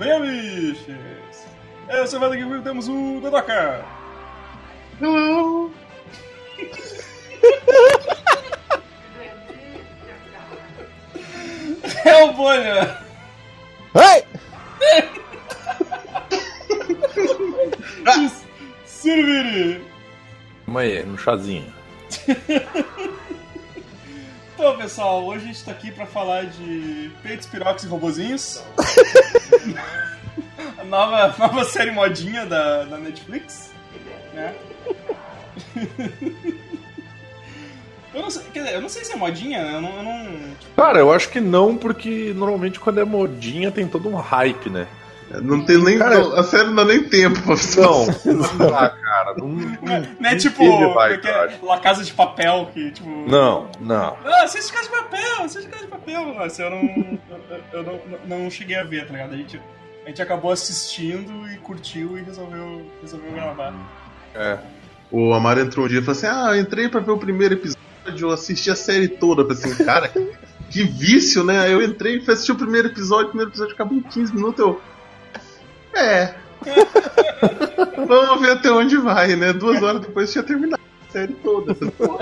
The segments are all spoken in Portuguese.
bem, bichos? Eu sou o Vada aqui temos o Dodoka. É o Bolha. Ai! Surviri. Calma aí, no chazinho. Então, pessoal, hoje a gente tá aqui pra falar de peitos, pirocos e robozinhos. a nova, nova série modinha da, da Netflix. Né? Eu não, sei, quer dizer, eu não sei se é modinha, né? Eu não, eu não- Cara, eu acho que não, porque normalmente quando é modinha tem todo um hype, né? Não tem nem. Cara, não, a série não dá nem tempo pra Não, não dá, cara. Não, não, Não é tipo teve como é eu é? acho. La Casa de Papel, que tipo. Não, não. Ah, assiste Casa de Papel, assiste Casa de Papel. Nossa, eu não. eu, eu não, não cheguei a ver, tá ligado? A gente, a gente acabou assistindo e curtiu e resolveu, resolveu gravar. É. O Amaro entrou um dia e falou assim: Ah, eu entrei pra ver o primeiro episódio, eu assisti a série toda. Eu falei assim, cara, que vício, né? Aí eu entrei e fui assistir o primeiro episódio, o primeiro episódio acabou em 15 minutos. Eu. É. Vamos ver até onde vai, né? Duas horas depois tinha terminado a série toda. Eu falei, "Pô,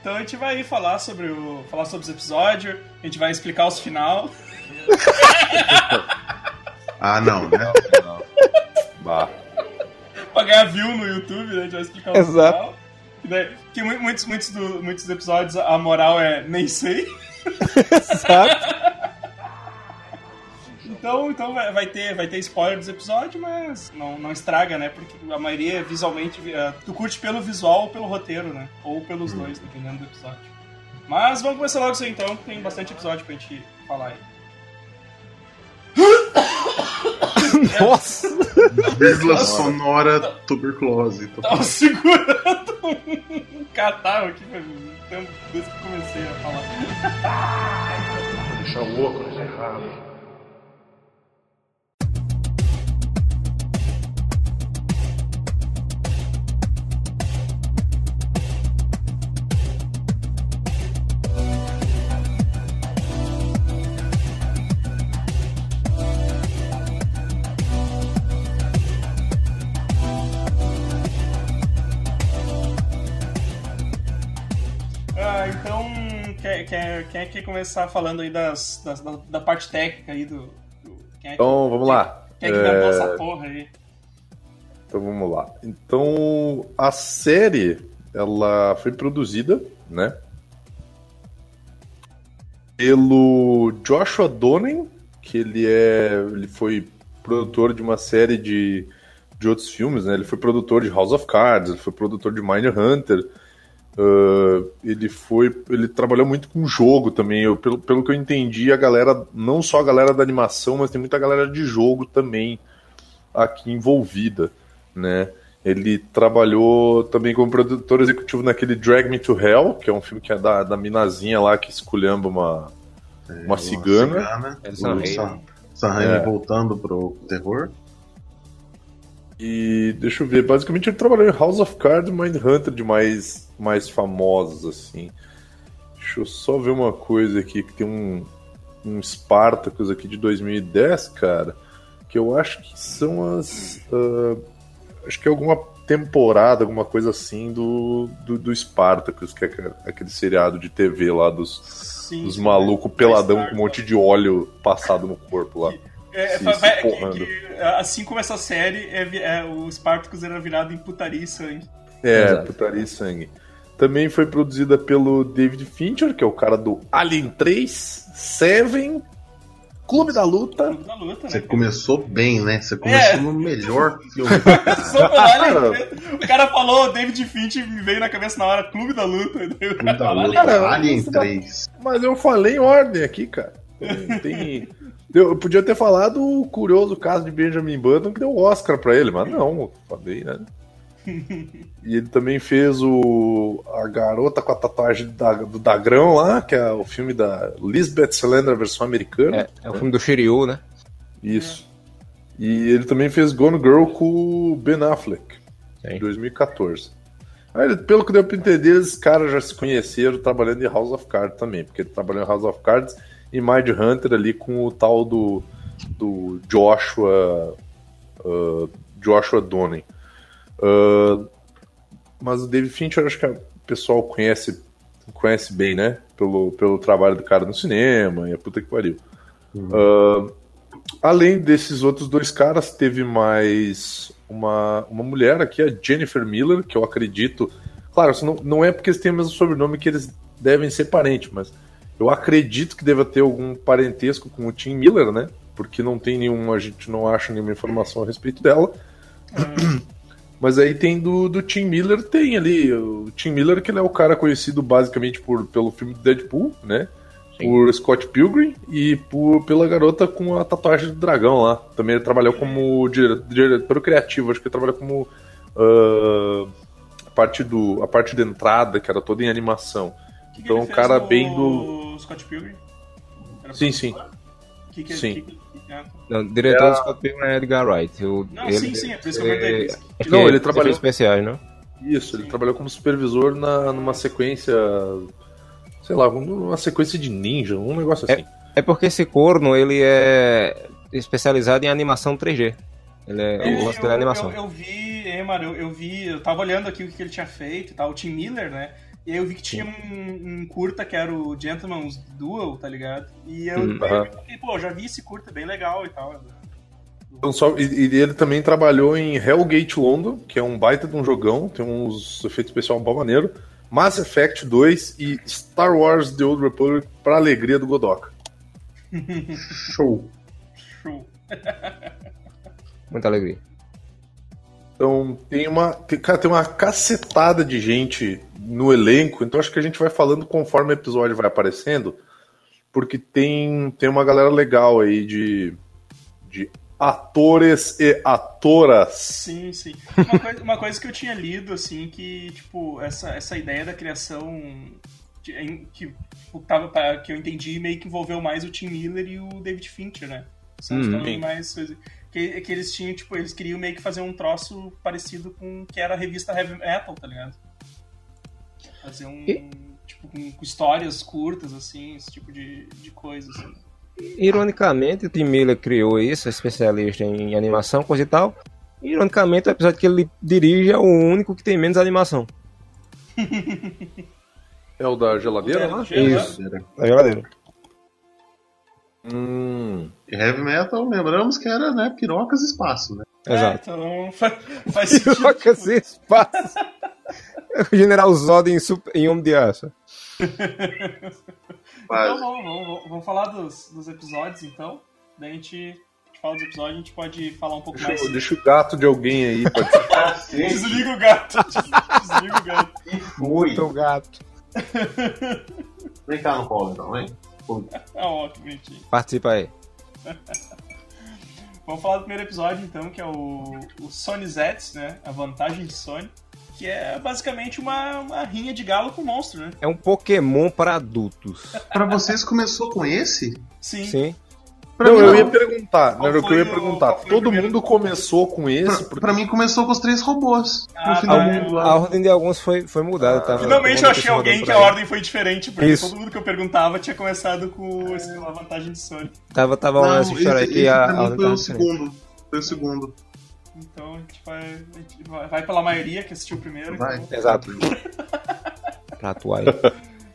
Então a gente vai aí falar sobre, o, falar sobre os episódios, a gente vai explicar os final. Ah, não, né? Bah. pra ganhar view no YouTube, né? A gente vai explicar os Exato. final. Que, daí- que mu- muitos, muitos, do- muitos episódios a moral é nem sei. Exato. Então, então vai, vai ter, vai ter spoiler dos episódios, mas não, não estraga, né? Porque a maioria visualmente. eh, Tu curte pelo visual ou pelo roteiro, né? Ou pelos dois, dependendo do episódio. Mas vamos começar logo isso aí então, que tem bastante episódio pra gente falar aí. Nossa! Vírgula sonora tuberculose. Tô Tava segurando um catarro aqui desde que comecei a falar. Deixar o óculos errado. Quer, quer, quer, quer começar falando aí das, das- da, da parte técnica aí do. do- é que, Então, vamos lá. Quem é que inventou É, essa porra aí? Então vamos lá. Então a série ela foi produzida, né? Pelo Joshua Donen, que ele é, ele foi produtor de uma série de, de outros filmes, né? Ele foi produtor de House of Cards, ele foi produtor de Mindhunter. Uh, ele foi, ele trabalhou muito com jogo também. Eu, pelo, pelo que eu entendi, a galera, não só a galera da animação, mas tem muita galera de jogo também aqui envolvida, né? Ele trabalhou também como produtor executivo naquele Drag Me to Hell, que é um filme que é da, da minazinha lá que esculhamba uma, uma cigana. O Sam Sam- Sam Raimi É. voltando pro terror. E deixa eu ver, basicamente ele trabalhou em House of Cards e Mindhunter de mais, mais famosos, assim. Deixa eu só ver uma coisa aqui, que tem um, um Spartacus aqui de 2010, cara, que eu acho que são as. ah, acho que é alguma temporada, alguma coisa assim do, do, do Spartacus, que é aquele seriado de TV lá dos, Sim, dos malucos né? peladão Vai com um monte de óleo passado no corpo lá. É, se- se vai- que- que, assim como essa série, é, é, o Spartacus era virado em putaria e sangue. É, Exato. putaria e sangue. Também foi produzida pelo David Fincher, que é o cara do Alien 3, Seven, Clube da Luta. Clube da luta, Você né? começou bem, né? Você começou É. no melhor filme. Pelo Alien, o cara falou David Finch me veio na cabeça na hora Clube da Luta. Clube cara da Luta, Cara, Alien isso dá- 3. Mas eu falei em ordem aqui, cara. Tem. Eu podia ter falado o curioso caso de Benjamin Button que deu Oscar pra ele, mas não, falei, né? E ele também fez o A Garota com a Tatuagem da- do Dagrão lá, que é o filme da Lisbeth Salander, versão americana. É, é o filme do Shiryu, né? Isso. E ele também fez Gone Girl com o Ben Affleck, Sim. em 2014. Aí, pelo que deu pra entender, esses caras já se conheceram trabalhando em House of Cards também, porque ele trabalhou em House of Cards e Mind Hunter ali com o tal do, do Joshua uh, Joshua Donen. Uh, mas o David Fincher acho que o pessoal conhece conhece bem, né? Pelo, pelo trabalho do cara no cinema e a puta que pariu. Uh, além desses outros dois caras, teve mais uma, uma mulher aqui, a Jennifer Miller, que eu acredito. Claro, não, não é porque eles têm o mesmo sobrenome que eles devem ser parentes, mas eu acredito que deva ter algum parentesco com o Tim Miller, né? Porque não tem nenhum, a gente não acha nenhuma informação a respeito dela. Mas aí tem do, do Tim Miller, tem ali. O Tim Miller, que ele é o cara conhecido basicamente por, pelo filme do Deadpool, né? Sim. Por Scott Pilgrim e por, pela garota com a tatuagem do dragão lá. Também ele trabalhou como dire- diretor criativo, acho que ele trabalhou como ah, a, parte do, a parte de entrada, que era toda em animação. Que Então, ele um cara no bem do- Scott Pilgrim? Era Sim, sim. Que que, Sim. que que- ah, tá. Não, o diretor É a- do Scott Pilgrim é Edgar Wright. O- Não, ele- sim, sim, é por isso que eu perguntei. isso. acho Não, que ele trabalhou- especiais, não? Isso, ele Sim. trabalhou como supervisor na, numa sequência. Sei lá, uma sequência de ninja, um negócio assim. É porque esse corno, ele é especializado em animação 3D. Ele é, É, o rosto é eu, animação. eu, eu vi, é, mano, eu, eu vi, eu tava olhando aqui o que ele tinha feito e tal, o Tim Miller, né? E aí eu vi que tinha um, um curta que era o Gentleman's Duel, tá ligado? E eu, Hum, aham. fiquei, pô, já vi esse curta, bem legal e tal. Então, só, e, e ele também trabalhou em Hellgate London, que é um baita de um jogão, tem uns efeitos especiais um pau maneiro. Mass Effect 2 e Star Wars The Old Republic pra alegria do Godoka. Show. Show. Muita alegria. Então tem uma, tem, cara, tem uma cacetada de gente no elenco, então acho que a gente vai falando conforme o episódio vai aparecendo, porque tem, tem uma galera legal aí de, de atores e atoras. Sim, sim. Uma coisa, uma coisa que eu tinha lido, assim, que, tipo, essa, essa ideia da criação de- em- que, tipo, tava, pra- que eu entendi meio que envolveu mais o Tim Miller e o David Fincher, né? São Sim. mais. Que, que eles tinham, tipo, eles queriam meio que fazer um troço parecido com que era a revista Heavy Metal, tá ligado? Fazer um. E- Tipo, com, com histórias curtas, assim, esse tipo de, de coisa, assim. Ironicamente, o Tim Miller criou isso, é especialista em animação, coisa e tal. Ironicamente, o episódio que ele dirige é o único que tem menos animação. É o da geladeira lá? Isso. Da geladeira. Hum. E heavy metal, lembramos que era, né, pirocas e espaço, né? Exato. É, então faz, faz sentido. Troca tipo, esse espaço. o General Zod em, super, em Homem de Aço. Mas, Então vamos, vamos, vamos- falar dos, dos episódios, então. Daí a gente, a gente fala dos episódios, a gente pode falar um pouco Deixa, mais. deixa o gato de alguém aí participar. Desliga o gato. Desliga o gato. Muito gato. Vem cá no colo, então, vem. Ah, ó, que bonitinho. Participa aí. Vamos falar do primeiro episódio, então, que é o, o Sony Zets, né? A vantagem de Sony. Que é basicamente uma, uma rinha de galo com monstro, né? É um Pokémon para adultos. Pra vocês começou com esse? Sim. Sim. Pra Não, mim, eu não. ia perguntar. Não Qual era o que eu ia perguntar. Todo mundo começou com esse, Pra, porque pra mim começou com os três robôs. Ah, no final tá. do mundo lá. A ordem de alguns foi, foi mudada. Tava, Finalmente eu achei alguém que a ordem foi diferente, porque Isso. todo mundo que eu perguntava tinha começado com esse- a vantagem de Sony. Tava, tava Não, essa história esse, aqui. esse A, a foi o segundo. Foi o segundo. A gente vai, a gente vai, vai pela maioria que assistiu primeiro. Vai. Então, Exato. pra atuar aí.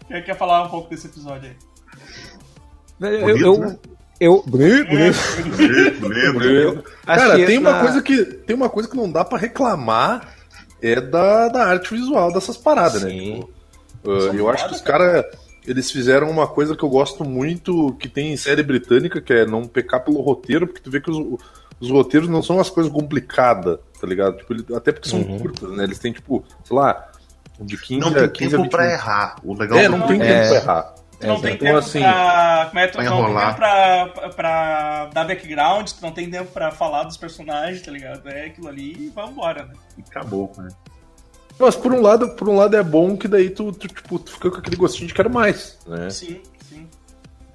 quer, quer falar um pouco desse episódio aí? Eu, Bonito, eu, né? eu, bonito, bonito. Bonito, bonito. Eu Cara, tem uma, na- coisa que, tem uma coisa que não dá pra reclamar é da, da arte visual dessas paradas, né? Sim. Tipo, uh, eu acho que os caras eles fizeram uma coisa que eu gosto muito que tem em série britânica, que é não pecar pelo roteiro, porque tu vê que os, os roteiros não são as coisas complicadas, tá ligado? Tipo, ele- até porque são Uhum. curtas, né? Eles têm, tipo, sei lá, de 15 Não a tem 15 a tempo 20 pra errar. O legal É, do não tem É. tempo pra errar. Não tem Então, tempo assim, pra. Como é, tu pra não tem enrolar. tempo pra, pra dar background, tu não tem tempo pra falar dos personagens, tá ligado? É aquilo ali e vambora, né? Acabou, né? Mas por um lado, por um lado é bom que daí tu, tu, tipo, tu fica com aquele gostinho de quero mais, né? Sim, sim.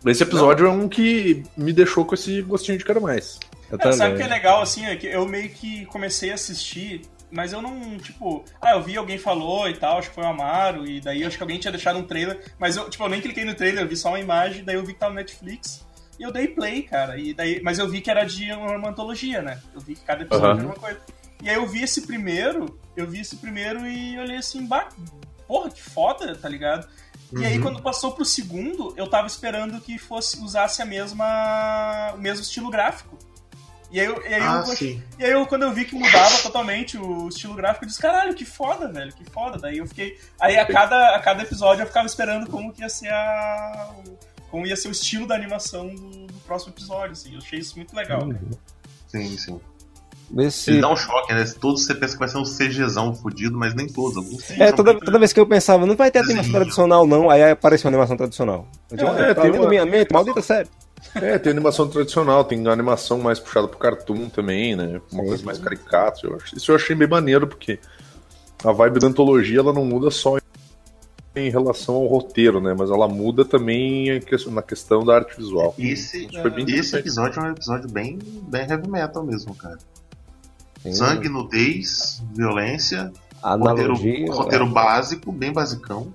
Esse episódio é um que me deixou com esse gostinho de quero mais. Eu sabe o que é legal, assim, é que eu meio que comecei a assistir, mas eu não, tipo, ah, eu vi alguém falou e tal, acho que foi o Amaro, e daí acho que alguém tinha deixado um trailer, mas eu, tipo, eu nem cliquei no trailer, eu vi só uma imagem, daí eu vi que tava no Netflix. E eu dei play, cara. E daí, mas eu vi que era de uma antologia, né? Eu vi que cada episódio Uhum. era uma coisa. E aí eu vi esse primeiro, eu vi esse primeiro e olhei assim, bah, porra, que foda, tá ligado? E aí Uhum. quando passou pro segundo, eu tava esperando que fosse usasse a mesma o mesmo estilo gráfico. E aí, eu- e aí Ah, eu, sim. e aí eu, quando eu vi que mudava totalmente o estilo gráfico, eu disse, caralho, que foda, velho, que foda. Daí eu fiquei. Aí a cada, a cada episódio eu ficava esperando como que ia ser a. Como ia ser o estilo da animação do, do próximo episódio, assim. Eu achei isso muito legal. Uhum. Sim, sim. Esse... Ele dá um choque, né? Todos você pensa que vai ser um CGzão fudido, mas nem todos. Alguns É, toda, bem- toda vez que eu pensava, não vai ter animação tradicional, não, aí apareceu uma animação tradicional. Eu digo, É, "Ah, tá tem uma- minha mente, maldita série. É, tem animação tradicional, tem animação mais puxada pro cartoon também, né? Uma Sim, coisa sim. mais caricata. Eu acho- Isso eu achei bem maneiro, porque a vibe da antologia ela não muda só em relação ao roteiro, né? Mas ela muda também na questão da arte visual. Esse, bem esse episódio é um episódio bem, bem heavy metal mesmo, cara. Sim. Sangue, nudez, violência, roteiro, Analogia. roteiro básico, bem basicão.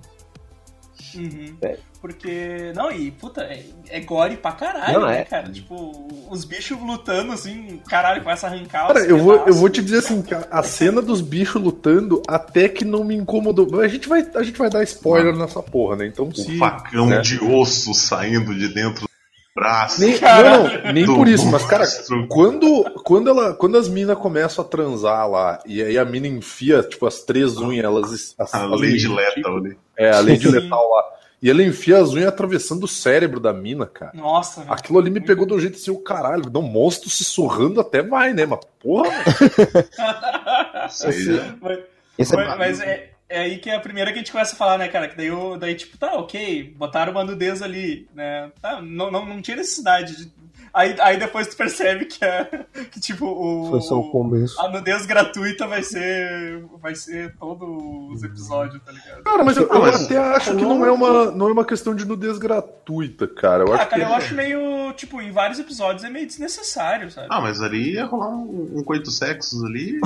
Uhum. É. Porque. Não, e puta, é, é gore pra caralho, Não, né, é. cara? Tipo, os bichos lutando assim, caralho, começa a arrancar Cara, os eu vou, eu vou te dizer assim, a- a cena dos bichos lutando até que não me incomodou. Mas A gente vai, a gente vai dar spoiler nessa porra, né? Então O se. facão né? de osso saindo de dentro braço. Nem, não, não, nem Do por isso, mas, cara, quando, quando, ela, quando as minas começam a transar lá, e aí a mina enfia, tipo, as três unhas, elas. As, A as Lady Lethal ali. É, a Lady Sim. Letal lá. E ela enfia as unhas atravessando o cérebro da mina, cara. Nossa, velho. Aquilo ali me pegou de um jeito assim, o caralho, dá um monstro sussurrando até vai, né? Mas porra, Isso aí já- Mas, Esse mas- mas é, é aí que é a primeira que a gente começa a falar, né, cara? Que daí, eu, daí tipo, tá, ok, botaram uma nudez ali, né? Tá, não, não, não tinha necessidade. de- Aí, aí depois tu percebe que, é, que tipo, o, Foi só o começo. a nudez gratuita vai ser, vai ser todos os episódios, tá ligado? Cara, mas eu, eu mas- até acho que não é, uma, não é uma questão de nudez gratuita, cara. Eu Ah, acho cara, que eu acho meio, tipo, em vários episódios é meio desnecessário, sabe? Ah, mas ali ia rolar um, um coito sexos ali,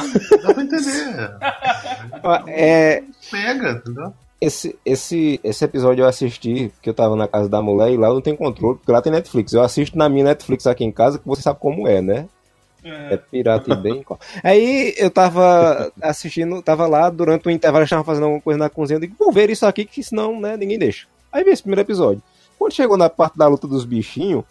dá pra entender. Ah, É, Pega, entendeu? Esse, esse, esse episódio eu assisti, porque eu tava na casa da mulher e lá eu não tenho controle, porque lá tem Netflix. Eu assisto na minha Netflix aqui em casa, que você sabe como é, né? É É. pirata e bem. Aí eu tava assistindo, tava lá durante o intervalo, eu tava fazendo alguma coisa na cozinha. Eu digo, vou ver isso aqui, que senão, né, ninguém deixa. Aí vi esse primeiro episódio. Quando chegou na parte da luta dos bichinhos,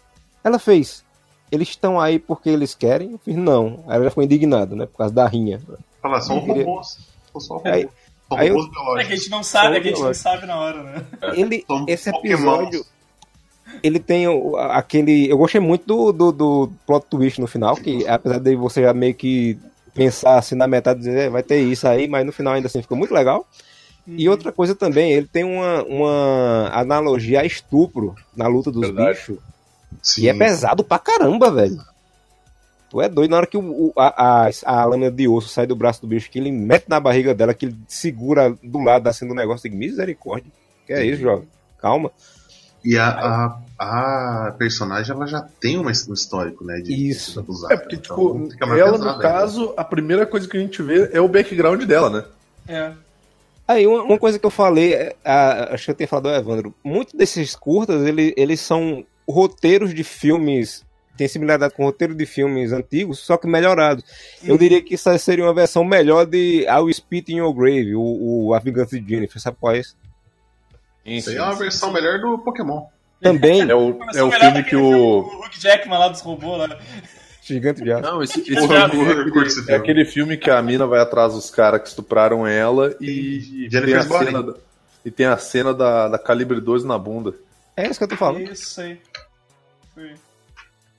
ela fez. Eles estão aí porque eles querem? Eu fiz, não. Aí ela já ficou indignada, né? Por causa da rinha. Falar, são Eu queria- robôs. São só robôs. Aí- são aí eu- É que a gente não sabe, é que a gente não sabe na hora, né? Ele, São esse episódio, ele tem o- aquele. Eu gostei muito do, do, do plot twist no final, que apesar de você já meio que pensar assim na metade, dizer, "É, vai ter isso aí, mas no final ainda assim ficou muito legal. E outra coisa também, ele tem uma, uma analogia a estupro na luta dos Verdade. bichos. Sim. E é pesado pra caramba, velho. Tu é doido, na hora que o, o- a, a, a lâmina de osso sai do braço do bicho, que ele mete na barriga dela, que ele segura do lado assim do negócio, de misericórdia. Que é isso, jovem? Calma. E a, a, a personagem ela já tem uma- um histórico, né? De, Isso. de ser abusada. É, porque, Então, tipo, fica mais ela, pesado no caso, a primeira coisa que a gente vê é o background dela, né? É. Aí, uma, uma coisa que eu falei, é, a- acho que eu tenho falado ao Evandro, muitos desses curtas, ele, eles são roteiros de filmes, tem similaridade com roteiro de filmes antigos, só que melhorados. Eu diria que isso seria uma versão melhor de I'll Spit in Your Grave, o, o A Vingança de Jennifer, sabe qual é esse? Isso aí é uma versão melhor do Pokémon. Também, É o, é o filme que o. o Hugh Jackman lá dos robôs lá. Gigante de Aço. Não, esse, esse esse é filme. aquele filme que a mina vai atrás dos caras que estupraram ela e, Jennifer tem a cena da, e tem a cena da, da calibre 12 na bunda. É isso que eu tô falando. Isso aí. Foi.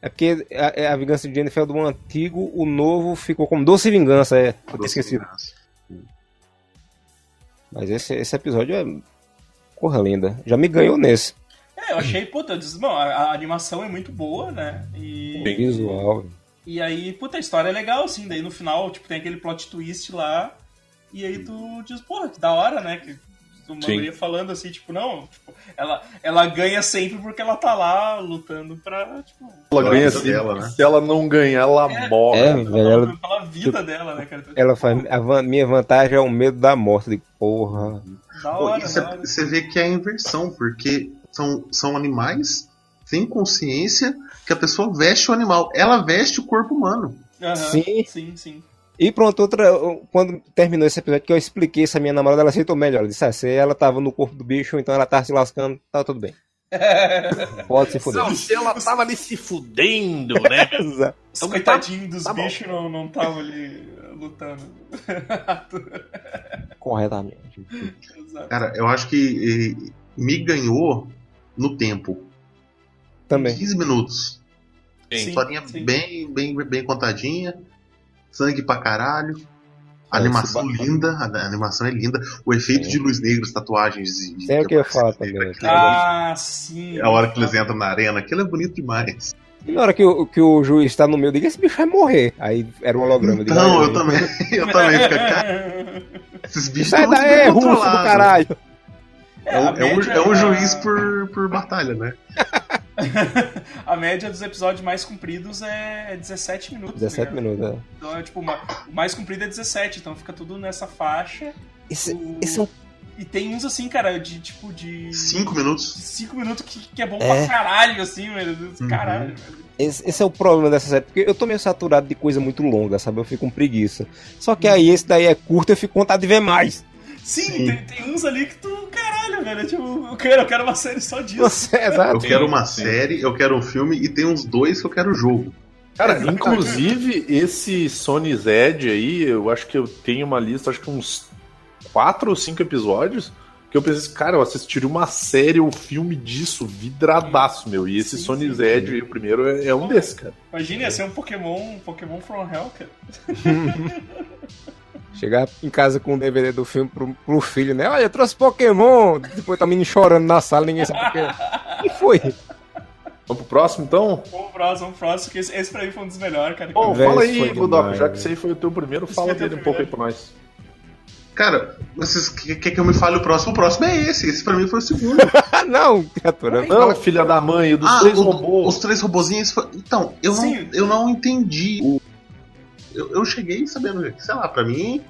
É porque a, a Vingança de Jennifer é do antigo, o novo ficou como Doce Vingança, é. Eu tinha esquecido. Vingança. Mas esse, esse episódio é. Corra linda. Já me ganhou nesse. É, eu achei, puta, eu disse, bom, a, a animação é muito boa, né? E, Bem Visual. e aí, puta, a história é legal, assim, daí no final, tipo, tem aquele plot twist lá, e aí tu diz, porra, que da hora, né? Que uma Sim. guria falando assim, tipo, não, tipo, ela, ela ganha sempre porque ela tá lá lutando pra, tipo, Ela ganha assim, dela, né? se ela não ganhar, ela É. morre. É, velho. Ela, pela vida dela, né, cara? ela faz. A minha vantagem é o medo da morte. De porra. Da Pô, hora, e Você vê que é a inversão, porque são, são animais sem consciência que a pessoa veste o animal. Ela veste o corpo humano. Aham, Sim. sim, sim. E pronto, outra. Quando terminou esse episódio, que eu expliquei isso à minha namorada, ela aceitou melhor. Ela disse: ah, se ela tava no corpo do bicho, então ela tava se lascando, tá tudo bem. Pode se fuder. Não, se ela tava ali se fudendo, né? Exato. Os Então, coitadinhos dos tá bichos não não estavam ali lutando. Corretamente. Exato. Cara, eu acho que eh, me ganhou no tempo. Também. 15 minutos. Sim, Historinha sim. bem, bem, bem contadinha. Sangue pra caralho. A É, animação linda, a animação é linda. O efeito Sim. de luz negra, as tatuagens. de- de- Tem o que eu ali, também. aquilo Ah, sim. É a hora que eles entram na arena. Aquilo é bonito demais. E na hora que o, que o juiz tá no meio, eu digo: esse bicho vai morrer. Aí era um holograma. "Ai, eu também. Eu também fico, cara, esses bichos Sai estão daí, super russo do caralho. É, um- a é um, é um juiz por, por batalha, né? A média dos episódios mais compridos é 17 minutos. 17 tá minutos, é. Então é tipo, uma- o mais comprido é 17, então fica tudo nessa faixa. Esse, O- esse é um E tem uns assim, cara, de tipo de. Cinco minutos. 5 minutos que, que é bom É. pra caralho, assim, velho. Uhum. Caralho, velho. Esse, esse é o problema dessa série, porque eu tô meio saturado de coisa muito longa, sabe? Eu fico com preguiça. Só que aí esse daí é curto, eu fico com vontade de ver mais. Sim, Sim. Tem, tem uns ali que tu. Caralho, velho. Tipo, eu quero, eu quero uma série só disso. Você, exato. Eu quero uma série, eu quero um filme e tem uns dois que eu quero jogo. Cara, inclusive, esse Sony Zed aí, eu acho que eu tenho uma lista, acho que uns quatro ou cinco episódios, que eu pensei, assim, cara, eu assistiria uma série ou filme disso, vidradaço, meu. E esse Sim, Sony sim. Zed aí, o primeiro, é, é um desses, cara. Imagina, ia ser um Pokémon, um Pokémon From Hell, cara. Chegar em casa com o DVD do filme pro, pro filho, né? Olha, eu trouxe Pokémon. Depois tá menino chorando na sala, ninguém sabe por quê. E foi? Vamos pro próximo, então? Vamos pro próximo, vamos pro próximo, que esse, esse pra mim foi um dos melhores, cara. Bom, fala aí, demais, já que esse aí foi o teu primeiro, Esse fala dele um pouco aí pra nós. Cara, vocês querem que eu me fale o próximo? O próximo é esse. Esse pra mim foi o segundo. Não, criatura. Não, filha da mãe, dos ah, três o- robôs. os três robozinhos. foi- Então, eu não, eu não entendi. o- Eu, eu cheguei sabendo, sei lá, pra mim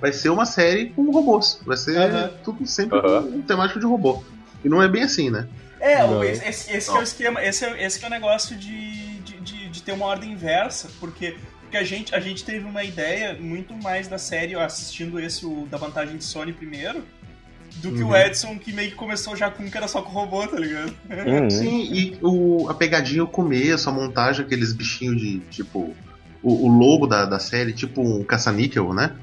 vai ser uma série com robôs. Vai ser Aham. tudo sempre Aham. com temático de robô. E não é bem assim, né? É, Não. o- esse, esse- esse que é o esquema, esse, é, esse que é o negócio de, de, de, de ter uma ordem inversa, porque, porque a, gente, a gente teve uma ideia muito mais da série assistindo esse o, da vantagem de Sony primeiro, do que o Uhum. Edson que meio que começou já com um que era só com robô, tá ligado? Uhum. Sim, e o, a pegadinha, o começo, a montagem, aqueles bichinhos de, tipo, o, o logo da, da série, tipo um caça-níquel, né?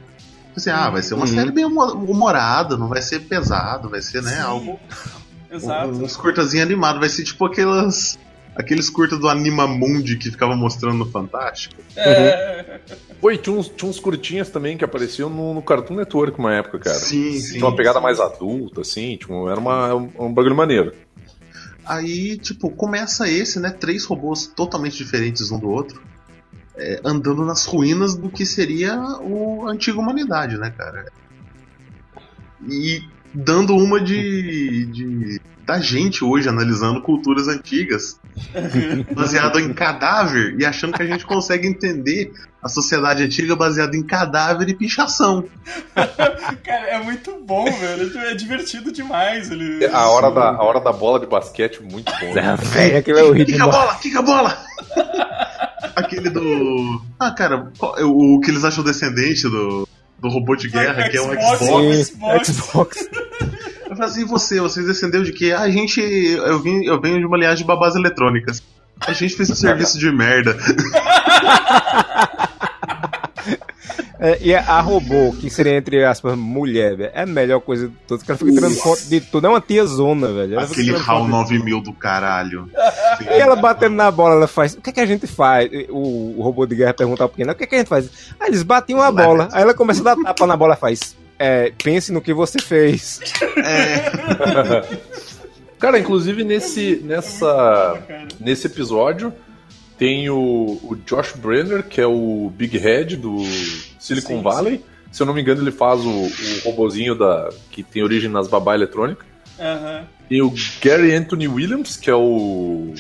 Assim, ah, vai ser uma Uhum. série bem humo- humorada, não vai ser pesado, vai ser, né, Sim, algo... Exato. Uns curtazinhos animados, vai ser tipo aquelas... Aqueles curtas do Animamundi que ficava mostrando no Fantástico. É, Oi, tinha uns, tinha uns curtinhas também que apareciam no, no Cartoon Network uma época, cara. Sim, sim. Tinha uma pegada mais adulta, assim, tipo, era uma, um, um bagulho maneiro. Aí, tipo, começa esse, né? Três robôs totalmente diferentes um do outro. É, andando nas ruínas do que seria o, a antiga humanidade, né, cara? E dando uma de, de da gente hoje analisando culturas antigas, baseado em cadáver e achando que a gente consegue entender a sociedade antiga baseada em cadáver e pichação. Cara, é muito bom, velho. É divertido demais. Ele... A hora, da, a hora da bola de basquete, muito bom. né? Velho, é. Quica a bola, quica a bola! Aquele do. Ah, cara, qual- o que eles acham descendente do, do robô de guerra, que é um Xbox. Xbox. Xbox. Eu falei assim, e você? Vocês descendeu de quê? Ah, a gente. Eu, vim, eu venho de uma linhagem de babás eletrônicas. A gente fez um serviço de merda. É, e a robô, que seria entre aspas mulher, velho, é a melhor coisa de todas. que ela fica tirando foto de tudo. É uma tiazona, velho. Aquele HAL foto de- 9000 do caralho. E ela batendo na bola, ela faz. O que, é que a gente faz? O, o robô de guerra pergunta ao pequeno: o que, é que a gente faz? Aí eles batiam a bola. Aí ela começa a dar tapa na bola e faz. É, pense no que você fez. É, Cara, inclusive nesse, nessa, nesse episódio tem o, o Josh Brenner, que é o Big Head do Silicon Sim, Valley. Se eu não me engano, ele faz o, o robozinho da, que tem origem nas babá eletrônicas. Aham. Tem o Gary Anthony Williams, que é o.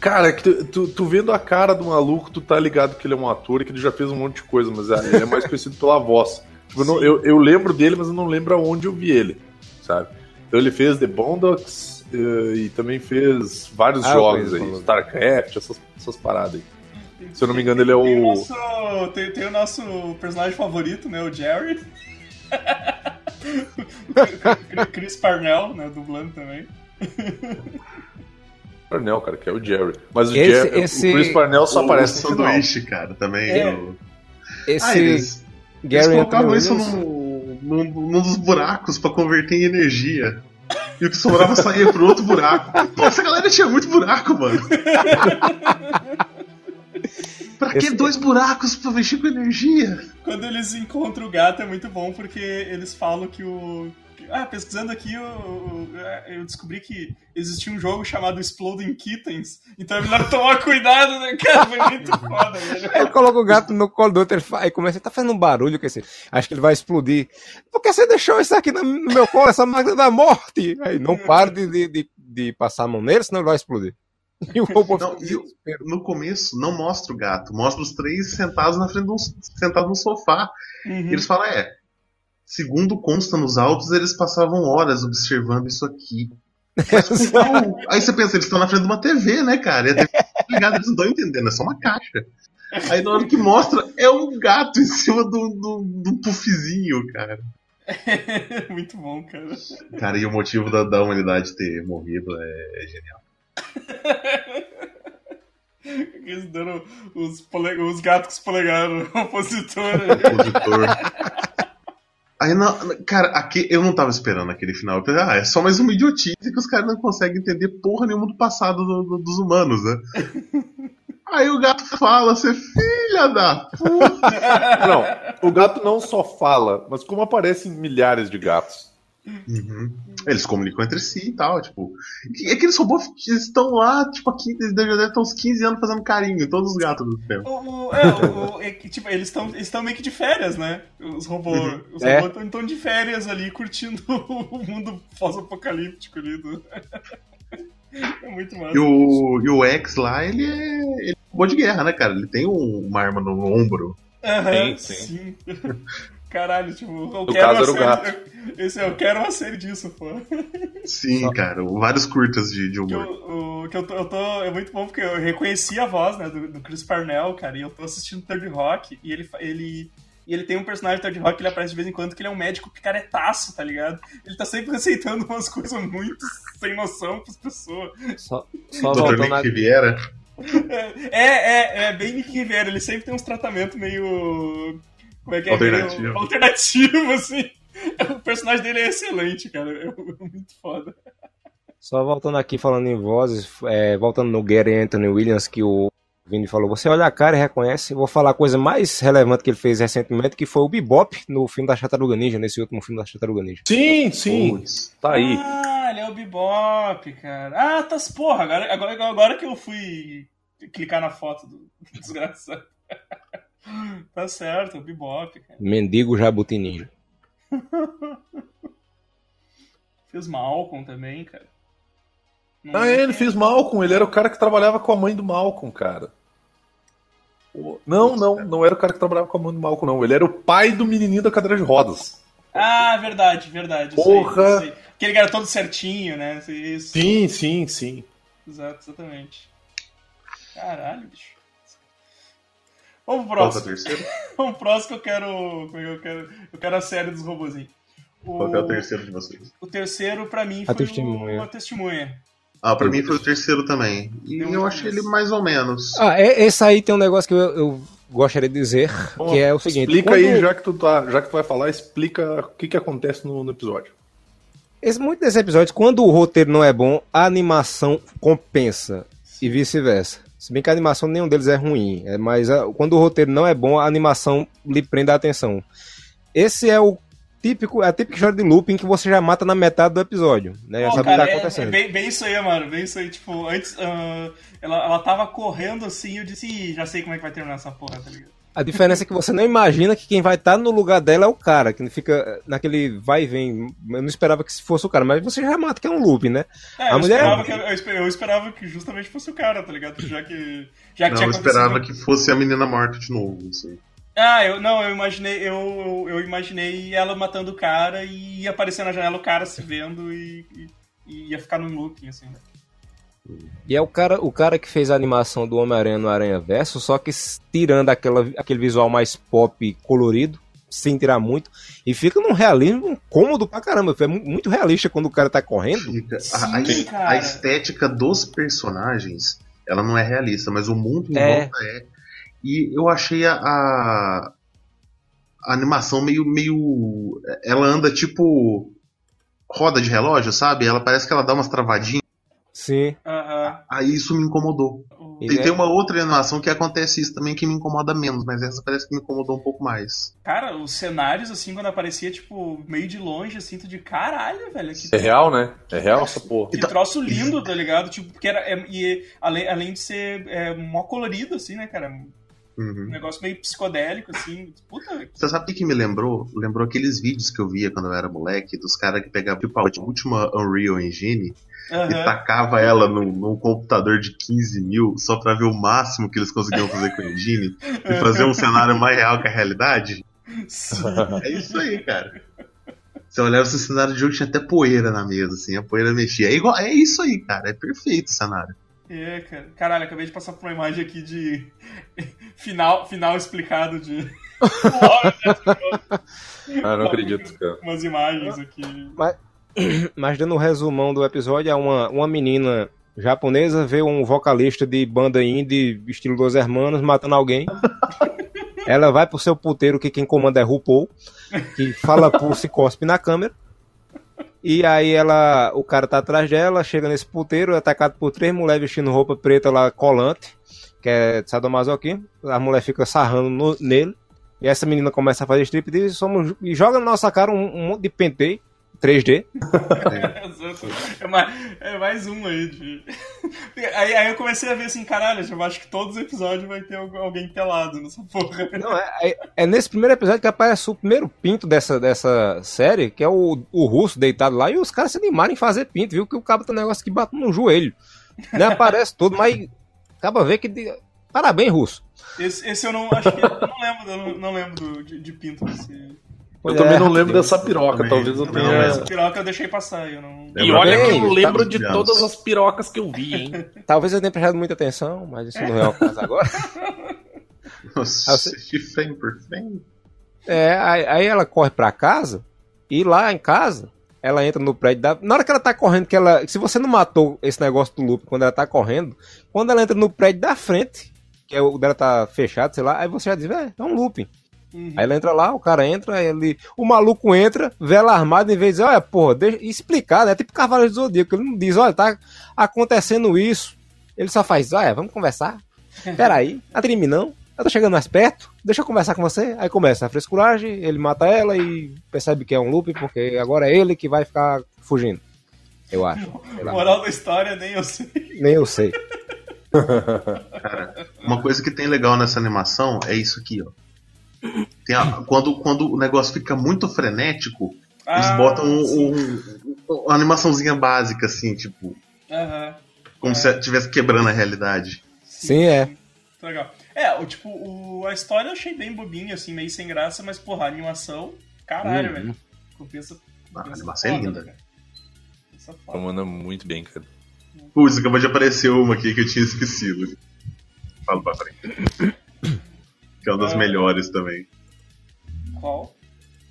Cara, é que tu, tu, tu vendo a cara do maluco, tu tá ligado que ele é um ator e que ele já fez um monte de coisa, mas é- ele é mais conhecido pela voz. Tipo, eu, não- Sim. eu, eu lembro dele, mas eu não lembro aonde eu vi ele, sabe? Então ele fez The Boondocks, eh, e também fez vários Ah, jogos aí. StarCraft, essas, essas paradas aí. Se eu não me engano, ele é Tem o o. nosso, tem, tem o nosso personagem favorito, né? O Jerry. Chris Parnell, né? Dublando também. Parnell, cara, que é o Jerry. Mas o, Esse- Jerry, esse- o Chris Parnell só o aparece no final. sanduíche, cara, também. É. no- Esse Ah, eles, eles colocavam Anthony isso Williams- num, num, num dos buracos pra converter em energia. E o que sobrava saía pro outro buraco. Pô, essa galera tinha muito buraco, mano. pra que Esse- dois buracos pra mexer com energia? Quando eles encontram o gato é muito bom porque eles falam que o. Ah, pesquisando aqui, eu, eu descobri que existia um jogo chamado Exploding Kittens. Então é melhor tomar cuidado, né, cara? Foi muito foda, velho. Ele coloca o gato no colo do outro, ele fa- aí começa, tá fazendo um barulho, que esse, acho que ele vai explodir. Por que você deixou isso aqui no, meu colo, essa máquina da morte? Aí não para de, de, de, de passar a mão nele, senão ele vai explodir. E o robô Não, e. No começo, não mostra o gato. Mostra os três sentados na frente do sentados no sofá. Uhum. E eles falam, é. Segundo consta nos autos, eles passavam horas observando isso aqui. Mas qual- Aí você pensa, eles estão na frente de uma TV, né, cara? E a TV tá ligada, eles não estão entendendo, é só uma caixa. Aí na hora que mostra, é um gato em cima do, do, do puffzinho, cara. muito bom, cara. Cara, e o motivo da, da humanidade ter morrido é, é genial. Eles dando os, pole... os gatos com polegar no opositor. né? Opositor. Aí, na- na- cara, aqui, eu não tava esperando aquele final. Eu pensei, ah, é só mais uma idiotice que os caras não conseguem entender porra nenhuma do passado do- do- dos humanos, né? Aí o gato fala, você filha da puta. Não, o gato não só fala, mas como aparecem milhares de gatos. Uhum. Eles comunicam entre si e tal, tipo. E aqueles robôs estão lá, tipo, aqui, eles devem estar uns 15 anos fazendo carinho todos os gatos do tempo. O, o- é, o- o- é tipo, eles estão eles tão meio que de férias, né? Os robôs. Os É. robôs estão de férias ali, curtindo o mundo pós-apocalíptico ali. Do... É muito massa. E o, e o X lá, ele é. Ele é um robô de guerra, né, cara? Ele tem um- uma arma no ombro. Sim, sim. sim. Caralho, tipo, eu No quero caso, uma era o série. Esse, eu quero uma série disso, pô. Sim, cara, vários curtas de, de Que, humor. eu, o- que eu, tô, eu tô- É muito bom porque eu reconheci a voz, né, do, do Chris Parnell, cara, e eu tô assistindo Third Rock, e ele, ele, e ele tem um personagem do Third Rock que ele aparece de vez em quando, que ele é um médico picaretaço, tá ligado? Ele tá sempre receitando umas coisas muito sem noção pras pessoas. Só, só Dr. Nick a... Riviera. É, é, é bem Nick Rivera, ele sempre tem uns tratamentos meio. Como é que é? Alternativo. Meio alternativo, assim. O personagem dele é excelente, cara. É muito foda. Só voltando aqui, falando em vozes, é, voltando no Gary Anthony Williams, que o Vini falou, você olha a cara e reconhece, vou falar a coisa mais relevante que ele fez recentemente, que foi o Bebop no filme da Tartaruga Ninja, nesse último filme da Tartaruga Ninja. Sim, sim, Putz. tá aí. Ah, ele é o Bebop, cara. Ah, tá. Porra, agora, agora, agora que eu fui clicar na foto do desgraçado. tá certo, o Bebop, cara. Mendigo Jabuti Ninja. Fez Malcolm também, cara. Não Ah, é ele fez Malcolm, ele era o cara que trabalhava com a mãe do Malcolm, cara. Não, não, não era o cara que trabalhava com a mãe do Malcolm, não. Ele era o pai do menininho da cadeira de rodas. Ah, verdade, verdade. isso Porra! aí, isso aí. Aquele cara todo certinho, né? Isso. Sim, sim, sim. Exato, exatamente. Caralho, bicho. Vamos pro é o próximo. terceiro? Vamos pro próximo que eu quero. é Eu quero, eu quero a série dos robozinhos. O, Qual que é o terceiro de vocês? o terceiro, pra mim, foi Testemunha. o, a testemunha. Ah, pra mim foi o terceiro também. E um eu achei ele mais ou menos. Ah, é- esse aí tem um negócio que eu, eu gostaria de dizer, que é o seguinte. Explica quando- aí, já que, tu tá, já que tu vai falar, explica o que, que acontece no, no episódio. Esse, muito desses episódios, quando o roteiro não é bom, a animação compensa e vice-versa. Se bem que a animação nenhum deles é ruim, é, mas a- quando o roteiro não é bom, a animação lhe prende a atenção. Esse é o típico, é a típica história de looping que você já mata na metade do episódio, né? Já o que cara, tá é- acontecendo. é bem, bem isso aí, mano. Bem isso aí. Tipo, antes. ah, ela, ela tava correndo assim eu disse, já sei como é que vai terminar essa porra, tá ligado? A diferença é que você não imagina que quem vai estar no lugar dela é o cara, que fica naquele vai e vem. Eu não esperava que fosse o cara, mas você já mata que é um loop, né? É, A eu, mulher- esperava que, eu, esper- eu esperava que justamente fosse o cara, tá ligado? Já que. Já que Não, tinha eu esperava que fosse a menina morta de novo. Assim. Ah, eu não, eu imaginei, eu, eu imaginei ela matando o cara e ia aparecer na janela o cara se vendo e, e e ia ficar num looping, assim. E é o cara, o cara que fez a animação do Homem-Aranha no Aranha Verso, só que tirando aquela, aquele visual mais pop colorido, sem tirar muito, e fica num realismo cômodo pra caramba. É mu- muito realista quando o cara tá correndo. Fica- Sim, a, a- cara. a estética dos personagens, ela não é realista, mas o mundo em É. volta é. E eu achei a, a, a animação meio, meio. Ela anda tipo. roda de relógio, sabe? Ela parece que ela dá umas travadinhas. Sim. Aham. Aí isso me incomodou. O- E- Tem, é- tem uma outra animação que acontece isso também que me incomoda menos, mas essa parece que me incomodou um pouco mais. Cara, os cenários, assim, quando aparecia, tipo, meio de longe, assim, tu de caralho, velho. Que, É real, né? É real essa porra. que troço lindo, tá ligado? Tipo, porque era. é- e além, além de ser é, mó colorido, assim, né, cara? Um Uhum. negócio meio psicodélico, assim. Puta. Você sabe o que, que me lembrou? Lembrou aqueles vídeos que eu via quando eu era moleque, dos caras que pegavam tipo, a última Unreal Engine e Aham. tacava ela num, num computador de 15 mil só pra ver o máximo que eles conseguiam fazer com a engine e fazer um cenário mais real que a realidade. Sim. É isso aí, cara. Você olhava esse cenário de jogo tinha até poeira na mesa, assim, a poeira mexia. É, igual, é isso aí, cara. É perfeito o cenário. É, cara. Caralho, acabei de passar por uma imagem aqui de. final, final explicado de. Ah, não acredito, cara. Umas imagens aqui. Mas dando um resumão do episódio, é uma, uma menina japonesa vê um vocalista de banda indie, estilo Dos Hermanos, matando alguém. Ela vai pro seu puteiro, que quem comanda é RuPaul, que fala pulso e cospe na câmera. E aí ela, o cara tá atrás dela, chega nesse puteiro, é atacado por três mulheres vestindo roupa preta lá, colante, que é sadomasoquismo. A mulher fica sarrando no- nele. E essa menina começa a fazer strip e, somos, e joga na nossa cara um, um monte de penteio 3D. Exato. É mais, é mais um aí, de... aí. Aí eu comecei a ver assim, caralho, eu acho que todos os episódios vai ter algu- alguém pelado nessa porra. Não, é, é- é nesse primeiro episódio que aparece o primeiro pinto dessa, dessa série, que é o, o russo deitado lá, e os caras se animaram em fazer pinto, viu? Que o cabo tem um negócio que bate no joelho. Nem aparece todo, mas acaba ver que. de- Parabéns, russo. Esse, esse eu não acho que. Eu não lembro, eu não, não lembro de, de pinto desse. Pois eu também é, não lembro Deus. dessa piroca, Também- talvez eu também tenha. não Essa piroca eu deixei passar, eu não. E olha que eu lembro tá de todas as pirocas que eu vi, hein? Talvez eu tenha prestado muita atenção, mas isso não é o caso agora. Nossa, você- de frame por frame. É, aí, aí ela corre pra casa, e lá em casa, ela entra no prédio da. Na hora que ela tá correndo, que ela. Se você não matou esse negócio do loop quando ela tá correndo, quando ela entra no prédio da frente, que é o dela tá fechado, sei lá, aí você já diz, é, é um looping. Uhum. Aí ela entra lá, o cara entra, ele. O maluco entra, vela armada, em vez de dizer, olha, porra, deixa explicar, né? Tipo Cavaleiro do Zodíaco, ele não diz, olha, tá acontecendo isso. Ele só faz, olha, vamos conversar. Peraí, atrime não. Eu tô chegando mais perto, deixa eu conversar com você. Aí começa a frescuragem, ele mata ela e percebe que é um loop, porque agora é ele que vai ficar fugindo. Eu acho. Moral da história, nem eu sei. Nem eu sei. Cara, uma coisa que tem legal nessa animação é isso aqui, ó. Tem a- quando, quando o negócio fica muito frenético, eles Ah, botam um- sim. um- uma animaçãozinha básica, assim, tipo, Aham. como É. se estivesse quebrando a realidade. Sim, é. Muito legal. É, o tipo, o, a história eu achei bem bobinha, assim, meio sem graça, mas, porra, a animação, caralho, Uhum. velho. Compensa. A compensa animação é foda, linda. cara. Comanda muito bem, cara. Putz, acabou de aparecer uma aqui que eu tinha esquecido. Falo pra frente. Que é uma das Ah. melhores também. Qual?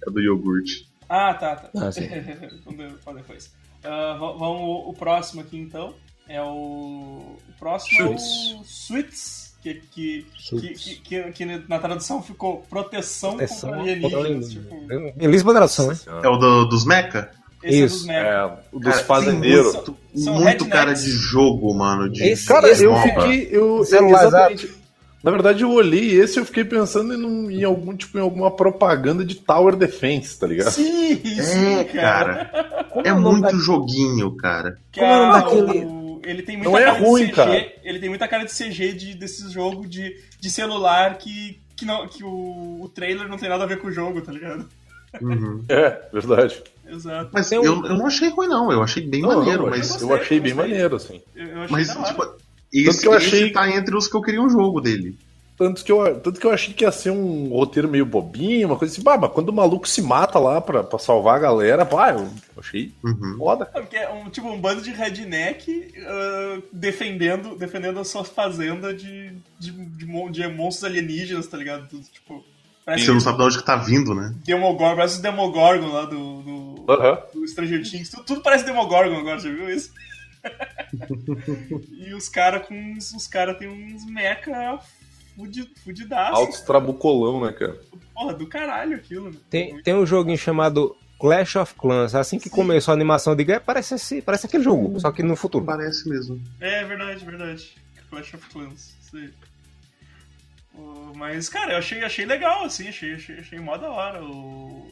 É do iogurte. Ah, tá, tá. Ah, sim. Depois. Va- vamos, o próximo aqui então. É o. O próximo é o Sweets. Que, que, que, que, que- que na tradução ficou proteção, Proteção contra alienígenas. Tipo, Belíssima tradução, hein? É o do- dos mecha? esse é Isso. dos mecha. É, o dos Cara, fazendeiros. Muito, São muito rednecks. cara de jogo, mano. De Esse- Cara, eu fiquei. Eu, Celular exatamente. Na verdade, eu olhei esse e eu fiquei pensando em, em algum tipo em alguma propaganda de Tower Defense, tá ligado? Sim, sim, É, cara. Como É muito da- joguinho, cara. Como é a- daquele- o- Ele tem muita Não é cara ruim, de CG. cara. Ele tem muita cara de CG de, desses jogos de, de celular que, que, não, que o, o trailer não tem nada a ver com o jogo, tá ligado? Uhum. É, verdade. Exato. Mas um- eu, eu não achei ruim, não. Eu achei bem Não, maneiro, não, mas. gostei, eu achei bem maneiro, assim. Eu, eu achei Mas, tipo, esse, que eu achei- tá entre os que eu queria um jogo dele. Tanto que, eu, tanto que eu achei que ia ser um roteiro meio bobinho, uma coisa assim. Bah, mas quando o maluco se mata lá pra, pra salvar a galera, pá, eu achei Uhum. foda. Porque é um, tipo, um bando de redneck ah, defendendo, defendendo a sua fazenda de, de, de, de monstros alienígenas, tá ligado? Tudo, tipo, parece Você não sabe de onde que tá vindo, né? Demogorgon, parece o Demogorgon lá do, do, Aham. do Stranger Things. Tudo, tudo parece Demogorgon agora, já viu isso? e os caras com uns- os caras tem uns mecha fudi, fudidaço. Altos trabucolão, né, cara? Porra, do caralho aquilo, né? Tem, tem um joguinho chamado Clash of Clans. Assim que começou a animação, eu digo, é, parece, esse, parece aquele jogo, só que no futuro. Parece mesmo. É verdade, verdade. Clash of Clans, Mas, cara, eu achei, achei legal, assim, achei, achei, achei mó da hora. O,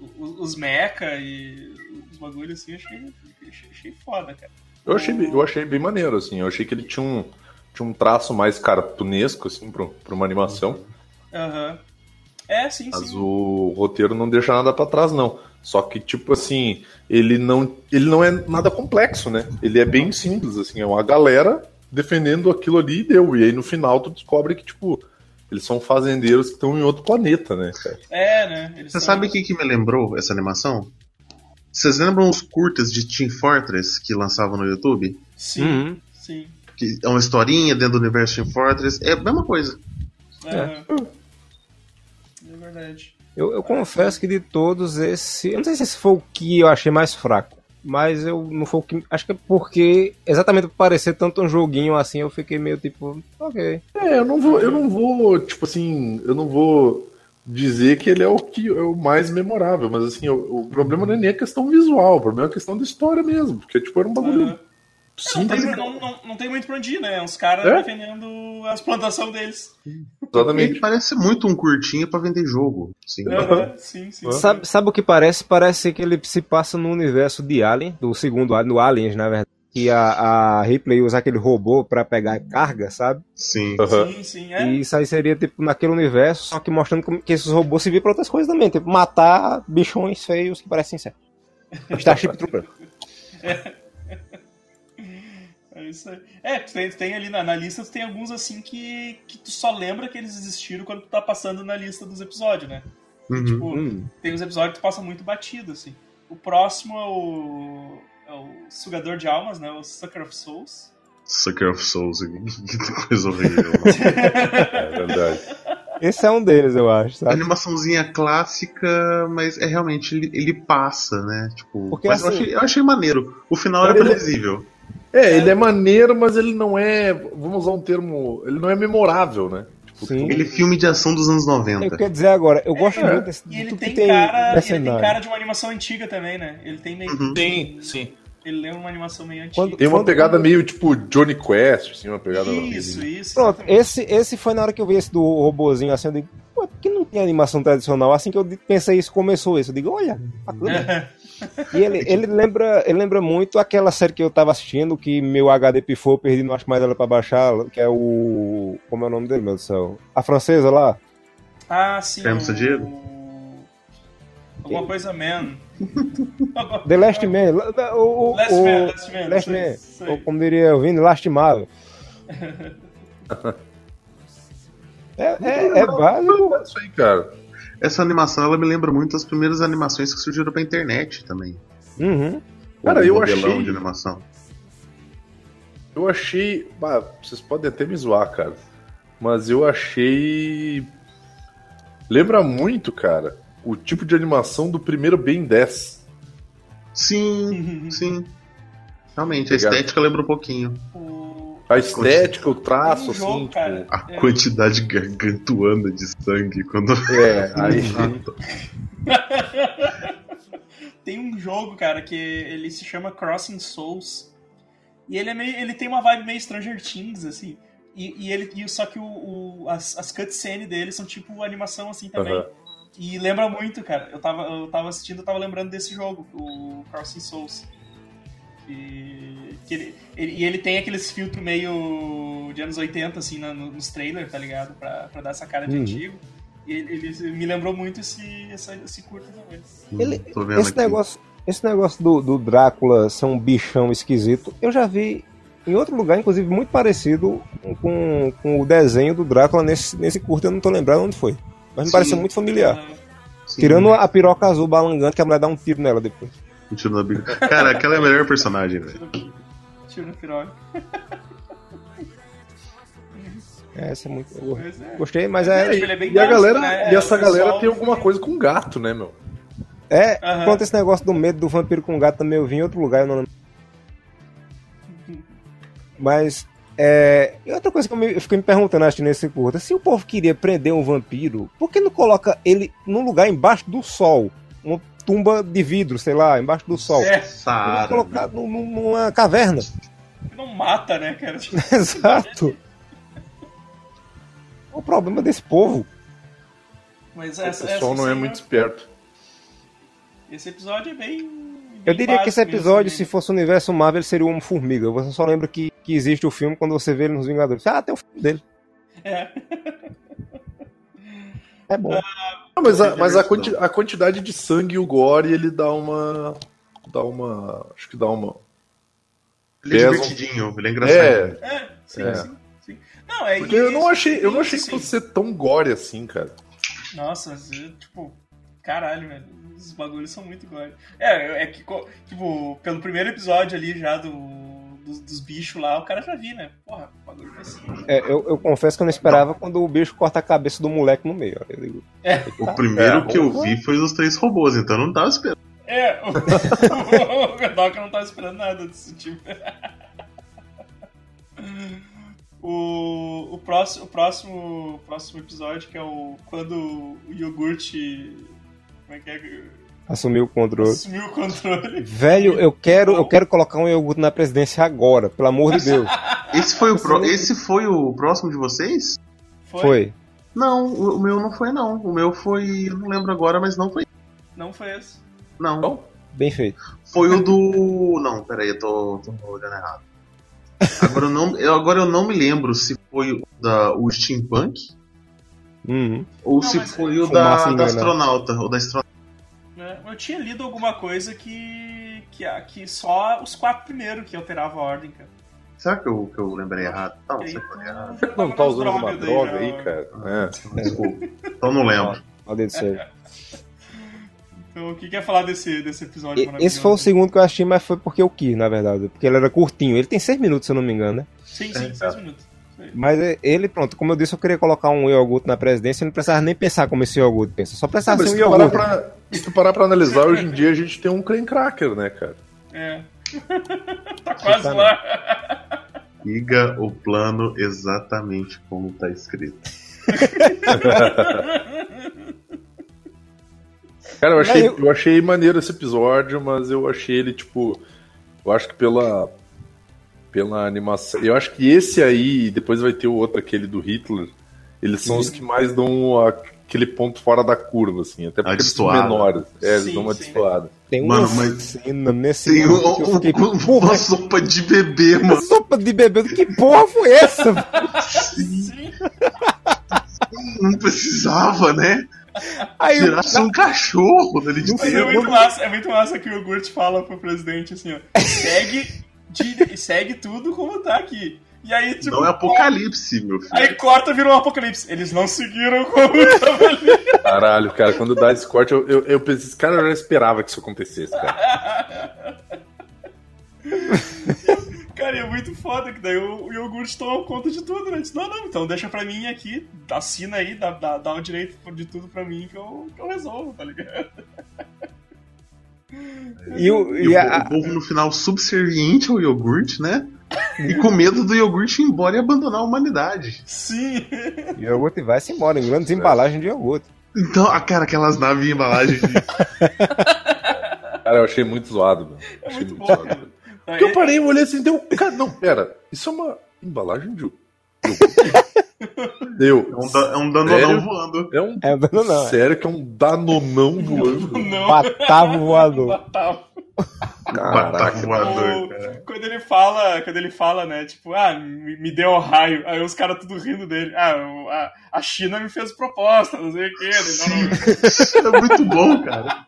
o- os mecha e os bagulhos, assim, achei, achei, achei foda, cara. Eu achei, bem- eu achei bem maneiro, assim. Eu achei que ele tinha um, tinha um traço mais cartunesco, assim, pra, pra uma animação. Aham. É, sim, Mas sim. o roteiro não deixa nada pra trás, não. Só que, tipo assim, ele não, ele não é nada complexo, né? Ele é bem simples, assim. É uma galera defendendo aquilo ali e deu. E aí no final tu descobre que, tipo, eles são fazendeiros que estão em outro planeta, né, cara? É, né? Eles Você são- sabe o que, que me lembrou essa animação? Vocês lembram os curtas de Team Fortress que lançavam no YouTube? Sim, Uhum. sim. Que é uma historinha dentro do universo Team Fortress. É a mesma coisa. Aham. É verdade. Eu, eu confesso que de todos esse. Eu não sei se esse foi o que eu achei mais fraco. Mas eu não foi o que. Acho que é porque, exatamente por parecer tanto um joguinho assim, eu fiquei meio tipo, ok. É, eu não vou, eu não vou, tipo assim, eu não vou dizer que ele é o que é o mais memorável, mas assim, o, o problema não é nem a questão visual, o problema é a questão da história mesmo, porque tipo era um bagulho Aham. Não tem, simples. não, não, não tem muito pra onde ir, né? Uns caras É? defendendo as plantações deles. Ele Exatamente. parece muito um curtinho pra vender jogo. Sim. Sim, sim. Sabe, sabe o que parece? Parece que ele se passa no universo de Alien, do segundo Alien, no Aliens, na verdade. Que a, a Ripley usa aquele robô pra pegar carga, sabe? Sim. Aham. Sim, sim, é. E isso aí seria tipo naquele universo, só que mostrando que esses robôs servem pra outras coisas também, tipo matar bichões feios que parecem ser. Starship Trooper. É isso aí. É, tu tem, tem ali na, na lista, tu tem alguns assim que, que tu só lembra que eles existiram quando tu tá passando na lista dos episódios, né? Uhum. Tipo, Hum. tem uns episódios que tu passa muito batido, assim. O próximo é o. É o Sugador de Almas, né? O Sucker of Souls. Sucker of Souls. Que coisa horrível. É verdade. Esse é um deles, eu acho, sabe? Animaçãozinha clássica, mas é realmente ele, ele passa, né? Tipo, Porque, mas eu, assim- achei, eu achei maneiro. O final era Ele- previsível. É, ele é maneiro, mas ele não é, vamos usar um termo, ele não é memorável, né? Sim. Ele é filme de ação dos anos Eu 90. quero dizer agora, eu gosto É, muito desse, E de ele tem, que tem cara. Ele tem cara de uma animação antiga também, né? Ele tem meio. Uhum. Sim, sim. Ele lembra uma animação meio antiga. Quando- Tem uma Quando- pegada meio tipo Johnny Quest, assim, uma pegada Isso, isso. Pronto, exatamente. esse, esse foi na hora que eu vi esse do robozinho assim, eu digo, pô, por que não tem animação tradicional? Assim que eu pensei isso, começou isso. Eu digo, olha, bacana. E ele, ele, lembra, ele lembra muito aquela série que eu tava assistindo, que meu HD pifou, perdi, não acho mais ela pra baixar, que é o. Como é o nome dele, meu Deus do céu? A francesa lá? Ah, sim. Carlos o- Sandiego? Alguma coisa Man. The Last Man. O, o, Last o- Man, Last Man. Last Man. como diria o Vini, lastimável. É, é, é básico. É isso aí, cara. Essa animação ela me lembra muito as primeiras animações que surgiram pra internet também. Uhum. Cara, O eu modelão achei- de animação. Eu achei. bah, vocês podem até me zoar, cara. Mas eu achei. Lembra muito, cara, o tipo de animação do primeiro Ben 10. Sim, sim. Realmente, a Obrigado. estética lembra um pouquinho. O... A estética, o traço, jogo, assim. tipo, A É. quantidade gargantuana de sangue quando. É, aí. Tem um jogo, cara, que ele se chama Crossing Souls. E ele é meio. Ele tem uma vibe meio Stranger Things, assim. E, e ele. E, só que o, o- as, as cutscenes dele são tipo animação assim também. Aham. E lembra muito, cara. Eu tava, eu tava assistindo, eu tava lembrando desse jogo, o Crossing Souls. Que, que ele, ele- e ele tem aqueles filtros meio de anos 80, assim, na- no- nos trailers, tá ligado? Pra, pra dar essa cara de Uhum. antigo. E ele, ele me lembrou muito esse, essa, esse curto também. Ele- Tô vendo Esse aqui. negócio, esse negócio do, do Drácula ser um bichão esquisito, eu já vi em outro lugar, inclusive, muito parecido com, com o desenho do Drácula nesse, nesse curto, eu não tô lembrando onde foi. Mas me Sim. pareceu muito familiar. Sim. Tirando a piroca azul balangante que a mulher dá um tiro nela depois. Tiro na bica. Cara, aquela é a melhor personagem, velho. Tiro no piroca. É, Essa é muito. Pois é. Gostei, mas É, é. tipo, é E a básico, galera, né? e essa pessoal- galera tem alguma coisa com gato, né, meu? É, Aham. quanto esse negócio do medo do vampiro com gato também eu vi em outro lugar, eu não lembro. Mas, é. E outra coisa que eu, me, eu fiquei me perguntando assistindo esse curta: se o povo queria prender um vampiro, por que não coloca ele num lugar embaixo do sol? Uma tumba de vidro, sei lá, embaixo do sol. É, num- num- numa caverna. não mata, né, cara? Exato. O problema desse povo. Mas O essa, pessoal essa não é muito esperto. Esse episódio é bem. Eu bem diria que esse básico mesmo, episódio, né? se fosse o universo Marvel, seria o Homem-Formiga. Você só lembra que, que existe o filme quando você vê ele nos Vingadores. Ah, tem o filme dele. É. É bom. Ah, mas a, mas a, quanti- a quantidade de sangue e o gore, ele dá uma. Dá uma. Acho que dá uma. Ele é divertidinho, ele é engraçado. É, É, sim, É. sim, sim. Não, é porque eu não achei, eu não achei isso, que sim. fosse ser tão gore assim, cara. Nossa, é, tipo, caralho, velho. Os bagulhos são muito gore. É, é que, tipo, pelo primeiro episódio ali já do, dos, dos bichos lá, o cara já vi, né? Porra, o bagulho vai ser. É, eu, eu confesso que eu não esperava quando o bicho corta a cabeça do moleque no meio. digo, É, O primeiro É, que eu vi foi dos três robôs, então eu não tava esperando. é. O, o Godoka não tava esperando nada desse tipo. O, o, próximo, o próximo, o próximo episódio, que é o. Quando o iogurte. Como é que é? Assumiu o controle. Assumiu o controle. Velho, eu quero, eu quero colocar um iogurte na presidência agora, pelo amor de Deus. Esse foi o, pro- esse foi o próximo de vocês? Foi. Não, o o meu não foi não. O meu foi, eu não lembro agora, mas não foi. Não foi esse. Não. Não? Bem feito. Foi o do. Não, peraí, eu tô, tô olhando errado. Agora eu, não, eu, agora eu não me lembro se foi o da o Steampunk Uhum. ou Não, se foi o fumaça da, da astronauta. O da astronauta. Né? Eu tinha lido alguma coisa que, que, que só os quatro primeiros que alteravam a ordem, cara. Será que eu, que eu lembrei errado? Não, E aí, sei que errado. Não tá usando uma droga já. aí, cara. É. Desculpa. Então não lembro. Maldito seja. Então, o que quer falar desse, desse episódio E-? Esse foi o segundo que eu achei, mas foi porque eu quis, na verdade. Porque ele era curtinho. Ele tem seis minutos, se eu não me engano, né? Sim, sim, É, seis tá. minutos. Isso aí. Mas é- ele, pronto, como eu disse, eu queria colocar um iogurte na presidência e não precisava nem pensar como esse iogurte pensa. Só precisava Mas ser se um iogurte. pra, se tu parar pra analisar, hoje em dia a gente tem um crane cracker, né, cara? É. tá quase Exatamente. lá. Siga o plano exatamente como tá escrito. Cara, eu achei, eu- eu achei maneiro esse episódio, mas eu achei ele, tipo. Eu acho que pela. Pela animação. Eu acho que esse aí, depois vai ter o outro, aquele do Hitler. Eles são os que mais dão aquele ponto fora da curva, assim. Até porque eles são menores. É, eles Sim, dão uma destoada. Tem uma Mano, mas- cena nesse Tem um- que eu fiquei, um- porra, uma sopa de bebê, mano. sopa de bebê, que porra foi essa? Sim. Não precisava, né? Aí eu- Tirasse um cachorro dali de é muito massa, é muito massa que o iogurte fala pro presidente assim, ó. Segue, de- segue tudo como tá aqui. E aí, tipo. Não é apocalipse, meu filho. Aí corta virou um apocalipse. Eles não seguiram como tava ali. Caralho, cara, quando dá esse corte, eu, eu, eu pensei, esse cara já esperava que isso acontecesse, cara. Cara, e é muito foda que daí o, o iogurte toma conta de tudo, né? Diz, não, não, então deixa pra mim aqui, assina aí, dá, dá, dá o direito de tudo pra mim que eu, que eu resolvo, tá ligado? E, o, E e o, a- o povo no final subserviente ao iogurte, né? E com medo do iogurte ir embora e abandonar a humanidade. Sim. o iogurte vai-se embora em grandes embalagens de iogurte. Então, ah, cara, aquelas naves em embalagem de. Cara, eu achei muito zoado, meu. É Achei muito muito bom, zoado. Porque eu parei, eu olhei assim, deu. Cara, não, pera. Isso é uma embalagem de. Deu. É um, da- é um danonão Sério? voando. É um. É, não, não, é. Sério que é um danonão voando? Não. Batavo voador. Batava. Voador, O- cara. quando ele fala, quando ele fala, né, tipo, ah, me, me deu um raio, aí os caras tudo rindo dele. Ah, o- a, a China me fez proposta, não sei o quê. Ele, não, não, É muito bom, cara.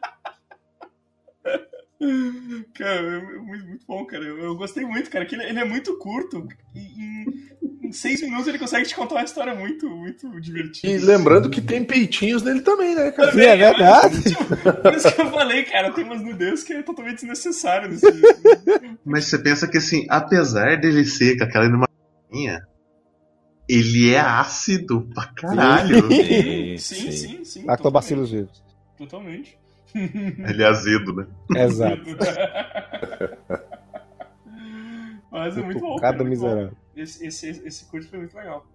Cara, é muito, muito bom, cara. Eu, eu gostei muito, cara, que ele, ele é muito curto. E em, em seis minutos ele consegue te contar uma história muito, muito divertida. E lembrando que tem peitinhos nele também, né, cara? Sim, é verdade. Tipo, por isso que eu falei, cara, tem umas nudez que é totalmente desnecessário nesse Mas você pensa que assim, apesar dele ser com aquela animação, ele é ácido pra caralho. Sim, sim, sim. sim Lactobacilos vivos. Totalmente. ele é azedo, né? Exato. Mas é muito bom. Cada bom. miserável. Esse, esse, esse curso foi muito legal.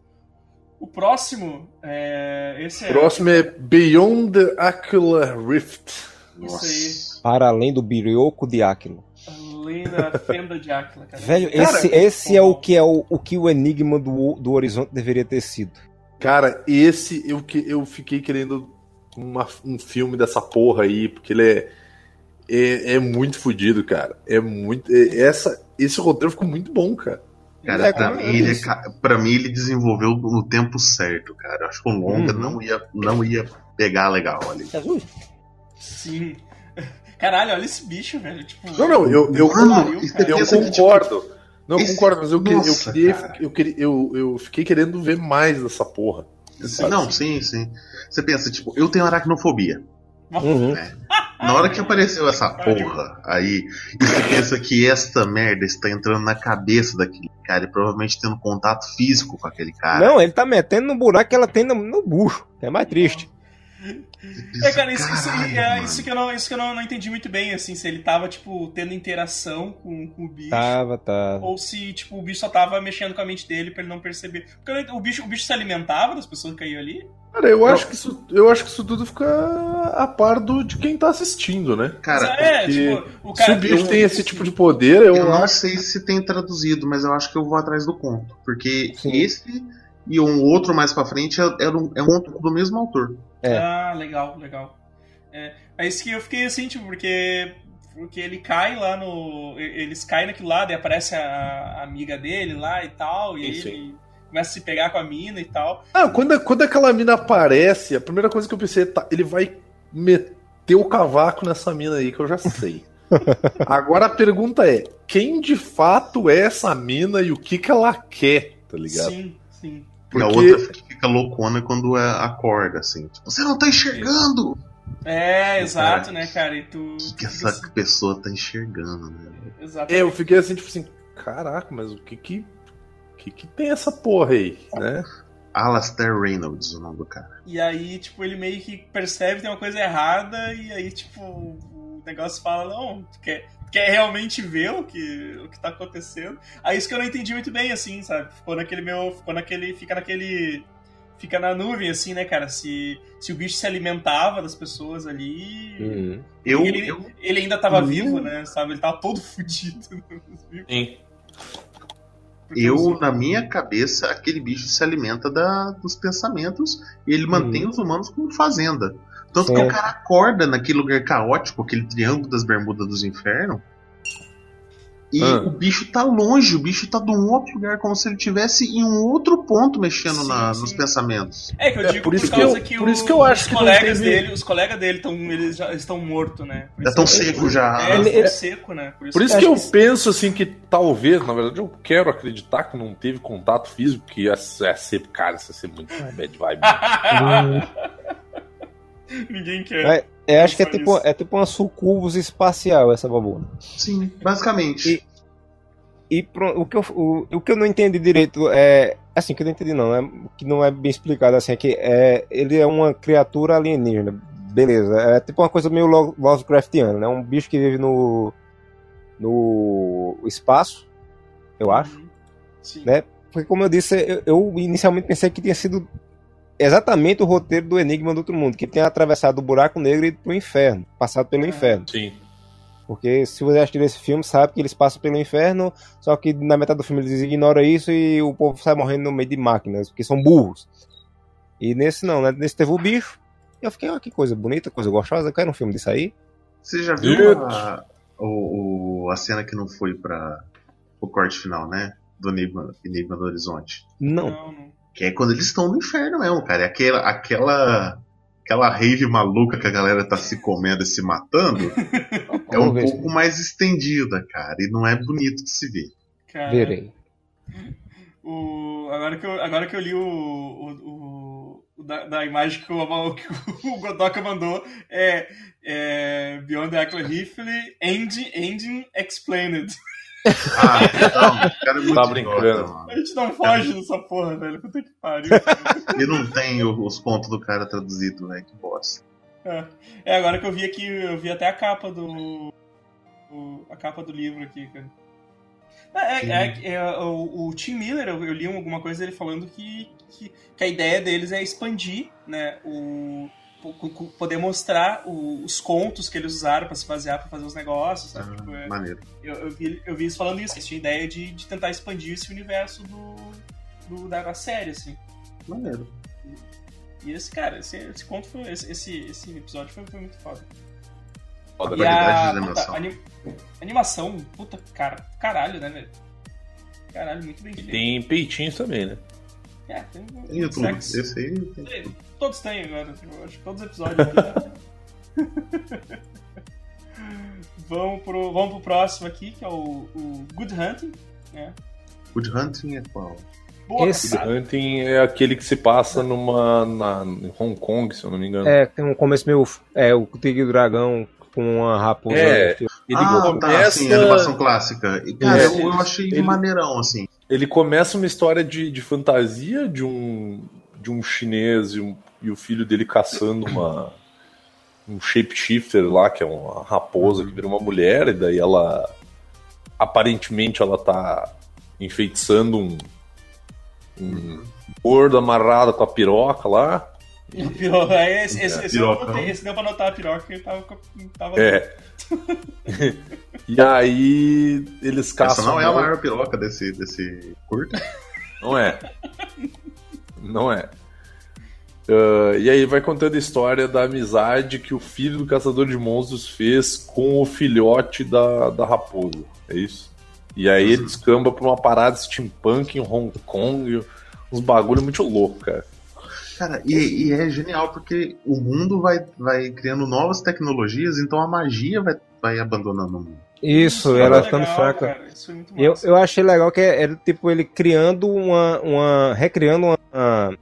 O próximo, é, esse é. O próximo é Beyond the Aquila Rift. Isso aí. Para além do birioco de Aquilo. Além da fenda de Áquila, cara. Velho, Cara, esse, esse é o que é o, o que o enigma do, do horizonte deveria ter sido. Cara, esse eu, que- eu fiquei querendo uma- um filme dessa porra aí, porque ele é, é, é muito fodido, cara. É muito. é- essa, esse roteiro ficou muito bom, cara. Cara, É, pra, mim, é ele, ca- pra mim ele desenvolveu no tempo certo, cara. Eu Acho que o longa Uhum. não, ia, não ia pegar legal ali. Jesus. Sim. Caralho, olha esse bicho, velho. Tipo, Não, não, eu, eu, Mano, eu- você eu tipo, concordo. Não, eu esse- concordo, mas eu, que- eu Nossa, queria. Eu, queria eu, eu fiquei querendo ver mais dessa porra. Assim, não, sim, sim. Você pensa, tipo, eu tenho aracnofobia. Uhum. Na hora que apareceu essa porra aí, e você pensa que esta merda está entrando na cabeça daquele cara e provavelmente tendo contato físico com aquele cara. Não, ele tá metendo no buraco que ela tem no, no bucho. É mais triste. É, cara, isso, isso, "Caralho, é, mano." isso que eu, não, isso que eu não, não entendi muito bem, assim, se ele tava, tipo, tendo interação com, com o bicho. Tava, tava. Ou se, tipo, o bicho só tava mexendo com a mente dele pra ele não perceber. Porque o bicho, o bicho se alimentava das pessoas que caíam ali? Cara, eu acho, que isso, eu acho que isso tudo fica a par do, de quem tá assistindo, né? Cara, é, porque tipo, o Se cara. o bicho tem esse tipo de poder, eu, Eu não sei se tem traduzido, mas eu acho que eu vou atrás do conto. Porque Sim. esse e um outro mais pra frente é, é um, é um conto do mesmo autor. É. Ah, legal, legal. É, é isso que eu fiquei assim, tipo, porque. Porque ele cai lá no. Eles caem naquilo lá, daí aparece a, a amiga dele lá e tal, e sim. ele começa a se pegar com a mina e tal. Ah, quando, quando aquela mina aparece, a primeira coisa que eu pensei é, tá, ele vai meter o cavaco nessa mina aí, que eu já sei. Agora a pergunta é: quem de fato é essa mina e o que, que ela quer, tá ligado? Sim, sim. E a Porque- outra fica loucona quando é, acorda, assim. Tipo, você não tá enxergando! É, exato, né, cara? E tu. O que, essa assim, pessoa tá enxergando, né? Exatamente. É, eu fiquei assim, tipo assim, caraca, mas o que que. O que, que tem essa porra aí, né? Alastair Reynolds, o nome do cara. E aí, tipo, ele meio que percebe que tem uma coisa errada, e aí, tipo, o negócio fala, não, tu quer, quer realmente ver o que, o que tá acontecendo? Aí isso que eu não entendi muito bem, assim, sabe? Ficou naquele meu. Ficou naquele. Fica naquele. Fica na nuvem, assim, né, cara? Se, se o bicho se alimentava das pessoas ali. Uhum. Eu, ele, eu, ele ainda tava Hum. vivo, né? Sabe? Ele tava todo fudido. Sim. Porque eu, na minha cabeça, aquele bicho se alimenta da, dos pensamentos e ele mantém os humanos como fazenda. Tanto que Sim. o cara acorda naquele lugar caótico, aquele triângulo das bermudas dos infernos. E Ah. o bicho tá longe, o bicho tá de um outro lugar, como se ele estivesse em um outro ponto mexendo Sim, na- sim. nos pensamentos. É que eu É, digo por por, isso que causa eu- que, por isso o- que eu acho os que colegas teve- dele, os colegas dele estão eles já estão mortos, né? Por Já estão que- secos já. É, Ele- ele, seco, né? Por isso, Por isso que eu que- penso assim que talvez, na verdade, eu quero acreditar que não teve contato físico, que ia, ia ser, cara, isso ia ser muito bad vibe. ninguém quer. É, é, acho que é tipo, é tipo uma sucubus espacial essa babona. Sim, basicamente. E pro- o, que eu, o, o que eu não entendi direito é. Assim, que eu não entendi não, é, que não é bem explicado assim, é que é, ele é uma criatura alienígena. Beleza, é tipo uma coisa meio Lo- Lovecraftiana, né? Um bicho que vive no. no espaço, eu acho. Uhum. Sim. né? Porque, como eu disse, eu, eu inicialmente pensei que tinha sido exatamente o roteiro do Enigma do Outro Mundo, que tinha atravessado o buraco negro e ido pro inferno, passado pelo Ah. inferno. Sim. Porque se você assistir esse filme, sabe que eles passam pelo inferno, só que na metade do filme eles ignoram isso e o povo sai morrendo no meio de máquinas, porque são burros. E nesse não, né? Nesse teve o bicho. E eu fiquei, ó, que coisa bonita, coisa gostosa, eu quero um filme disso aí. Você já viu a, o, o- a cena que não foi para o corte final, né? Do Enigma, Enigma do Horizonte. Não. Não, não. Que é quando eles estão no inferno mesmo, cara. É aquela, aquela, aquela rave maluca que a galera tá se comendo e se matando é um ver. pouco mais estendida, cara. E não é bonito de se ver. Cara, Verei. o, agora, que eu, agora que eu li o, o, o- da, da imagem que o, que o Godoka mandou, é, é Beyond the Aquila Rifle, Engine, Engine Explained. Ah, não, o cara é muito Tá idiota, brincando. mano. A gente não foge dessa porra, velho. Puta que pariu. E não tem os pontos do cara traduzido, velho. Que bosta. É, agora que eu vi aqui, eu vi até a capa do. o- a capa do livro aqui, cara. É, é- é- é, o, o Tim Miller, eu, eu li alguma coisa dele falando que, que, que a ideia deles é expandir, né, o, poder mostrar o- os contos que eles usaram pra se basear pra fazer os negócios, sabe? Tipo, é- Ah, maneiro. eu, eu vi, eu vi eles falando isso, eles tinham a ideia de, de tentar expandir esse universo do, do- da, da série, assim. Maneiro. E esse, cara, esse, esse conto foi. Esse, esse, episódio foi, foi muito foda. Foda, E né? a de animação. puta, anim- animação, puta, cara, caralho, né, velho? Caralho, muito bem feito. Tem peitinhos também, né? É, tem, Tem tudo. sexo. Esse aí tem Tem, Todos têm agora, eu acho que todos os episódios. aqui, né? vamos, pro, vamos pro próximo aqui, que é o, o Good Hunting. Né? Good Hunting é qual? Boa, Esse- cara. Hunting é aquele que se passa numa na, em Hong Kong, se eu não me engano. É, tem um começo meio. É, o Tigre Dragão com uma raposa. É. Ele ah, começa, tá, sim, animação clássica. E, cara, É, eu, eu achei ele- maneirão, assim. Ele começa uma história de, de fantasia de um de um chinês e, um- e o filho dele caçando uma um shapeshifter lá, que é uma raposa que vira uma mulher, e daí ela aparentemente ela tá enfeitiçando um um gordo amarrado com a piroca lá. Aí Esse, esse, É, esse, eu pirocão. notei, esse deu pra notar a piroca que ele tava. tava É. e aí eles Essa caçam. não é a maior piroca desse, desse curto. Não é. Não é. Ah, e aí vai contando a história da amizade que o filho do caçador de monstros fez com o filhote da, da raposa. É isso? E aí ele descamba pra uma parada steampunk em Hong Kong. Uns bagulho muito louco, cara. Cara, e, e é genial porque o mundo vai, vai criando novas tecnologias, então a magia vai, vai abandonando o mundo. Isso, foi ela muito ficando legal, fraca. cara, Isso foi muito Eu, massa. eu achei legal que era tipo ele criando uma. uma recriando uma,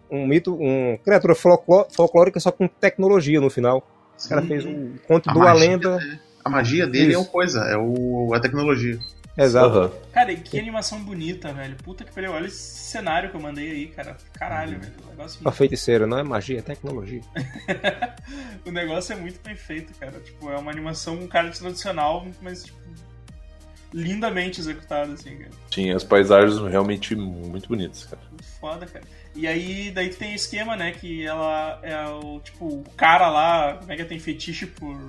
um mito, uma criatura folcló- folclórica só com tecnologia no final. O cara Sim. fez um conto do dele- A magia dele é Isso. o coisa, é o, a tecnologia. Exato. Aham. Cara, e que animação bonita, velho. Puta que pariu. Olha esse cenário que eu mandei aí, cara. Caralho, velho. O negócio, A feiticeira, não é magia, é tecnologia. o negócio é muito bem feito, cara. Tipo, é uma animação com cara tradicional, mas, tipo, lindamente executada, assim, cara. Sim, as paisagens realmente muito bonitas, cara. Muito foda, cara. E aí, daí tu tem o esquema, né? Que ela é o, tipo, o cara lá, como é que é, tem fetiche por.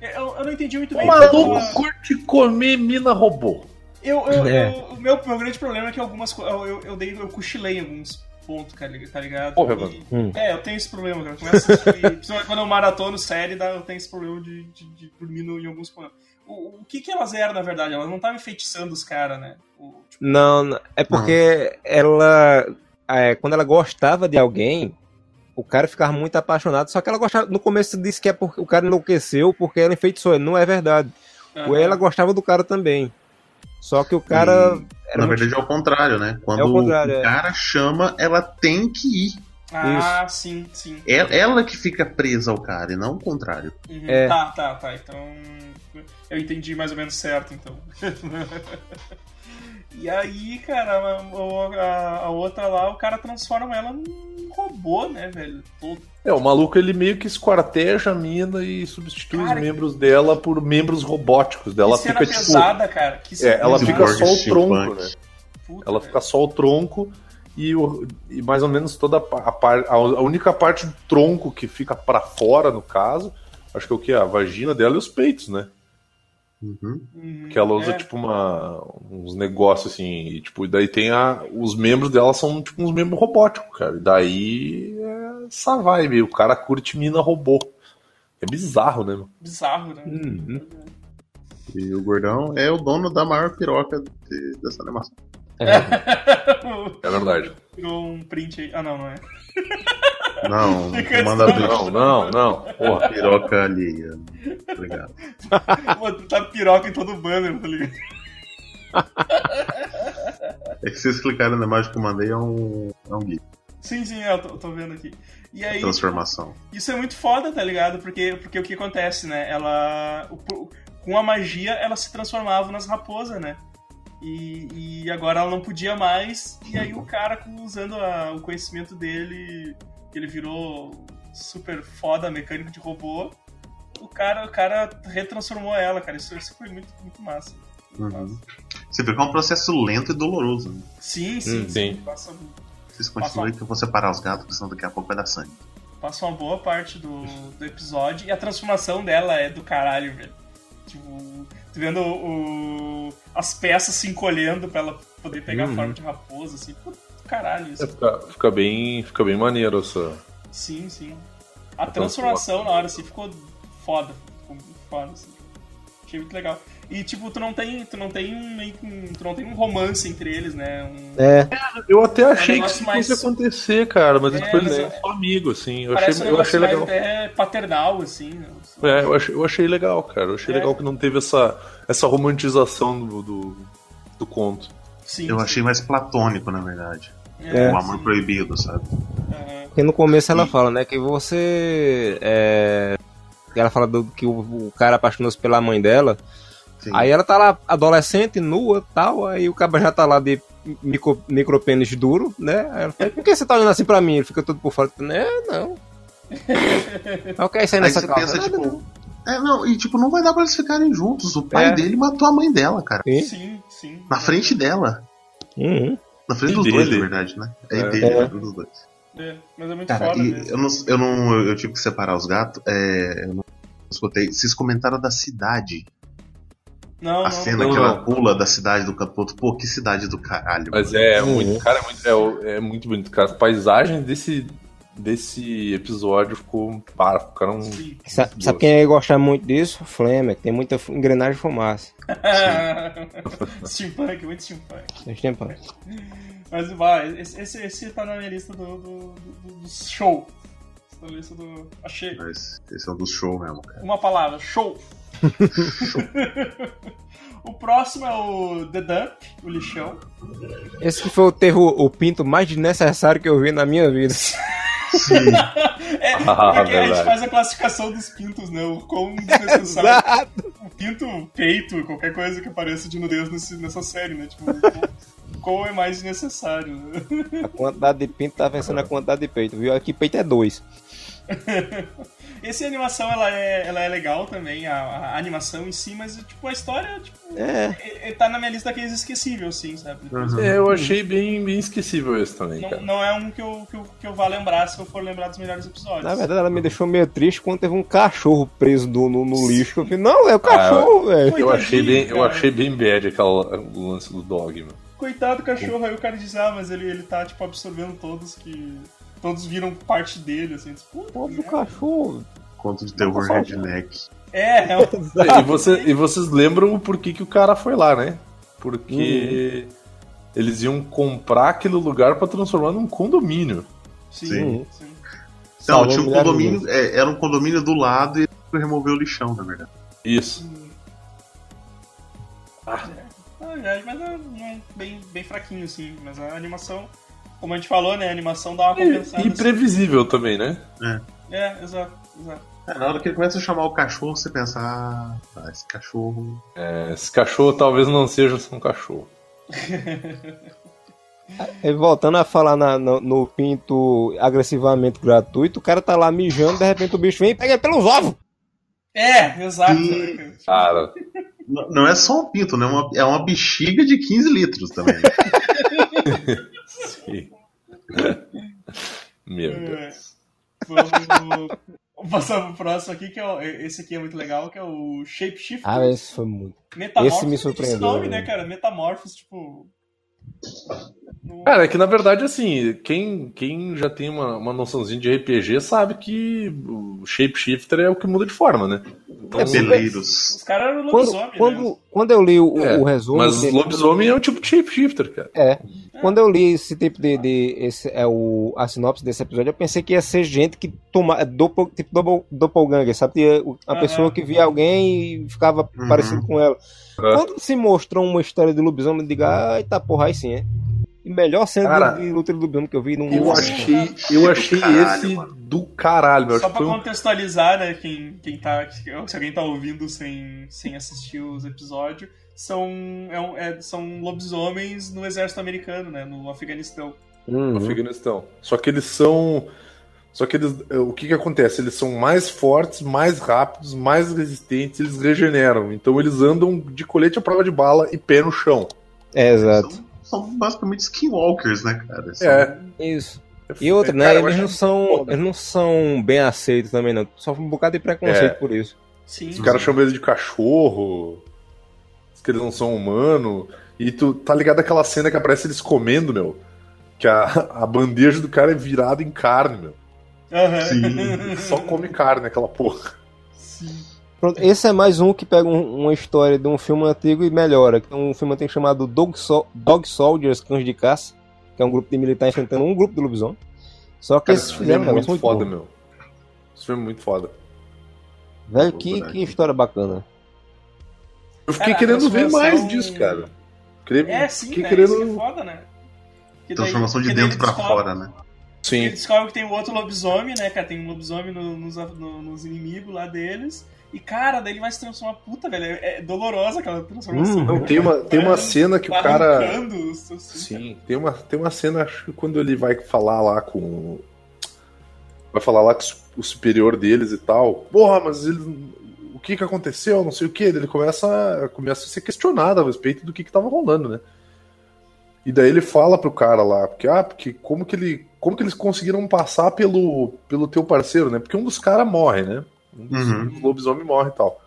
Eu, eu não entendi muito O bem. maluco Ela- curte comer mina robô. Eu, eu, É. eu- o meu, meu grande problema é que algumas coisas. Eu, eu, eu dei, eu cochilei em alguns pontos, cara, tá ligado? Porra, E- mano. Hum. É, eu tenho esse problema, cara. Eu começo a assistir, quando eu maratono série, eu tenho esse problema de, de, de dormir no- em alguns pontos. O, o que que elas eram, na verdade? Elas não estavam enfeitiçando os caras, né? O, tipo, Não, não, é porque ela. é, quando ela gostava de alguém, o cara ficava muito apaixonado. Só que ela gostava. No começo disse que é porque o cara enlouqueceu porque ela enfeitiçou ele. Não é verdade. Ou ela gostava do cara também. Só que o cara. era Na muito- verdade é o contrário, né? Quando É o contrário, o é. cara chama, ela tem que ir. Ah, sim, sim. É ela que fica presa ao cara, e não o contrário. Uhum. É. Tá, tá, tá. Então. Eu entendi mais ou menos certo, então. e aí, cara, a, a- a outra lá, o cara transforma ela num robô, né, velho? Todo É, o maluco ele meio que esquarteja a mina e substitui Cara, os membros dela por membros robóticos dela. que cena fica tipo. pesada, cara. Que cena É, ela fica só o tronco, né? Puta, Ela velho. fica só o tronco e, o- e mais ou menos toda a, pa- a, par- a, a única parte do tronco que fica pra fora, no caso, acho que é o que? A vagina dela e os peitos, né? Uhum. Que ela usa, é. tipo, uma, uns negócios assim, e, tipo, e daí tem a. Os membros dela são tipo uns membros robóticos, cara. E daí é essa vibe. O cara curte mina robô. É bizarro, né? meu? Bizarro, né? Uhum. E o gordão é o dono da maior piroca de- dessa animação. É verdade. Virou um print aí. Ah, não, não é. Não, Fica manda. Não, não, não. Porra. Piroca alheia. Obrigado. Pô, tá piroca em todo o banner, tá ligado? É que vocês clicaram na imagem que eu mandei, é um, é um gif. Sim, sim, eu tô, tô vendo aqui. E aí, Transformação. isso é muito foda, tá ligado? Porque, porque o que acontece, né? Ela. o- com a magia, ela se transformava nas raposas, né? E, e agora ela não podia mais. E aí o cara, usando a- o conhecimento dele, que ele virou super foda mecânico de robô, o cara, o cara retransformou ela, cara. Isso, isso foi muito, muito massa. Muito Uhum. massa. Você vê que é um processo lento e doloroso. Né? Sim, sim, Hum, sim. sim. Passa, Vocês continuem que eu vou separar os gatos, senão daqui a pouco vai dar sangue. passa uma boa parte do, do episódio e a transformação dela é do caralho, velho. Tipo, tu vendo o, as peças se encolhendo pra ela poder pegar a Uhum. forma de raposa, assim, puta caralho É, isso. fica, fica bem, fica bem maneiro essa. Sim, sim. A transformação na hora, assim, ficou foda. Ficou muito foda, assim. Achei muito legal. E, tipo, tu não tem, tu não tem um, meio que um- tu não tem um romance entre eles, né? Um, É, Eu até achei que negócio isso mais- fosse acontecer, cara, mas É, depois mas eles é- são amigos, assim. Eu parece achei, um eu achei legal. até paternal, assim. né? É, eu achei, eu achei legal, cara. Eu achei É. legal que não teve essa, essa romantização do, do, do conto. Sim, Eu sim. achei mais platônico, na verdade. É. o amor proibido, sabe? Aham. porque no começo ela E- fala, né, que você. É... Ela fala do, que o, o cara apaixonou-se pela mãe dela. Sim. Aí ela tá lá, adolescente, nua tal, aí o cara já tá lá de micro, micropênis duro, né? Aí ela fala, por que você tá olhando assim pra mim? Ele fica todo por fora, né? Não. Mas o que é isso aí Aí nessa você calça? pensa, Nada, tipo. não. É, não, e tipo, não vai dar pra eles ficarem juntos. O pai É. dele matou a mãe dela, cara. Sim. Sim, sim. Na frente dela. Uhum. Na frente E dos dois, dele. na verdade, né? É, É. dele, É. na frente dos dois. É, mas é muito Cara, foda e mesmo. eu não, eu não. Eu, eu tive que separar os gatos. É, eu não escutei. Vocês comentaram da cidade. Não, a não. cena não, que não. ela pula da cidade do Capoto. Pô, que cidade do caralho. Mas mano. é Uhum. muito. Cara, é muito, é, é muito bonito, cara. As paisagens desse, desse episódio ficou. Para, ficaram. Sim. Sa- Sabe, quem ia gostar muito disso? Flamer, que tem muita engrenagem de fumaça. steampunk, muito steampunk. Tempo. Mas vai, esse, esse, esse tá na minha lista do, do, do, do show. Esse tá na lista do. Achei. Mas esse é um dos shows mesmo, cara. Uma palavra, show. o próximo é o The Dump, o lixão. Esse que foi o terror, o pinto mais desnecessário que eu vi na minha vida. É, Ah, porque a gente faz a classificação dos pintos, né? O quão desnecessário. O pinto, peito, qualquer coisa que apareça de nudez nesse, nessa série, né? Tipo, qual é mais desnecessário, né? A quantidade de pinto tá vencendo a quantidade de peito, viu? Aqui peito é dois. Essa animação, ela é, ela é legal também, a, a animação em si, mas, tipo, a história, tipo, É. é- é- tá na minha lista daqueles esquecíveis, assim, sabe? Uhum. É, eu achei bem, bem esquecível esse também, Não, cara. não é um que eu, que, eu, que eu vá lembrar se eu for lembrar dos melhores episódios. Na verdade, ela me deixou meio triste quando teve um cachorro preso no, no, no lixo. Eu falei, não, é o cachorro, velho. Eu achei bem, eu achei bem bad aquela, o lance do dog, mano. Coitado do cachorro, aí o cara diz, ah, mas ele, ele tá, tipo, absorvendo todos que... Todos viram parte dele, assim. Tipo, puta, Pobre cachorro. Conto de terror redneck. É, é um... E, você- e vocês lembram o porquê que o cara foi lá, né? Porque eles iam comprar aquele lugar pra transformar num condomínio. Sim, Sim. sim. Não, tinha um condomínio. é, era um condomínio do lado e ele removeu o lixão, na verdade. Isso. Ah, é, mas é, é bem, bem fraquinho, assim. Mas a animação, como a gente falou, né? A animação dá uma E, compensada. e previsível também, né? assim. É, exato, exato. É, na hora que ele começa a chamar o cachorro, você pensa, ah, tá, esse cachorro. É, esse cachorro talvez não seja só um cachorro. E voltando a falar na- no, no pinto agressivamente gratuito, o cara tá lá mijando, de repente o bicho vem e pega ele pelos ovos. É, exato. Né, Cara, Não não é só um pinto, né? É uma, é uma bexiga de 15 litros também. sim. Meu É. Deus. Vamos, vamos passar pro próximo aqui, que é o, esse aqui é muito legal, que é o Shapeshifter. Ah, esse foi muito. Metamorphos. esse me Esse surpreendeu, nome, né, né? cara? Metamorphos, tipo... no- Cara, é que na verdade, assim, quem, quem já tem uma, uma noçãozinha de RPG sabe que o shapeshifter é o que muda de forma, né? Então, Cabeleiros. Os caras eram Quando, lobisomem, né? quando, quando eu li o, É, o resumo. Mas dele- lobisomem é um tipo de shapeshifter, cara. É. Quando eu li esse tipo de. de esse, é o, a sinopse desse episódio, eu pensei que ia ser gente que toma. Doppel, tipo double, doppelganger, sabe? A pessoa que via alguém e ficava Uhum. parecido com ela. É. Quando se mostrou uma história de lobisomem, eu digo, ai, tá porra, aí sim, é. E melhor cena Cara, de, de luta de lobisomem que eu vi num. Eu achei, eu achei caralho, esse mano. do caralho, meu. Só pra contextualizar, né, quem, quem tá. Se alguém tá ouvindo sem, sem assistir os episódios, são, é um- é- são lobisomens no exército americano, né? No Afeganistão. Uhum. no Afeganistão. Só que eles são. Só que eles. O que que acontece? Eles são mais fortes, mais rápidos, mais resistentes, eles regeneram. Então eles andam de colete à prova de bala e pé no chão. É, exato. São, basicamente skinwalkers, né, cara? São- É. Isso. E outra, né? Cara, eles não, são, foda. eles não são bem aceitos também, não. Sofrem um bocado de preconceito É. por isso. Sim. Os caras chamam eles de cachorro. Diz que eles não são humanos. E tu tá ligado aquela cena que aparece eles comendo, meu? Que a, a bandeja do cara é virada em carne, meu. Aham. Sim. Só come carne, aquela porra. Sim. Pronto, esse é mais um que pega um- uma história de um filme antigo e melhora. Que é um filme antigo chamado Dog, Sol- Dog Soldiers, Cães de Caça, que é um grupo de militares enfrentando um grupo de lobisomem. Só que Cara, eles esse filme é um negócio muito muito foda, bom. meu. Esse filme é muito foda. Velho, que, que história bacana. Eu fiquei querendo ver mais disso, cara. Queria- É, sim, fiquei né? querendo... Isso que é foda, né? Que daí- Transformação de dentro pra descobre- fora, né? Ele Sim. descobre que tem um outro lobisomem, né, cara? Tem um lobisomem no- nos, no- nos inimigos lá deles. E, cara, daí ele vai se transformar. Puta, velho. É, é dolorosa aquela transformação. Hum, Não, tem uma, tem uma cena que o cara. os- Sim, tem uma, tem uma cena, acho que quando ele vai falar lá com. Vai falar lá com o superior deles e tal. Porra, mas eles. O que que aconteceu? Não sei o que. Ele começa, começa a ser questionado a respeito do que que tava rolando, né? E daí ele fala pro cara lá, porque, ah, porque como que ele. Como que eles conseguiram passar pelo, pelo teu parceiro, né? Porque um dos caras morre, né? Um dos, Uhum. um dos lobisomens morre e tal.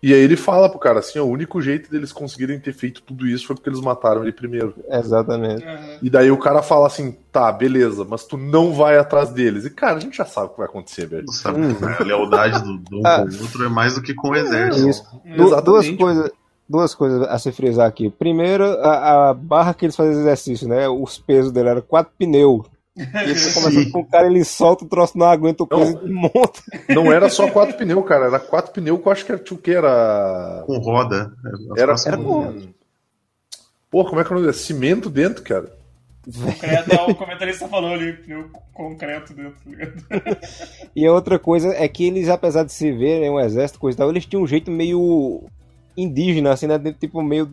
E aí ele fala pro cara assim, ó, o único jeito deles conseguirem ter feito tudo isso foi porque eles mataram ele primeiro. Exatamente. Aham. E daí o cara fala assim, tá, beleza, mas tu não vai atrás deles. E cara, a gente já sabe o que vai acontecer, velho. Não sabe, Hum. A lealdade do, do um Ah. com o outro é mais do que com o exército. Isso. Du- duas coisas. Duas coisas a se frisar aqui. Primeiro, a, a barra que eles faziam exercício, né? Os pesos dele eram quatro pneus. E ele começa com o cara, ele solta o troço, não aguenta o peso e monta. Não era só quatro pneus, cara, era quatro pneus que eu acho que era tipo o que era. Com roda. Era, era com. Pô, como é que é o nome? Cimento dentro, cara. Concreto, é o comentarista falou ali, pneu concreto dentro, tá ligado? E a outra coisa é que eles, apesar de se verem um exército, coisa e tal, eles tinham um jeito meio indígena, assim, né? de- Tipo, meio.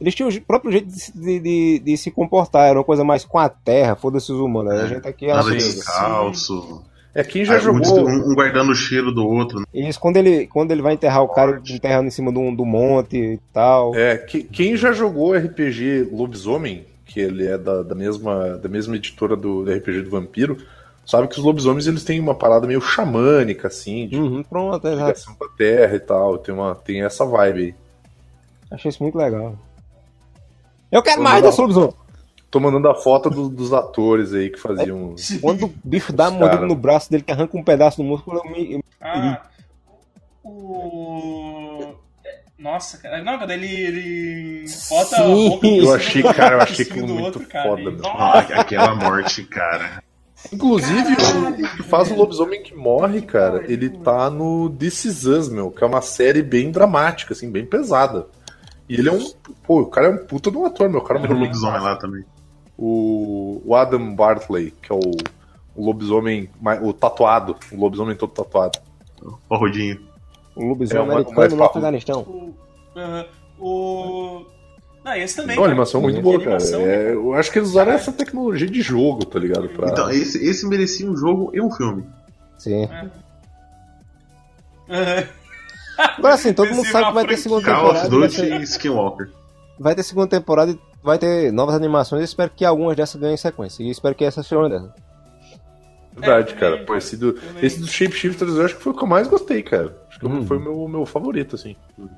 Eles tinham o próprio jeito de, se- de, de- de se comportar, era uma coisa mais com a terra, foda-se os humanos. A gente aqui é Nada assim. descalço. É quem já Aí, jogou. um guardando o cheiro do outro. né? Isso, quando ele, quando ele vai enterrar o cara, ele enterra em cima do, do monte e tal. É, que- quem já jogou RPG Lobisomem, que ele é da, da mesma, da mesma editora do, do RPG do Vampiro, sabe que os lobisomens eles têm uma parada meio xamânica, assim, de Uhum, pronto, ligação com a terra e tal. Tem, uma, tem essa vibe aí. Achei isso muito legal. Eu quero Vamos mais desse lobisomem. Tô mandando a foto do- dos atores aí que faziam. Quando o bicho dá uma mordida cara. no braço dele que arranca um pedaço do músculo, eu me. eu- Ah, o. Nossa, cara. Não, quando ele, ele bota Sim. a boca Eu achei, cara, eu achei do muito outro, cara. foda, meu. Ah, aquela morte, cara. Inclusive, o que faz o lobisomem que morre, cara, ele tá no This Is Us, meu, que é uma série bem dramática, assim, bem pesada. E ele é um. Pô, o cara é um puta de um ator, meu. O cara é muito lobisomem lá também. o, o Adam Bartley, que é o, o lobisomem, o tatuado, o lobisomem todo tatuado. Ó, o Rodinho. O lobisomem É, o mais- o americano no. Afeganistão. O. aham, o... Não, esse também. É uma cara. animação muito Que boa, cara. animação, É, eu acho que eles usaram essa tecnologia de jogo, tá ligado? Pra... Então, esse, esse merecia um jogo e um filme. Sim. Aham. Agora sim, todo mundo sabe que vai ter segunda franquia. Call of temporada. Vai Duty ter, e Skinwalker. vai ter segunda temporada e vai ter novas animações. Eu espero que algumas dessas ganhem sequência. E espero que essa seja uma dessas. Verdade, É, cara. Pô, esse, do, também. esse Shapeshifters eu acho que foi o que eu mais gostei, cara. Acho que Hum. foi o meu, meu favorito, assim. Eu-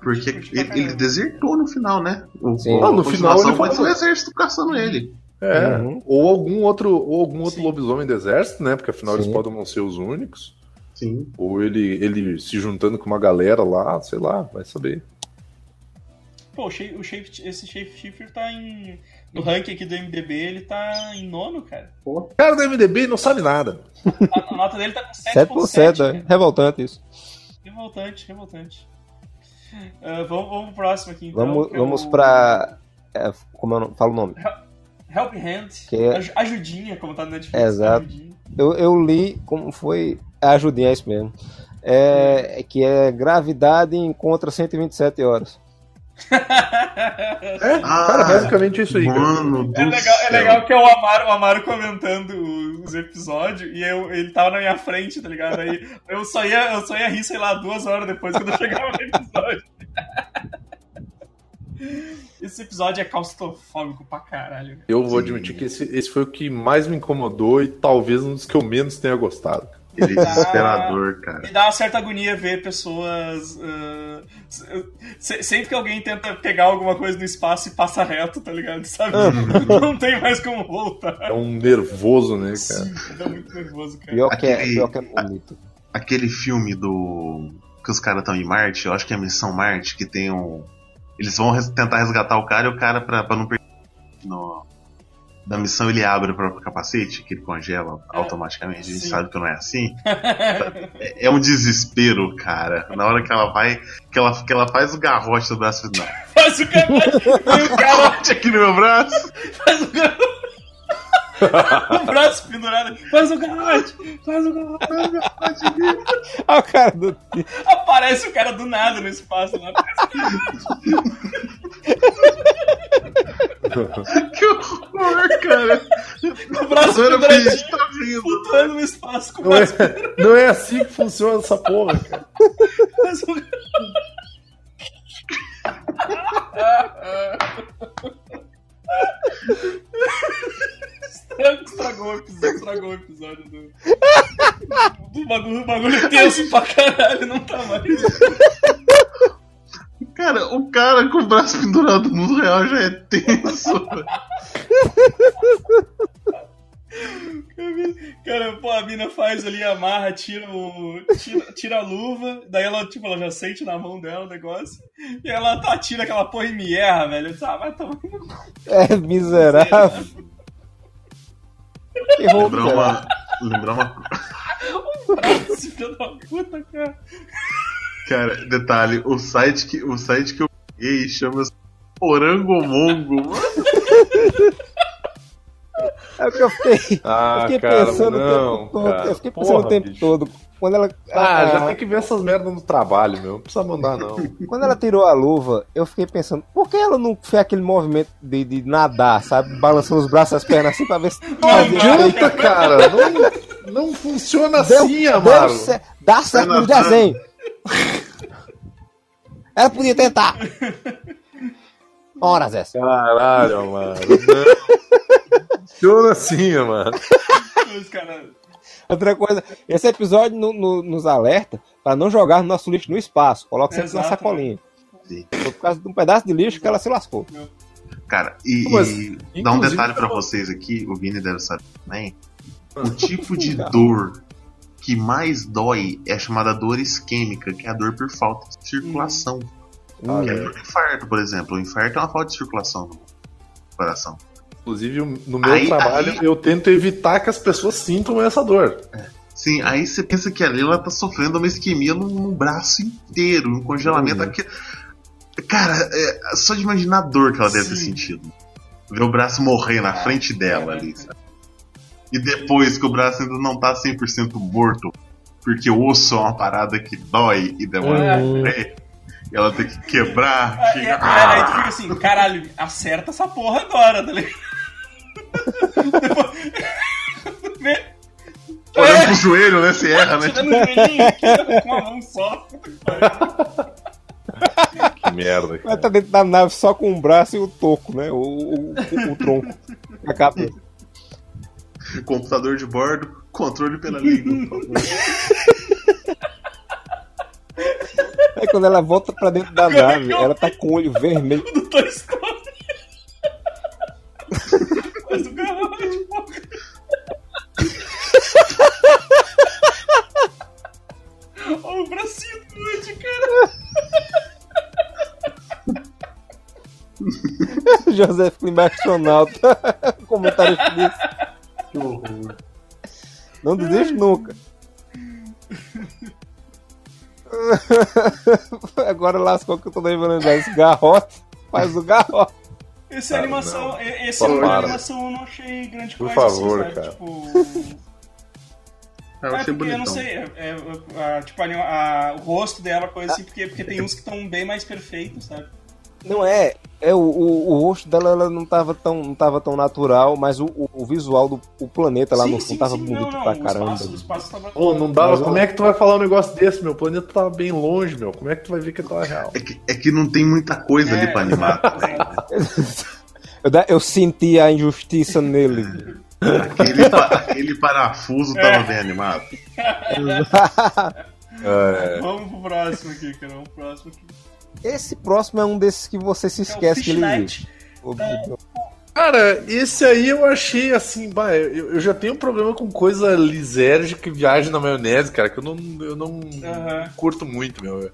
Porque Curti pra ele, caramba. ele desertou no final, né? O, Sim. a Não, no final ele ser o exército caçando ele. É, Uhum. ou algum outro, ou algum outro Sim. lobisomem do exército, né? Porque afinal eles Sim. podem não ser os únicos. Sim. Ou ele, ele se juntando com uma galera lá, sei lá, vai saber. Pô, o shape, o shape, esse Shapeshifter tá em. No ranking aqui do MDB, ele tá em nono, cara. O cara do MDB não sabe nada. A, a nota dele tá com 7%, 7,7. é. cara. Revoltante isso. Revoltante, revoltante. Ah, vamos, vamos pro próximo aqui, então. Vamos, é vamos o pra. é, como eu não falo o nome? Help Hand. Que é- Aj- Ajudinha, como tá no Netflix. Exato. Ajudinha. Eu, eu li como foi. A ajudinha, é isso mesmo. É, que é gravidade encontra 127 horas. É, Ah, cara, basicamente é isso aí. cara. Mano É legal, é legal que é o Amaro, o Amaro comentando os episódios e eu, ele tava na minha frente, tá ligado? Aí eu só, ia, eu só ia rir, sei lá, duas horas depois quando eu chegava no episódio. Esse episódio é claustrofóbico pra caralho. Eu vou Sim. admitir que esse, esse foi o que mais me incomodou e talvez um dos que eu menos tenha gostado. Ele é desesperador, cara. Me dá uma certa agonia ver pessoas. se- sempre que alguém tenta pegar alguma coisa no espaço e passa reto, tá ligado? Sabe? Não tem mais como voltar. É um nervoso, né, cara? Sim, dá muito nervoso, cara. Pior que é, Aquele- pior que é bonito. Aquele filme do. que os caras estão em Marte, eu acho que é a Missão Marte, que tem um. Eles vão res- tentar resgatar o cara e o cara, pra, pra não perder. No, da missão ele abre o próprio capacete, que ele congela É. automaticamente. A gente Sim. sabe que não é assim. É, é um desespero, cara. Na hora que ela vai. Que ela, que ela faz o garrote do braço. Não. Faz o. Vem o Garrote aqui no meu braço. faz o cara. O braço pendurado. Faz o garrote. Faz o garrote. Ah, o cara do. Aparece o cara do nada no espaço lá. Que horror, cara. O braço Mano, a penduradinho, gente tá rindo. flutuando no espaço com o Não é, braço. não é assim que funciona essa porra, cara. Faz o Estragou, estragou o episódio, estragou o episódio do. Do bagulho, o bagulho é tenso pra caralho, não tá mais. Cara, o cara com o braço pendurado no mundo real já é tenso. Cara, pô, a mina faz ali, amarra, tira o. Tira, tira a luva, daí ela, tipo, ela já sente na mão dela o negócio. E ela tá, tira aquela porra e me erra, velho. Ah, vai tomar É miserável. Que roubo, Lembrar uma. Lembrar uma. braço, filho da puta, cara. Cara, detalhe, o site que, o site que eu peguei chama-se Orangomongo. É o que eu fiquei. eu Ah, fiquei cara, pensando o não, tempo todo. cara. Eu fiquei pensando Porra, o tempo bicho. todo. Quando ela. Ah, já tem que ver essas merdas no trabalho, meu. Não precisa mandar, não. Quando ela tirou a luva, eu fiquei pensando, por que ela não fez aquele movimento de, de nadar, sabe? Balançando os braços e as pernas assim pra ver se. Não Adianta, cara. Não, não funciona Deu, assim, Amaro. cer- dá certo no desenho. Ela podia tentar. Horas essa. Caralho. Não. Funciona assim, mano. Outra coisa, esse episódio no- no- nos alerta pra não jogar nosso lixo no espaço. Coloca sempre na Exato. sacolinha. Sim. Foi por causa de um pedaço de lixo que ela se lascou. Cara, e, Mas, e dá um detalhe pra vocês aqui, o Vini deve saber também. O tipo de dor que mais dói é a chamada dor isquêmica, que é a dor por falta de circulação. Ah, Que é é. por infarto, por exemplo. O infarto é uma falta de circulação no coração. Inclusive, no meu Aí- trabalho, aí- eu tento evitar que as pessoas sintam essa dor. Sim, aí você pensa que ali ela tá sofrendo uma isquemia no, no braço inteiro, um congelamento Uhum. aqui. Cara, é, só de imaginar a dor que ela deve ter Sim. sentido. Ver o braço morrer na frente dela ali, sabe? E depois que o braço ainda não tá 100% morto, porque o osso é uma parada que dói e demora Uhum. e ela tem que quebrar. Aí, chega- aí, aí tu fica assim, caralho, acerta essa porra agora, tá ligado? Depois- Olhando pro joelho, né? Se erra, né? Tirando o joelhinho aqui com uma mão só. Que merda, Ela cara. tá dentro da nave só com o braço e o toco, né? O, o, o- o tronco. A cabeça. Computador de bordo, controle pela língua. Aí quando ela volta pra dentro da nave, ela tá com o olho vermelho. do Toy Story. Mas o garrote, porra. o bracinho do Woody, cara. José Klimber astronauta. Comentário feliz. Que horror. Não desiste nunca. Agora lascou que eu tô lembrando desse garrote. Faz o garrote. Essa Cara, animação, não. esse Por de favor. animação eu não achei grande Por coisa. favor, assim, sabe? cara. Tipo. Eu É achei porque eu não sei, é, é, a- tipo, a a- o rosto dela, coisa assim, porque, porque tem uns que estão bem mais perfeitos, sabe? Não é. É o, o, o rosto dela ela não tava tão, não tava tão natural, mas o, o, o visual do o planeta lá no fundo tava bonito não, não, pra o caramba. Espaço, o espaço tava... Pô, não dava. Mas, Como é que tu vai falar um negócio desse, meu? O planeta tá bem longe, meu. Como é que tu vai ver que tá real? É que, é que não tem muita coisa É. ali pra animar. Eu, da- eu senti a injustiça nele. Aquele, pa- aquele parafuso tava bem animado. É, Vamos pro próximo aqui, cara. Vamos pro próximo aqui. Esse próximo é um desses que você se É esquece que ele existe. Cara, esse aí eu achei assim, bah, eu, eu já tenho um problema com coisa lisérgica e viagem na maionese, cara, que eu não, eu não Aham. curto muito, meu.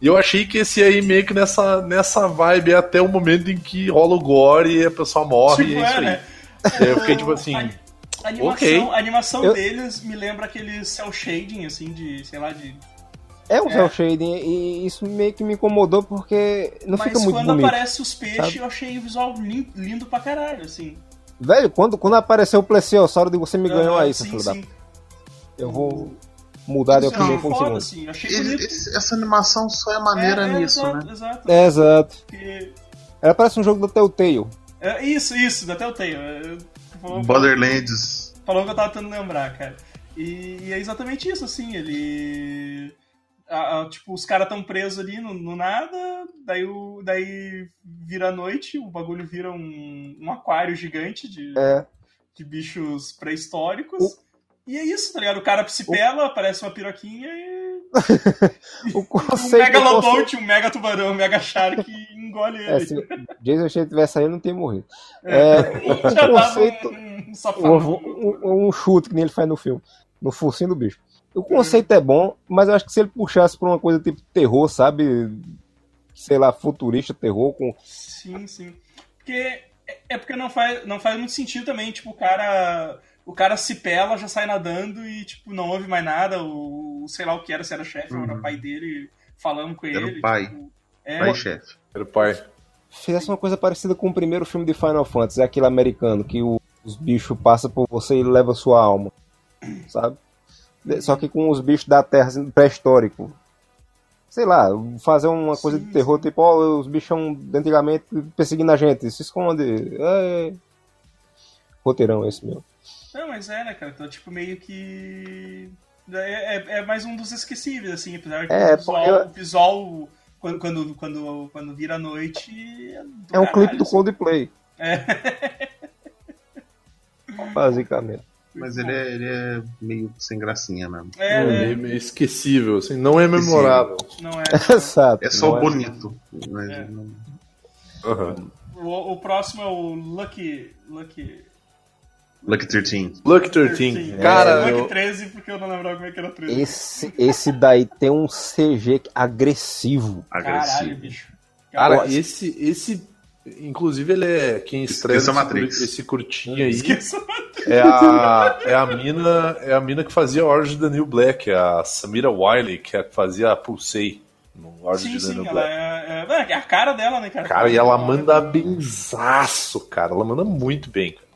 E eu achei que esse aí meio que nessa, nessa vibe é até o momento em que rola o gore e a pessoa morre Tipo, e é isso é, aí. né? É, eu fiquei tipo assim, A, a animação, ok. a animação Eu- deles me lembra aquele cel shading, assim, de, sei lá, de... É um É. cel shading e isso meio que me incomodou porque não Mas fica muito quando bonito. aparece os peixes, sabe? eu achei o visual lin- lindo pra caralho, assim. Velho, quando, quando apareceu o Plesiosauro, você me ganhou aí, seu sim, filho da... Eu vou mudar de Eu opinião um foda, segundo. assim, essa animação só é maneira É, é, nisso, exato, né? Exato, É, exato. porque- Ela parece um jogo da Telltale. é, isso, isso, tenho. Eu- falou- Borderlands. Falou que eu tava tentando lembrar, cara. E, e é exatamente isso, assim, ele. A- a- tipo, os caras tão presos ali no, no nada, daí, o, daí vira noite, o bagulho vira um, um aquário gigante de, É. de bichos pré-históricos. E é isso, tá ligado? O cara se pela, aparece uma piroquinha e. O Um conceito. mega o conceito- um mega tubarão, um mega shark engole É, ele. se Jason Shea tivesse ele não teria morrido. É, o, Já o conceito. um, um Um, safado. um- um chute que nem ele faz no filme. No focinho do bicho. O conceito é bom, mas eu acho que se ele puxasse pra uma coisa tipo terror, sabe? Sei lá, futurista, terror, com. Sim, sim. Porque é- é porque não faz, não faz muito sentido também, tipo, o cara. O cara se pela, já sai nadando e, tipo, não ouve mais nada. O, o- sei lá o que era, se era chefe ou era Uhum. pai dele falando com Era o ele. pai. tipo, é, Pai chefe. era o pai. Fizesse uma coisa parecida com o primeiro filme de Final Fantasy, aquele americano, que o- os bichos passam por você e leva sua alma. Sabe? Só que com os bichos da Terra assim, pré-histórico. Sei lá, fazer uma coisa de Sim, terror, tipo, ó, os bichos de antigamente perseguindo a gente, se esconde. É... Roteirão esse meu. Não, mas é, né, cara? Então, tipo, meio que. É, é, é mais um dos esquecíveis, assim, apesar que É, o visual, porque- o visual quando, quando, quando, quando vira noite. É, É um caralho, clipe do assim. Coldplay, É. basicamente. Mas ele é, ele é meio sem gracinha mesmo. É, né? Meio, meio esquecível, assim, não é memorável. Não é. Exato. É só não bonito. Mas É. não- Aham. O, o próximo é o Lucky. Lucky. Lucky 13. Lucky 13. É, Cara, Lucky eu, 13, porque eu não lembrava como é que era 13. Esse, esse daí tem um CG agressivo. Caralho, Agressivo. bicho. cara, Nossa. esse, esse. Inclusive, ele é. Quem estreia esse, Matrix. esse curtinho aí Esqueça. é a, é a mina. É a mina que fazia Orange the New Black, a Samira Wiley, que é a que fazia a Pulsei no Orange Sim, the sim, New Black. é, é, é a cara dela, né, cara? Cara, e ela manda benzaço, cara. Ela manda muito bem. cara.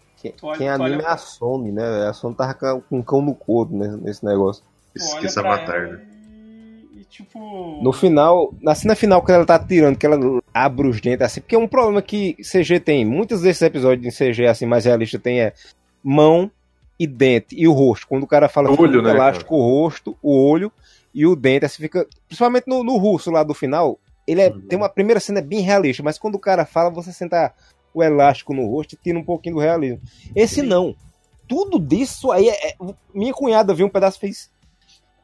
Quem, anima é a Sony, né? A Sony tava com com um cão no couro né, nesse negócio. Esqueça ela né? E, e, tipo. No final, na cena final, que ela tá tirando, que ela abre os dentes assim, porque é um problema que CG tem. Muitos desses episódios em CG assim, mais realista tem é mão e dente e o rosto. Quando o cara fala O olho, né, elástico, o rosto, o olho e o dente, assim fica. Principalmente no, no russo lá do final, ele é, Uhum. tem uma primeira cena bem realista, mas quando o cara fala, você senta o elástico no rosto e tira um pouquinho do realismo. Esse não. Tudo disso aí é. é- Minha cunhada viu um pedaço e fez.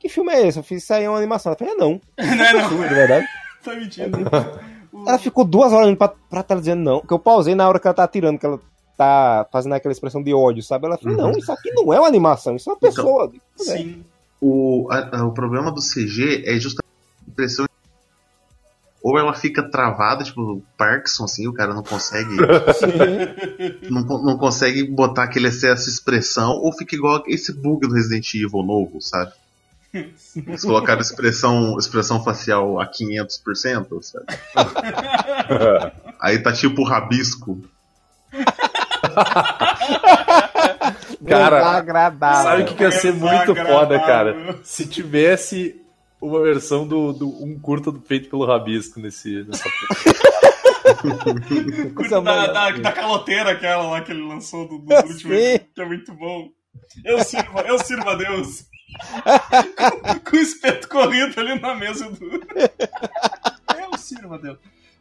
Que filme é esse? Eu fiz isso aí é uma animação. Ela falou, é não. não é não. Filme, de verdade. Tá mentindo. Ela ficou duas horas olhando pra, pra tela dizendo não. Porque eu pausei na hora que ela tá tirando, que ela tá fazendo aquela expressão de ódio, sabe? Ela falou, Uhum. não, isso aqui não é uma animação, isso é uma pessoa. Eu digo, "É." Sim. O, a- a- o problema do CG é justamente expressão. Ou ela fica travada, tipo, Parkinson, assim, o cara não consegue. não, não consegue botar aquele excesso de expressão, ou fica igual esse bug do Resident Evil novo, sabe? Eles colocaram expressão, expressão facial a 500%, sabe? Aí tá tipo rabisco. Cara. Sabe o que, que ia ser muito foda, cara? Se tivesse uma versão do, do um curta do feito pelo Rabisco nesse, nessa Curta da, da, da caloteira aquela lá que ele lançou do, do último, Sim. que é muito bom. Eu sirvo, eu sirvo a Deus. Com, o espeto corrido ali na mesa do. eu sirvo a Deus.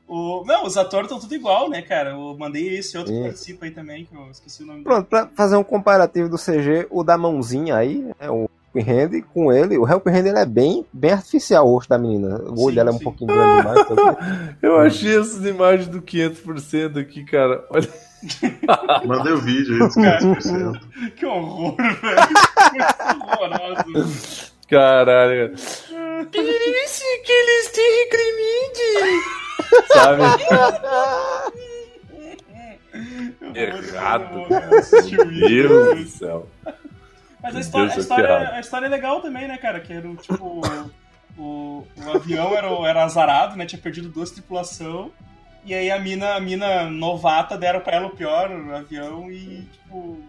O, não, os atores estão tudo igual, né, cara? Eu mandei esse outro que participa aí também, que eu esqueci o nome dele. Pronto, pra fazer um comparativo do CG, o da mãozinha aí, é o Hand, com ele, o Helping Hand ele é bem, bem artificial, o rosto da menina. O olho Sim, dela é um sim. pouquinho grande demais. então, Eu achei essas imagens do 500% aqui, cara. Olha. Mandei o vídeo aí dos 500%. Que horror, velho. Que horroroso. Caralho. Isso que eles têm cremide. Sabe? Errado. Meu Deus do céu. Mas a história, a, Deus, história, que errado. a história é legal também, né, cara? Que era o tipo. o, o avião era, o- era azarado, né? Tinha perdido duas tripulação. E aí a mina, a mina novata deram pra ela o pior avião e, tipo.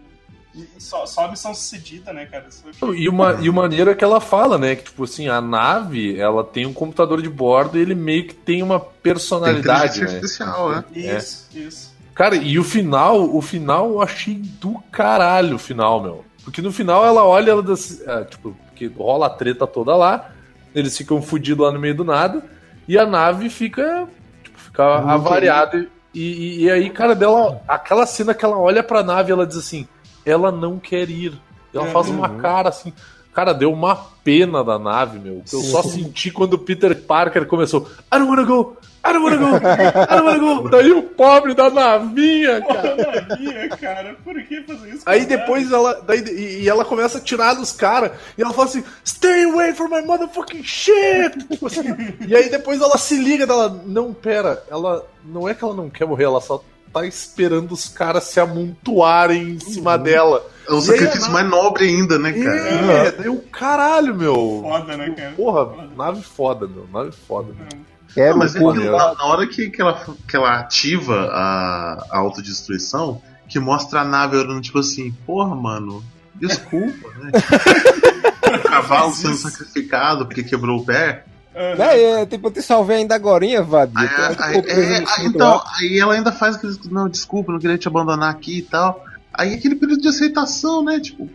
e Só, só a missão sucedida, né, cara? Isso foi- E uma, e o maneiro é que ela fala, né? Que, tipo assim, a nave, ela tem um computador de bordo e ele meio que tem uma Tem personalidade, inteligência né? artificial, né? Isso, isso. Cara, e o final, o final eu achei do caralho o final, meu. Porque no final ela olha, ela das, ah, tipo, que rola a treta toda lá, eles ficam fudidos lá no meio do nada, e a nave fica, tipo, fica Muito avariada. E, e, e aí, cara, dela, aquela cena que ela olha pra nave, ela diz assim, ela não quer ir. Ela Uhum. faz uma cara assim. Cara, deu uma pena da nave, meu. Que eu só senti quando o Peter Parker começou. I don't wanna go! I don't wanna go! I don't wanna go! Daí o pobre da navinha, cara. Maravilha, cara. Por que fazer isso? Aí cara? depois ela. Daí, e, e ela começa a tirar dos caras. E ela fala assim: Stay away from my motherfucking shit! Tipo assim, e aí depois ela se liga dela. Não, pera. Ela. Não é que ela não quer morrer, ela só tá esperando os caras se amontoarem em cima dela. É um E sacrifício mais nobre ainda, né, cara? É, daí o caralho, meu. Foda, né, cara? Porra, nave foda, meu. Nave foda, meu. Quero Não, mas um é curto que na, na hora que, que, ela, que ela ativa a, a autodestruição, que mostra a nave olhando, tipo assim, porra, mano, desculpa, né? o cavalo sendo sacrificado porque quebrou o pé. Aham. É, é, tipo, eu te salvei ainda agorinha, vadio. Aí, aí- é, aí, então, aí ela ainda faz aquele. Não, desculpa, não queria te abandonar aqui e tal. Aí aquele período de aceitação, né? Tipo,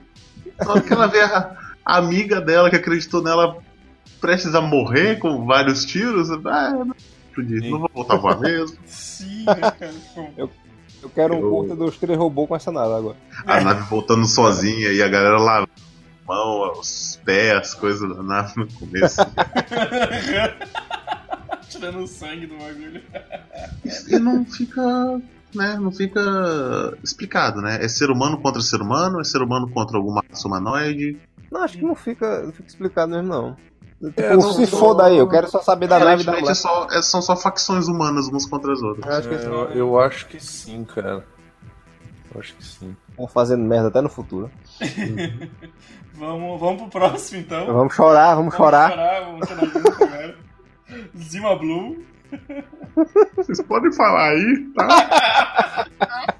na hora que ela vê a, a amiga dela que acreditou nela prestes a morrer com vários tiros, ah, não, acredito, não vou voltar a voar mesmo. Sim, cara? Tipo, Eu quero um Eu- curta dos três robôs com essa nave agora. A nave voltando sozinha e a galera lá, a mão, os pés, as coisas da nave no começo. Tirando o sangue do bagulho. e não fica. Né, não fica explicado, né? É ser humano contra ser humano, é ser humano contra alguma raça humanoide. Não, acho que não fica, não fica explicado mesmo, não. Tipo, É, não- se não- foda aí, eu quero só saber da nave da mulher. é só, é- são só facções humanas umas contra as outras. Eu acho que É, eu, eu acho que sim, cara. Eu acho que sim. estão fazendo merda até no futuro. Vamos, vamos pro próximo, então. Vamos chorar, vamos chorar. Vamos chorar, vamos chorar junto agora. Zima Blue. Vocês podem falar aí, tá?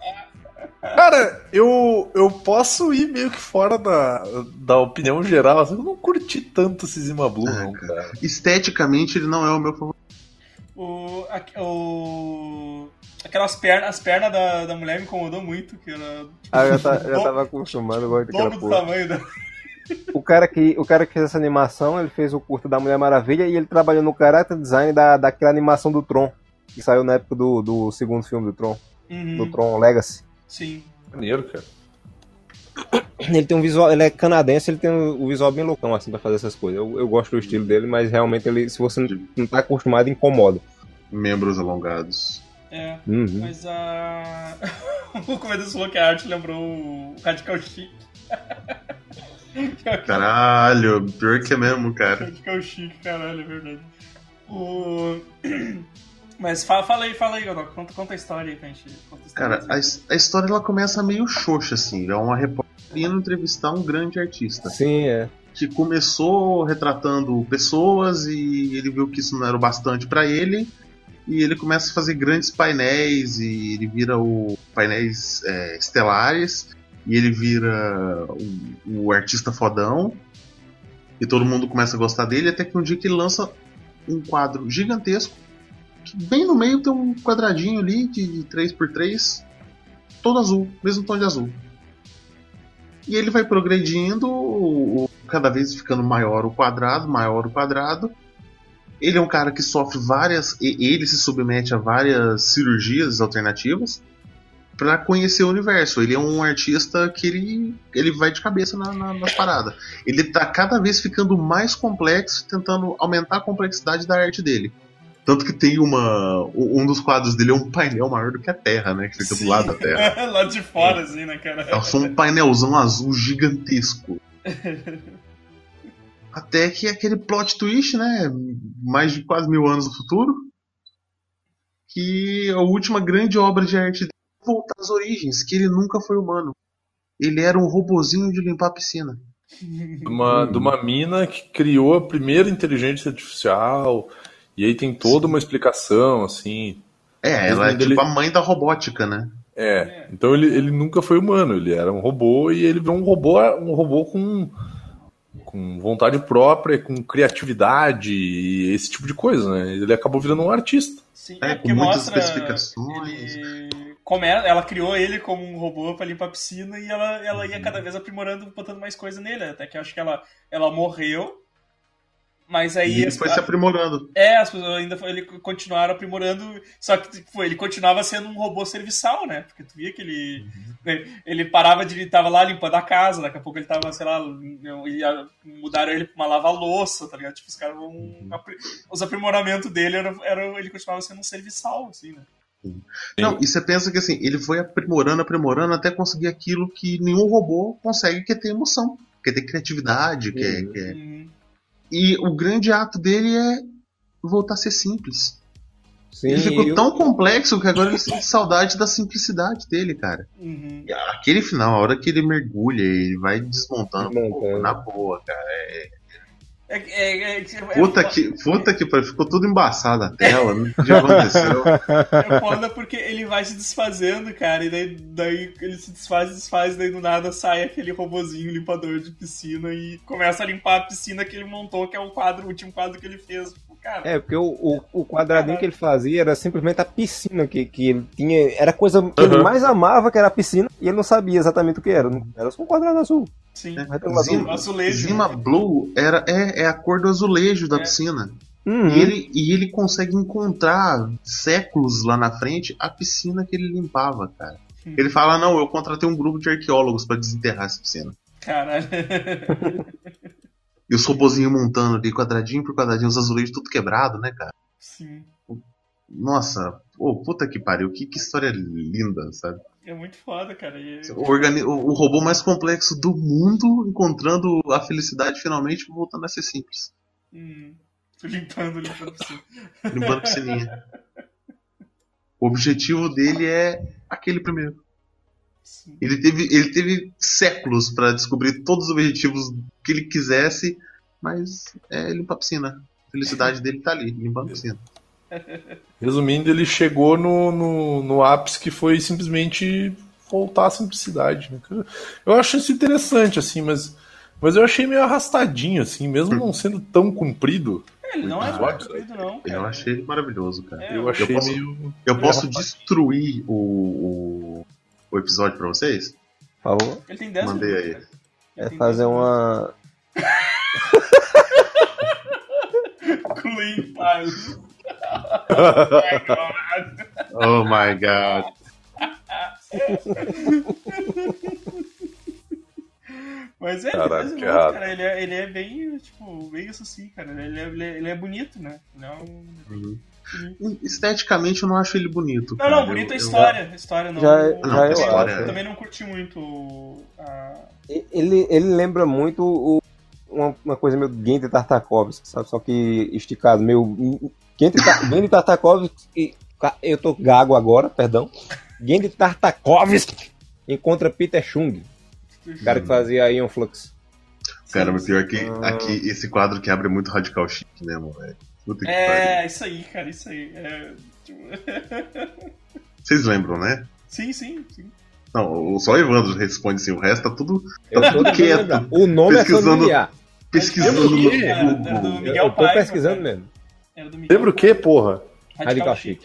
Cara, eu, eu posso ir meio que fora da, da opinião geral. assim, eu não curti tanto esse Zima Blue, Ah, não, cara. Esteticamente ele não é o meu favorito. O, a- o, aquelas pernas, as pernas da, da mulher me incomodou muito, que era Ah, eu já, tá- já do- tava acostumado, gosto daquela do porra. tamanho da. O cara, que, o cara que fez essa animação, ele fez o curto da Mulher Maravilha e ele trabalhou no character design da, daquela animação do Tron, que saiu na época do, do segundo filme do Tron, Uhum, do Tron Legacy. Sim. Maneiro, cara. Ele tem um visual, ele é canadense, ele tem o visual bem loucão assim pra fazer essas coisas. Eu, eu gosto do estilo dele, mas realmente ele, se você não, não tá acostumado, incomoda. Membros alongados. É. Uhum. Mas a. o Comediante falou que a arte lembrou o Radical Chic. Caralho, pior que é mesmo, cara. Radical Chic, caralho, é verdade. O... Mas fala, fala aí, fala aí, Godok. Conta, conta a história aí pra gente. Conta a história Cara, a, a história ela começa meio xoxa, assim. É uma repórter indo entrevistar um grande artista. Sim, é. Que começou retratando pessoas e ele viu que isso não era o bastante pra ele. E ele começa a fazer grandes painéis e ele vira o painéis é, estelares. E ele vira o, o artista fodão. E todo mundo começa a gostar dele. Até que um dia que ele lança um quadro gigantesco. Bem no meio tem um quadradinho ali de 3x3. Todo azul, mesmo tom de azul. E ele vai progredindo, cada vez ficando maior o quadrado, maior o quadrado. Ele é um cara que sofre várias. Ele se submete a várias cirurgias alternativas para conhecer o universo. Ele é um artista que ele, ele vai de cabeça na, na, nas paradas. Ele tá cada vez ficando mais complexo, tentando aumentar a complexidade da arte dele. Tanto que tem uma. Um dos quadros dele é um painel maior do que a Terra, né? Que fica do lado da Terra. Lá de fora, assim, né, cara? É só um painelzão azul gigantesco. Até que aquele plot twist, né? Mais de quase mil anos no futuro. Que a última grande obra de arte dele é voltar às origens, que ele nunca foi humano. Ele era um robozinho de limpar a piscina. Uma, de uma mina que criou a primeira inteligência artificial. E aí tem toda uma explicação, assim. É, ela é Mas ele- tipo a mãe da robótica, né? É. Então ele, ele nunca foi humano, ele era um robô e ele virou um robô, um robô com, com vontade própria, com criatividade e esse tipo de coisa, né? Ele acabou virando um artista. Sim, É, é, com porque muitas mostra. especificações. Ele... Ela criou ele como um robô pra limpar a piscina e ela, ela ia cada vez aprimorando, botando mais coisa nele. Até que eu acho que ela, ela morreu. Mas aí. E ele as- foi se aprimorando. É, as pessoas ainda foi, ele continuaram aprimorando, só que tipo, ele continuava sendo um robô serviçal, né? Porque tu via que ele ele, ele parava de ele tava lá limpando a casa, daqui a pouco ele tava, sei lá, ia, mudaram ele pra uma lava-louça, tá ligado? Tipo, os caras vão apri- os aprimoramentos dele era, era ele continuava sendo um serviçal, assim, né? Não, e você pensa que assim, ele foi aprimorando, aprimorando até conseguir aquilo que nenhum robô consegue, que é ter emoção, que é ter criatividade, que é, que é- Uhum. E o grande ato dele é voltar a ser simples. Sim, ele ficou e o- tão complexo que agora ele sente saudade da simplicidade dele, cara. Uhum. E aquele final, a hora que ele mergulha, ele vai desmontando, Desmontando. pô, na boa, cara. É, é, é, é, Puta é, que, puta que pariu, ficou tudo embaçado a tela, não podia aconteceu. É foda porque ele vai se desfazendo, cara, e daí, daí ele se desfaz, desfaz, daí do nada sai aquele robozinho limpador de piscina e começa a limpar a piscina que ele montou, que é o quadro, o último quadro que ele fez. Cara, É, porque o, o, o quadradinho que ele fazia era simplesmente a piscina que, que ele tinha. Era a coisa que ele Uhum. mais amava, que era a piscina, e ele não sabia exatamente o que era. Era só um quadrado azul. Sim. É. Retangular. Zima, Azulejo. Zima Blue era, é, é a cor do azulejo da É. piscina. Uhum. E ele, e ele consegue encontrar séculos lá na frente a piscina que ele limpava, cara. Hum. Ele fala: Não, eu contratei um grupo de arqueólogos pra desenterrar essa piscina. Caralho. E os robozinhos montando ali, quadradinho por quadradinho, os azulejos tudo quebrado, né, cara? sim. Nossa, pô, puta que pariu, que, que história linda, sabe? É muito foda, cara. E- O, organi- o, robô mais complexo do mundo encontrando a felicidade finalmente voltando a ser simples. Hum, limpando, limpando a piscina. Limpando a piscininha. O objetivo dele é aquele primeiro. Sim. Ele teve, ele teve séculos pra descobrir todos os objetivos que ele quisesse, mas é limpar a piscina. A felicidade dele tá ali, limpando a piscina. Resumindo, ele chegou no, no, no ápice que foi simplesmente voltar à simplicidade. né? Eu acho isso interessante, assim, mas, mas eu achei meio arrastadinho, assim, mesmo não sendo tão comprido. Ele não é comprido, não. Cara. Eu achei ele maravilhoso, cara. É, Eu achei posso- meio. Eu posso destruir o, o, o episódio pra vocês? Por favor. Ele tem 10 Mandei aí. É fazer 10 uma. Clean Piles. My God. Oh my god. Mas é, Caraca, é, cara, ele, é, ele é bem, tipo, bem isso assim, cara. Ele é, ele é, ele é bonito, né? Ele é um... Uhum. Esteticamente eu não acho ele bonito. Não, cara. não, bonito Eu- a eu- história. História não. Já- eu, já também, eu não- acho. também não curti muito a. Ele, ele lembra muito o, uma, uma coisa meio Gendy Tartakovsky, sabe? Só que esticado, meio. Tar- Gendy Tartakovsky. Eu tô gago agora, perdão. Gendy Tartakovsky encontra Peter Chung, o cara que fazia Ion Flux. Cara, mas pior que Ah. aqui esse quadro que abre é muito radical chique, né, moleque? Puta que pariu. É, isso aí, cara, isso aí. É, tipo, Vocês lembram, né? sim, sim, sim. Não, o- só o Evandro responde assim, o resto tá tudo Eu tá tô tudo quieto. O nome é Pesquisando- familiar. pesquisando no Era, era do Google. Miguel Eu tô Paiva, pesquisando cara. mesmo. Era do Miguel Lembra o quê, porra? Radical Chic.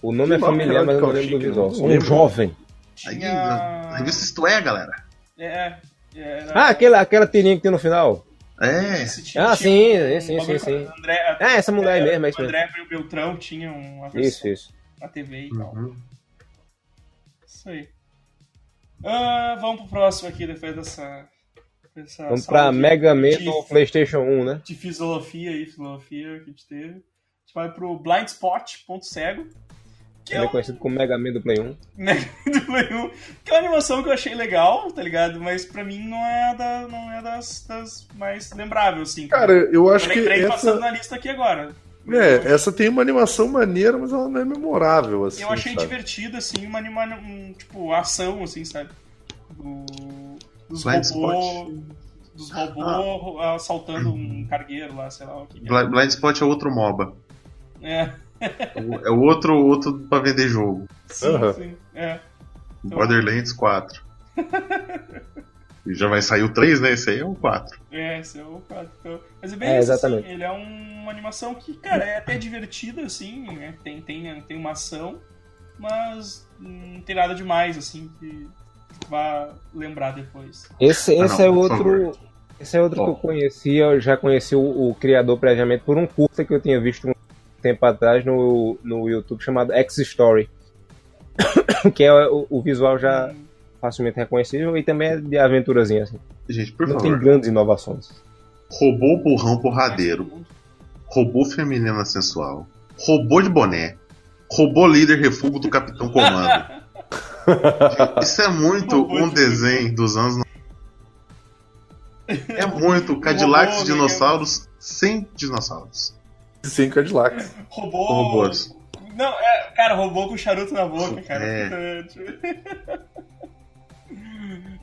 O nome Que é familiar, mas eu não Radical lembro do visual. Sou um jovem. Aí, Tinha... a revista Isto É, galera. É, era... Ah, aquela, aquela tirinha que tem no final. É, Ah, sim, sim, bagulho sim, com sim. o André, Ah, essa mulher aí mesmo, é isso o mesmo. André Beltrão tinha uma Isso, versão isso. na TV e tal. Uhum. Isso aí. Ah, vamos pro próximo aqui, depois dessa... dessa Vamos pra de- Mega Man de- do PlayStation 1, né? de filosofia e filosofia que a gente teve. A gente vai pro Blind Spot, ponto cego. Que é Também um conhecido como Mega Man do Play 1. Mega do Play 1, que é uma animação que eu achei legal, tá ligado? Mas pra mim não é, da, não é das, das mais lembráveis, assim. Cara, eu eu acho que lembrei passando essa. na lista aqui agora. É, essa tem uma animação maneira, mas ela não é memorável, assim. eu achei sabe? divertido, assim, uma anima, um, tipo, ação, assim, sabe? Do, dos Blind robôs. Dos robôs assaltando um cargueiro lá, sei lá o que. é. Bl- Blind Spot é outro MOBA. É, É o- É outro, outro pra vender jogo. sim, Aham. sim. É. Borderlands 4. e já vai sair o 3, né? Esse aí é o 4. É, esse é o 4. Então, Mas é bem É, isso, exatamente. assim, ele é um- uma animação que, cara, é até divertida, assim, né? Tem, tem, tem uma ação, mas não tem nada demais, assim, que vá lembrar depois. Esse, Ah, esse não, é outro. Esse é outro que Ó. eu conhecia, eu já conheci o, o criador previamente por um curta que eu tinha visto um tempo atrás no, no YouTube chamado X-Story. que é o, o visual já facilmente reconhecível e também é de aventurazinha, assim. Gente, por Não tem favor. grandes inovações. Robô burrão porradeiro. Robô feminina sensual. Robô de boné. Robô líder refúgio do Capitão Comando. Isso é muito um de- desenho dos anos. no- É muito Cadillacs Robô, dinossauros sem dinossauros. Sem Cadillac. Robô. Robôs. Não, é, cara, robô com charuto na boca, cara. É. Puta,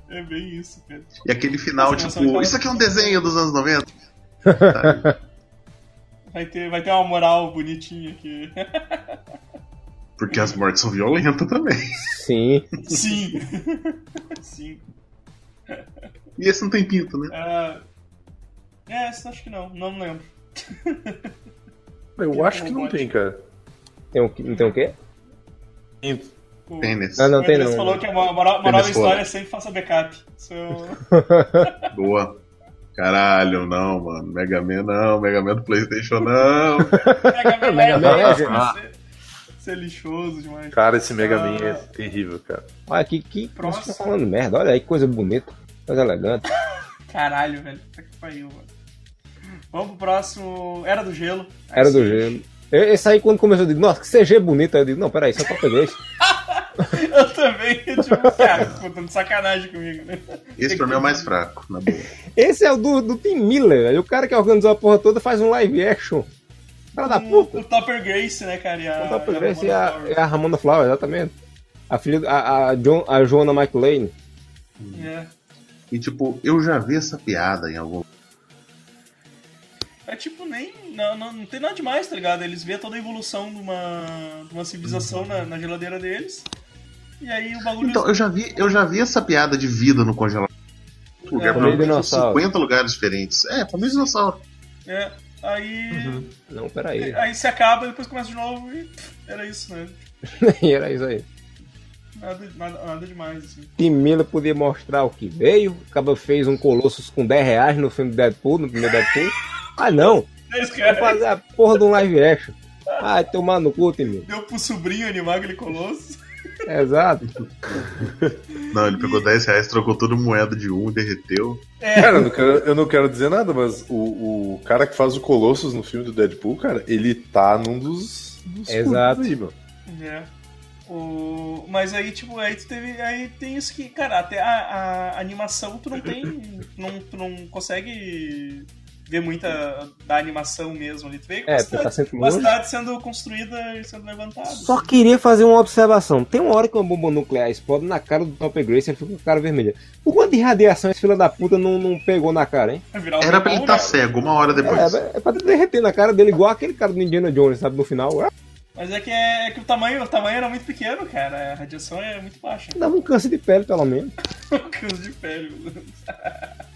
É bem isso, cara. E aquele final, Essa tipo, isso aqui é um desenho dos anos 90. Vai ter, vai ter uma moral bonitinha aqui. Porque as mortes são violentas também. Sim. Sim. Sim. E esse não tem pinto, né? Ah, é, essa acho que não, não lembro. Eu acho que não tem, cara. Tem um, não tem o quê? O, Pênis. Ah, não o tem não. falou que a moral, moral da história é sempre faça backup. Eu- Boa. Caralho, não, mano. Mega Man não. Mega Man do Playstation não. Mega Man, Mega Man é lixoso demais. Cara, esse Mega Man é terrível, cara. Olha que, que Próximo. você tá falando merda. Olha aí que coisa bonita, coisa elegante. Caralho, velho. Puta que pariu, mano. Vamos pro próximo. Era do Gelo. Era do gelo. Eu- Esse aí quando começou, eu digo, nossa, que CG bonito. Aí eu digo, não, peraí, só pra pegar esse. Eu também, tipo, cara, tô de sacanagem comigo, né? Esse pra mim é o mais fraco, na boa. Esse é o do, do Tim Miller, velho. O cara que organizou a porra toda faz um live action. Cara da O, puta. o Topper Grace, né, cara? E a, O Topper e Grace é a, é a Ramona Flower, exatamente. A filha, a, a, John, a Joanna McLean. É. E tipo, eu já vi essa piada em algum. É tipo, nem. Não, não, não tem nada demais, tá ligado? Eles vê toda a evolução de uma, de uma civilização na, na geladeira deles. E aí o bagulho. Então, eu já vi, eu já vi essa piada de vida no congelador. Lugar, É, dinossauro. 50 lugares diferentes. É, família dinossauro. É. Aí. Não, peraí. Aí se acaba, depois começa de novo e. Era isso, né? E era isso aí. Nada, nada, nada demais, assim. Tim Miller podia mostrar o que veio. O cara fez um Colossus com 10 reais no filme do Deadpool, no primeiro Deadpool. Ah, não. Esse Vai cara fazer a porra de um live action. Ah, tomar no cu, Tim Miller. deu pro sobrinho animar aquele colosso. Exato. Não, ele pegou 10 reais, trocou toda moeda de um e derreteu. É. Cara, eu não quero, eu não quero dizer nada, mas o, o cara que faz o Colossus no filme do Deadpool, cara, ele tá num dos, dos Exato. aí, meu. É. O... Mas aí, tipo, aí tu teve. Aí tem isso que, cara, até a, a animação tu não tem. não, tu não consegue ver muita da animação mesmo ali. Tu vê É, a porque tá cidade, sempre uma cidade sendo construída e sendo levantada. Só queria fazer uma observação. Tem uma hora que uma bomba nuclear explode na cara do Topper Grace e ele fica com a cara vermelha. Por quanto de radiação esse filho da puta não, não pegou na cara, hein? Um Era pra ele estar né? cego uma hora depois. É, é pra derreter na cara dele, igual aquele cara do Indiana Jones, sabe? No final, ah, Mas é que, é, é que o, tamanho, o tamanho era muito pequeno, cara. A radiação é muito baixa. dava um câncer de pele, pelo menos. Câncer de pele. meu Deus.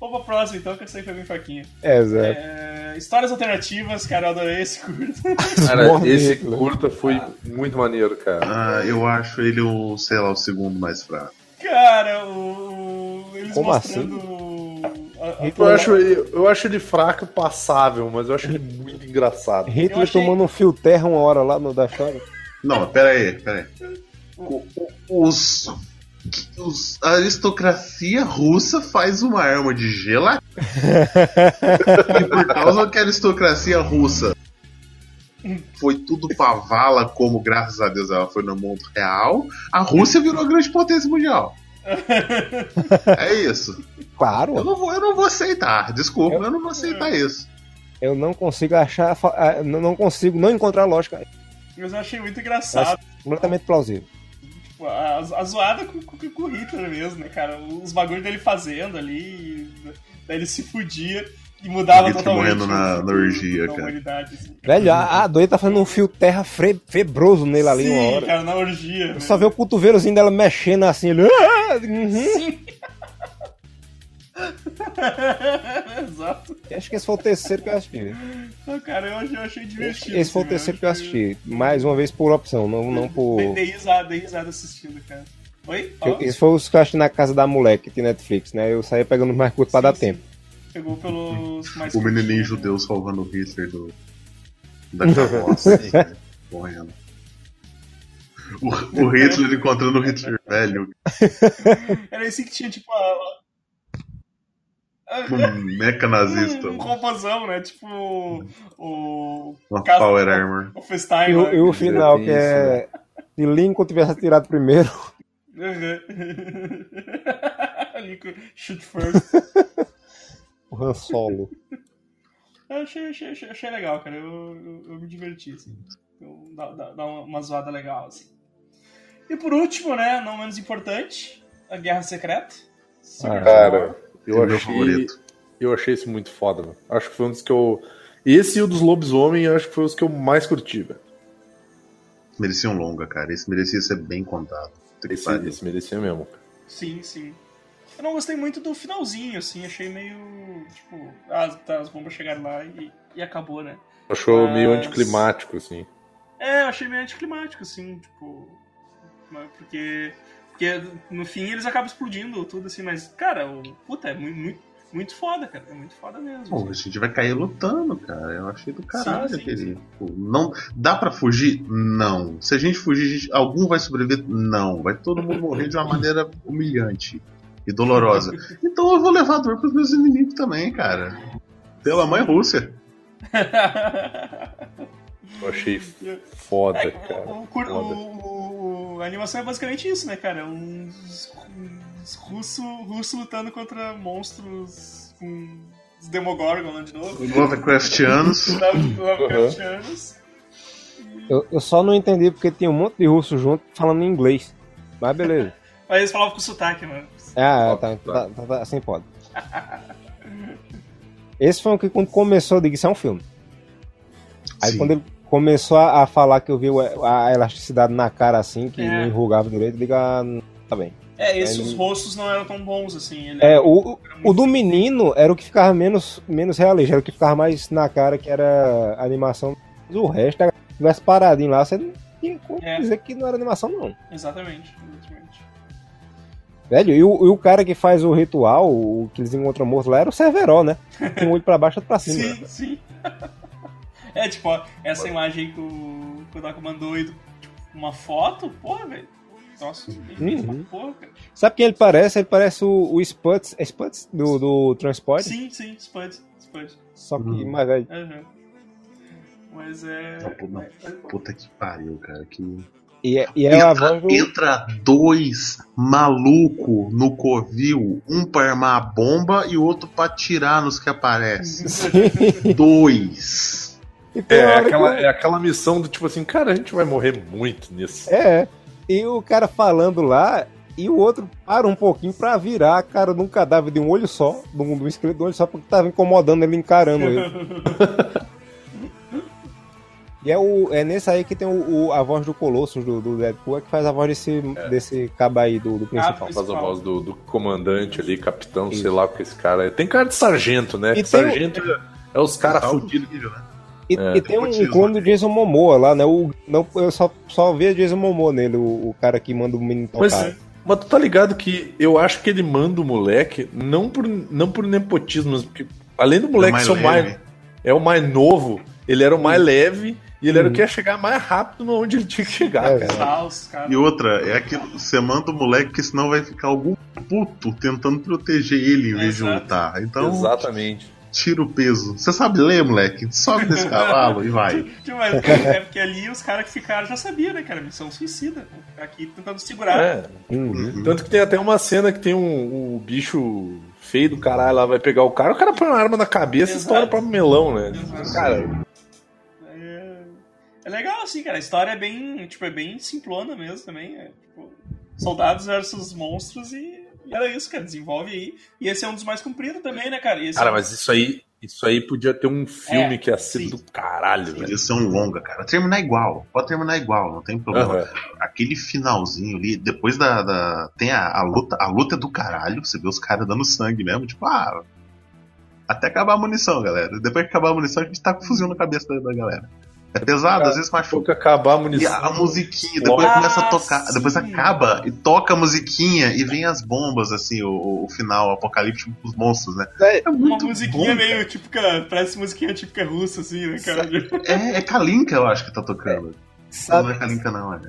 Vamos pra próxima então, que essa aí foi bem fraquinha. É, Zé. É, histórias alternativas, cara, eu adorei esse curto. Cara, esse né? curta foi muito maneiro, cara. Ah, eu acho ele o, sei lá, o segundo mais fraco. Cara, o. Eles Como mostrando. a- a- Eu acho, ele- eu acho ele fraco e passável, mas eu acho ele muito engraçado. Hitler achei- tomando um fio terra uma hora lá no da história. Não, pera aí, pera aí. O- o- Os, os- a aristocracia russa faz uma arma de gelatina. e por causa que a aristocracia russa foi tudo pra vala, como graças a Deus ela foi no mundo real, a Rússia virou a grande potência mundial. É isso. Eu Claro, não vou, eu não vou aceitar. Desculpa, eu não vou aceitar isso. eu não consigo achar, não consigo não encontrar lógica. Mas eu achei muito engraçado. Completamente plausível. Tipo, a, a zoada com, com, com o Hitler mesmo, né, cara? Os bagulhos dele fazendo ali, daí ele se fudia e mudava totalmente. morrendo na- na orgia, na cara. assim. Velho, a, a doida tá fazendo um fio terra fre- febroso nele ali Sim, uma hora. cara, na orgia. Só vê o cotovelozinho dela mexendo assim. Ele, ah, uhum. Sim. Exato. Acho que esse foi o terceiro que eu assisti. Não, cara, eu achei, eu achei divertido. Esse foi o terceiro que eu achei- assisti. Mais uma vez por opção, não, não por. Dei, risada, dei risada assistindo, cara. Oi? Fala? Esse foi os que eu assisti na casa da moleque de Netflix, né? Eu saía pegando mais curto pra Sim, dar sim. tempo. Pegou pelos mais O menininho né? judeu salvando o Hitler do, da carroça. assim, né? Morrendo. O, o Hitler encontrando o Hitler velho. Era esse que tinha, tipo, a. Um meca nazista. Um robôzão, né? Tipo o. Uma Power Armor. O Festein, E o, né? e o final, que é. Se Lincoln tivesse atirado primeiro. Ali com Shoot first. o Han Solo. Eu achei, achei, achei, achei legal, cara. Eu, eu, eu me diverti, assim. Eu, dá, dá, dá uma, uma zoada legal, assim. E por último, né? Não menos importante, a Guerra Secreta. Ah, Cara, eu É meu achei, favorito. eu achei esse muito foda, mano. Acho que foi um dos que eu. Esse e o dos lobisomem, eu acho que foi os que eu mais curti, velho. Merecia um longa, cara. Esse merecia ser bem contado. Esse, esse merecia mesmo. Sim, sim. Eu não gostei muito do finalzinho, assim. Achei meio. Tipo, ah, tá, as bombas chegaram lá e, e acabou, né? Achou Mas- meio anticlimático, assim. É, eu achei meio anticlimático, assim, tipo. Porque. Porque no fim eles acabam explodindo tudo assim, mas, cara, o, puta, é muito, muito, muito foda, cara. É muito foda mesmo. Pô, a assim. gente vai cair lutando, cara. Eu achei do caralho Sim, sim, aquele. sim. Pô, Não, dá pra fugir? Não. Se a gente fugir, a gente- algum vai sobreviver? Não. Vai todo mundo morrer de uma maneira humilhante e dolorosa. Então eu vou levar dor pros meus inimigos também, cara. Pela mãe Rússia. Eu achei foda, É, cara. o, o, a animação é basicamente isso, né, cara? Uns, uns russos russo lutando contra monstros com os Demogorgon lá de novo. Lovecraftianos. Lovecraftianos. Eu, eu só não entendi porque tinha um monte de russo junto falando em inglês. Mas beleza. Mas eles falavam com sotaque, mano. Ah, tá, tá, tá, tá, assim pode. Esse foi o que quando começou, eu digo, isso é um filme. Aí Sim. quando ele começou a, falar que eu vi a elasticidade na cara assim, que É. não enrugava direito, ah, não- tá bem. É, esses rostos não eram tão bons assim. Ele É, o, o do menino era o que ficava menos, menos realista, era o que ficava mais na cara, que era animação. Mas o resto, se tivesse paradinho lá, você não tinha como É. dizer que não era animação, não. Exatamente, exatamente. Velho, e o, e o cara que faz o ritual, o que eles encontram morto lá, era o Cerveró, né? Com um olho pra baixo e outro pra cima. Sim, sim. É, tipo, ó, essa imagem que o, Doc mandou tipo, uma foto, porra, velho. Nossa, Uhum. porra, cara. Sabe quem ele parece? Ele parece o, o Spuds, é Spuds do, do Transport, Sim, sim, Spud, Spud. só que Uhum. mais velho. Aham. Mas é. Não, pô, não. Puta que pariu, cara. Que E, é- e é entra, voz do. entra dois maluco no covil, um pra armar a bomba e o outro pra atirar nos que aparecem. Dois. Tem É, que aquela, o- é aquela missão do tipo assim, cara, a gente vai morrer muito nisso. É. E o cara falando lá, e o outro para um pouquinho pra virar a cara de um cadáver de um olho só, de um, de um esqueleto de um olho só, porque tava incomodando ele, encarando ele. E é, o, é nesse aí que tem o, o- a voz do Colossus, do, do Deadpool, é que faz a voz desse, desse cabo aí, do, do principal. Ah, Faz a voz do, do comandante ali, capitão, sei Isso. lá o que esse cara é. Tem cara de sargento, né? E tem sargento é, é os caras Alto fudidos. né? E, É, e tem um clone do Jason Momoa lá, né? O, não, eu só, só vi Jason Momoa nele, o, o cara que manda o menino Mas, tocar. mas tu tá ligado que eu acho que ele manda o moleque não por, não por nepotismo, mas porque além do moleque mais ser o mais, é o mais novo, ele era o mais leve e ele era o que ia chegar mais rápido onde ele tinha que chegar, É, cara. E outra, é aquilo, você manda o moleque, porque senão vai ficar algum puto tentando proteger ele em vez de Exato. lutar. Então, Exatamente. Tira o peso. Você sabe ler, moleque? Sobe nesse cavalo e vai. Mas é porque ali os caras que ficaram já sabiam, né, cara? Missão suicida. né? Aqui tentando segurar. É. Uhum. Tanto que tem até uma cena que tem um, o bicho feio do caralho lá, vai pegar o cara, o cara põe uma arma na cabeça e Exato. estoura pra melão, né? Exato. Cara, É... é legal, assim, cara. A história é bem, tipo, é bem simplona mesmo também. É, tipo, soldados versus monstros e, e era isso, cara. Desenvolve aí. E esse é um dos mais compridos também, né, cara? Esse cara, é um- mas isso aí, isso aí podia ter um filme É, que ia ser sim. do caralho, velho. Podia ser um longa, cara. Terminar igual. Pode terminar igual, não tem problema. Aham. Aquele finalzinho ali, depois da. da- tem a, a luta. A luta é do caralho. Você vê os caras dando sangue mesmo. Tipo, ah. Até acabar a munição, galera. Depois que acabar a munição, a gente tá com fuzil na cabeça da, da galera. É pesado, às vezes machuca. que acabar a E munição. a, a musiquinha, depois Ah, começa a tocar, sim. depois acaba e toca a musiquinha e vem as bombas, assim, o, o final apocalíptico dos monstros, né? É Uma muito musiquinha bom, meio típica, parece musiquinha típica russa, assim, né, cara? É, é Kalinka, eu acho que tá tocando. Não Sabe? é Kalinka, não, é.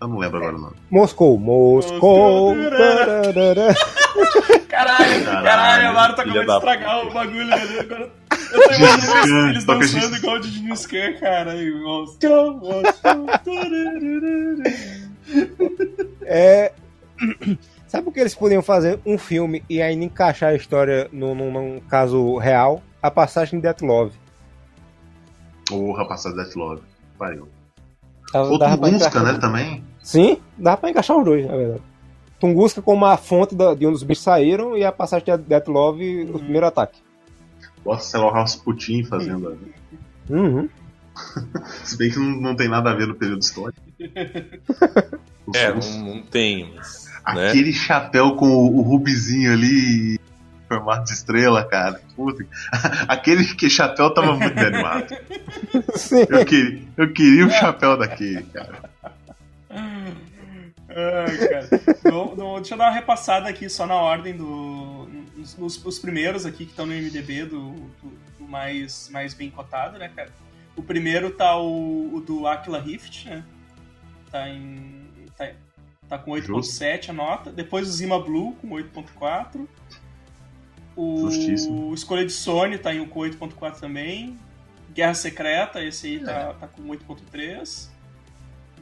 Eu não lembro agora o nome. Moscou, Moscou. Caralho, Caralho, a Mara tá acabando de estragar o bagulho ali. Agora eu tô imaginando Scan, eles dançando igual de Genius Khan, cara. Moscou, Moscou. É. Sabe o que eles podiam fazer? Um filme e ainda encaixar a história num, num- num caso real? A passagem de Death Love. Porra, passar Death Love. Pariu. Dava- Ou dava pra Tunguska, encaixar- né, também? Sim, dá pra encaixar os dois, na verdade. Tunguska como a fonte da- de onde os bichos saíram e a passagem de Death Love o primeiro ataque. Bota, sei lá, o Rasputin fazendo. ali. Uhum. Se bem que não, não tem nada a ver no período histórico. É, não, não tem, mas, né? Aquele chapéu com o, o rubizinho ali formato de estrela, cara. Puta. Aquele que chapéu tava muito bem animado. Sim. Eu queria, eu queria o chapéu daquele, cara. Ai, cara. Não- não- deixa eu dar uma repassada aqui só na ordem do. Os, os- os primeiros aqui que estão no MDB do, do- do mais, mais bem cotado, né, cara? O primeiro tá o, o do Aquila Rift, né? Tá em. Tá, tá com 8.7 a nota. Depois o Zima Blue com 8.4. O Justíssimo. Escolha de Sony tá em com 8.4 também. Guerra Secreta, esse aí tá, tá com 8.3.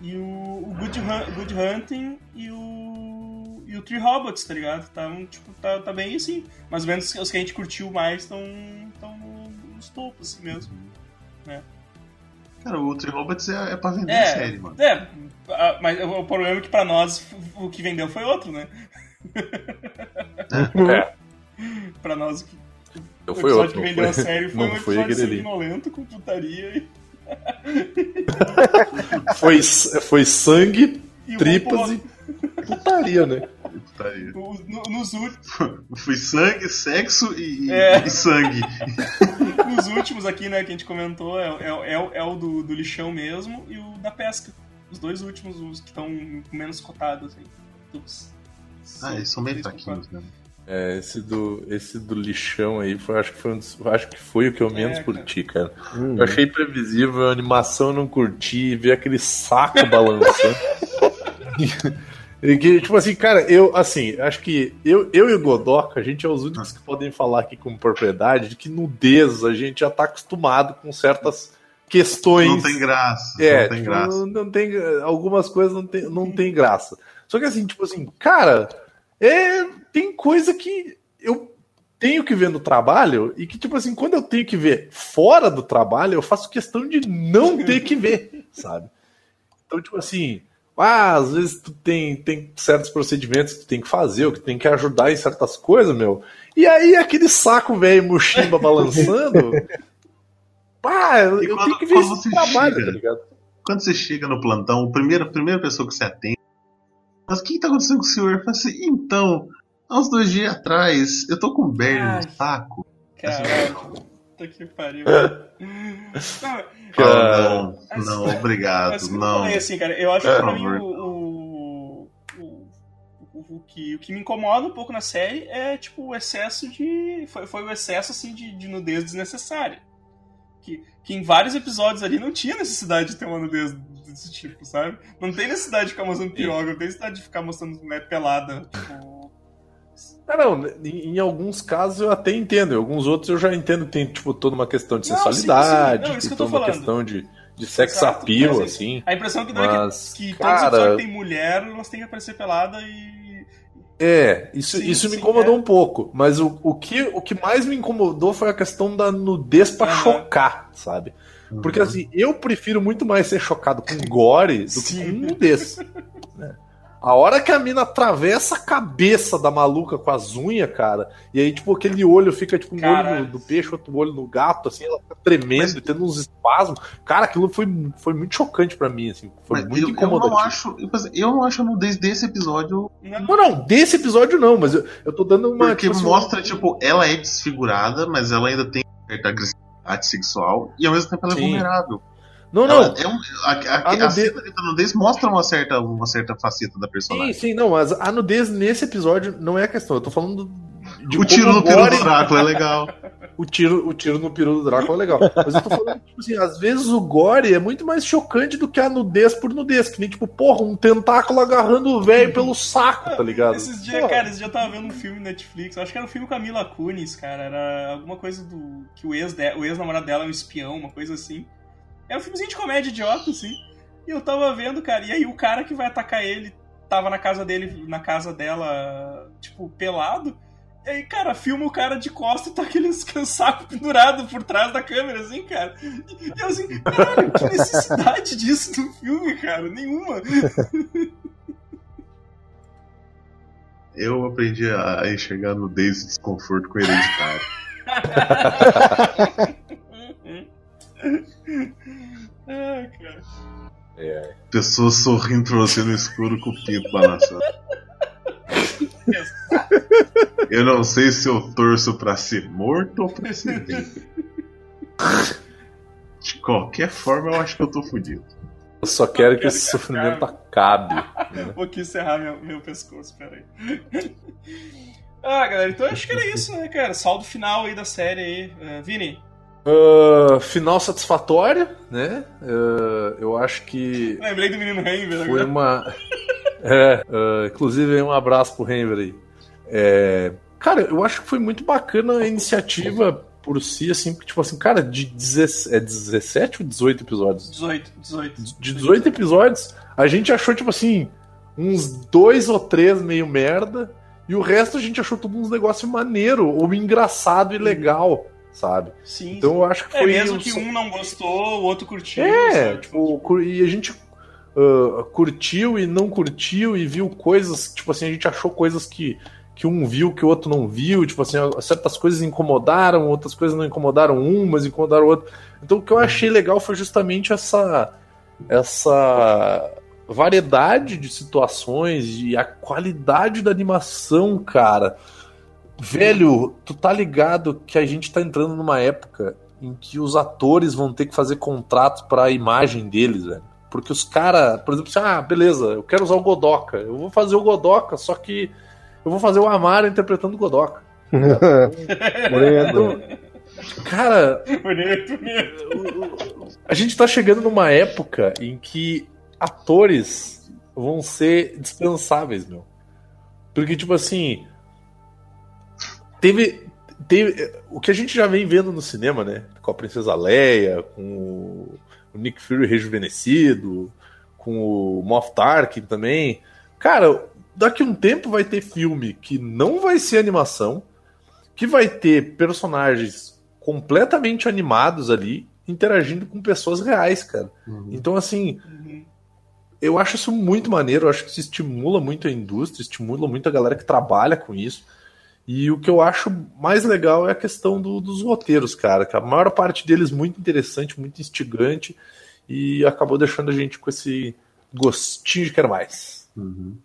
E o, o Good, Hun- Good Hunting e o. E o Tree Robots, tá ligado? Tá, um, tipo, tá, tá bem assim. Mais ou menos os que a gente curtiu mais estão nos topos, assim mesmo. Cara, o Tree Robots é, é pra vender É, série, mano. É, a- mas o problema é que pra nós o que vendeu foi outro, né? É, Pra nós o que então o foi episódio outro. que Não vendeu a foi, série foi não um episódio sanguinolento com putaria e, Foi, foi sangue, e tripas e putaria, né? Putaria. O- no- nos, últimos, Foi sangue, sexo e, É. e sangue. nos últimos aqui, né, que a gente comentou, é, é, é, o- é o do, do lixão mesmo e o da pesca. Os dois últimos, os que estão menos cotados aí. Dos- Ah, eles são meio 3.4. fraquinhos, né? É, esse do, esse do lixão aí, foi, acho, que foi um dos- acho que foi o que eu menos É, curti, cara. Uhum. Eu achei previsível, a animação eu não curti, ver aquele saco balançando. E que, tipo assim, cara, eu, assim, acho que eu, eu e o Godoka, a gente é os únicos que podem falar aqui com propriedade de que nudez a gente já tá acostumado com certas questões. Não tem graça. É, não tem tipo, graça. Não, não tem, algumas coisas não tem, não tem graça. Só que assim, tipo assim, cara, é, tem coisa que eu tenho que ver no trabalho e que, tipo assim, quando eu tenho que ver fora do trabalho, eu faço questão de não ter que ver, sabe? Então, tipo assim, ah, às vezes tu tem, tem certos procedimentos que tu tem que fazer, ou que tu tem que ajudar em certas coisas, meu. E aí aquele saco velho mochimba balançando. Pá, eu, quando- tenho que ver isso no trabalho, chega- tá ligado? Quando você chega no plantão, a primeira, a primeira pessoa que você atende. Mas o que, que tá acontecendo com o senhor? Eu falo assim, então, há uns dois dias atrás, eu tô com berne Ai. no saco. Caralho. Puta que pariu. Não, não, Mas- não, obrigado, eu não. falei assim, cara, eu acho É, que pra mim o, o, o, o que, o que me incomoda um pouco na série é tipo o excesso de. Foi, foi o excesso assim de, de nudez desnecessária. Que, que em vários episódios ali não tinha necessidade de ter uma nudez desse tipo, sabe? Não tem necessidade de ficar mostrando piroga, não tem necessidade de ficar mostrando mulher pelada. Tipo. Ah, não, em, em alguns casos eu até entendo, em alguns outros eu já entendo tem, tipo, toda uma questão de Não, sim, sensualidade, sim. Não, isso tem que eu tô toda uma questão de, de sex appeal, é- assim. A impressão que dá é Mas, que, que todos os cara- que tem mulher, elas têm que aparecer pelada e. É, isso, Sim, isso me sim, incomodou é. um pouco, mas o, o, que, o que mais me incomodou foi a questão da nudez pra Aham. chocar, sabe? Porque assim, eu prefiro muito mais ser chocado com gore do que Sim. com nudez. né? A hora que a mina atravessa a cabeça da maluca com as unhas, cara, e aí, tipo, aquele olho fica, tipo, um Cara. olho no, do peixe, outro olho no gato, assim, ela fica tremendo, tendo uns espasmos. Cara, aquilo foi, foi muito chocante pra mim, assim, foi Mas muito eu, eu incomodante. não acho. eu, assim, Eu não acho a nudez desse episódio. Não, Não, desse episódio não, mas eu, eu tô dando uma. Porque tipo assim, mostra, tipo, ela é desfigurada, mas ela ainda tem certa agressividade sexual e ao mesmo tempo ela é Sim. vulnerável. Não, Ela não. é um, a, a, A a, nudez- cena da nudez mostra uma certa, uma certa faceta da Sim, personagem. sim, não, mas a nudez nesse episódio não é a questão. Eu tô falando de o tiro no peru gore- do Drácula é legal. O tiro, o tiro no peru do Drácula é legal. Mas eu tô falando, tipo assim, às vezes o gore é muito mais chocante do que a nudez por nudez. Que nem, tipo, porra, um tentáculo agarrando o velho pelo saco, tá ligado? Esses dias, Porra. cara, esses dias eu tava vendo um filme no Netflix, acho que era um filme com a Mila Kunis, cara, era alguma coisa do... que o ex de- o ex-namorado dela é um espião, uma coisa assim. Era um filmezinho de comédia idiota, assim. E eu tava vendo, cara, e aí o cara que vai atacar ele tava na casa dele, na casa dela, tipo, pelado. E aí, cara, filma o cara de costa e tá aquele aquele saco pendurado por trás da câmera, assim, cara. E eu assim, caralho, que necessidade disso no filme, cara? Nenhuma. Eu aprendi a enxergar nudez e desconforto com hereditário. Ai, cara. Pessoas sorrindo pra você no escuro com o pinto balançando. Eu não sei se eu torço pra ser morto ou pra ser vivo. De qualquer forma, eu acho que eu tô fudido. Eu só quero que esse sofrimento acabe. Vou aqui encerrar meu, meu pescoço, peraí. Ah, galera, então acho que era isso, né, cara? Saldo final aí da série aí. Uh, Vini, Ah, final satisfatório, né? Ah, eu acho que lembrei do menino Rainbow Foi agora. uma. É, ah, inclusive um abraço pro Henry aí. É, cara, eu acho que foi muito bacana a iniciativa por si, assim, porque, tipo assim, cara, de 17, é 17 ou 18 episódios? 18, 18. De 18 episódios, a gente achou, tipo assim, uns dois ou três meio merda, e o resto a gente achou tudo uns negócios maneiro, ou engraçado e legal, sabe? Sim. Então eu acho que é foi. mesmo que um não gostou, o outro curtiu. É, sabe? tipo, cur- e a gente ah, curtiu e não curtiu e viu coisas, tipo assim, a gente achou coisas que, que um viu que o outro não viu, tipo assim, certas coisas incomodaram, outras coisas não incomodaram um, mas incomodaram o outro. Então o que eu achei legal foi justamente essa essa variedade de situações e a qualidade da animação, cara. Velho, tu tá ligado que a gente tá entrando numa época em que os atores vão ter que fazer contrato para a imagem deles, velho. Porque os caras, por exemplo, assim, ah, beleza, eu quero usar o Godoka. Eu vou fazer o Godoka, só que eu vou fazer o Amaro interpretando o Godoka. Moreno. Cara, Bonito, bonito. a gente tá chegando numa época em que atores vão ser dispensáveis, meu. Porque, tipo assim. Teve, tem, o que a gente já vem vendo no cinema, né? Com a Princesa Leia, com o, Nick Fury rejuvenescido, com o Moff Tarkin também. Cara, daqui a um tempo vai ter filme que não vai ser animação, que vai ter personagens completamente animados ali, interagindo com pessoas reais, cara. Uhum. Então, assim, Uhum. eu acho isso muito maneiro, eu acho que isso estimula muito a indústria, estimula muito a galera que trabalha com isso. E o que eu acho mais legal é a questão do- dos roteiros, cara, que a maior parte deles muito interessante, muito instigante, e acabou deixando a gente com esse gostinho de quero mais. Uhum.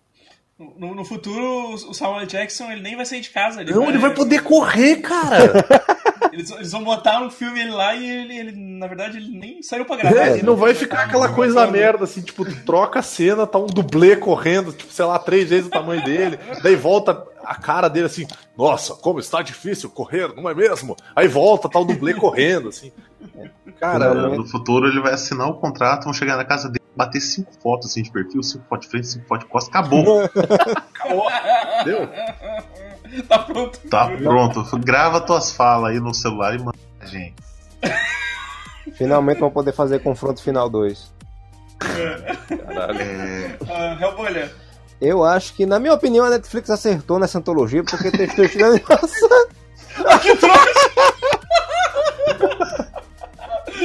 No, no futuro, o Samuel Jackson ele nem vai sair de casa. Ele Não, ele vai poder correr, cara! Eles, eles vão botar um filme ele lá e ele, ele, na verdade, ele nem saiu pra gravar. É, não vai ficar aquela Vai coisa um- merda, assim, tipo, tu troca a cena, tá um dublê correndo, tipo, sei lá, três vezes o tamanho dele, daí volta a cara dele assim, nossa, como está difícil correr, não é mesmo? Aí volta, tá o dublê correndo, assim. Cara, Cara, no futuro ele vai assinar o contrato, vão chegar na casa dele, bater cinco fotos assim de perfil, cinco fotos de frente, cinco fotos de costas, acabou. acabou. Deu? Tá pronto. Tá pronto. Grava tuas falas aí no celular e manda pra gente. Finalmente vão poder fazer confronto final 2. Caralho. É, Ah, Hellbolha. Eu acho que, na minha opinião, a Netflix acertou nessa antologia porque testou estilo de animação.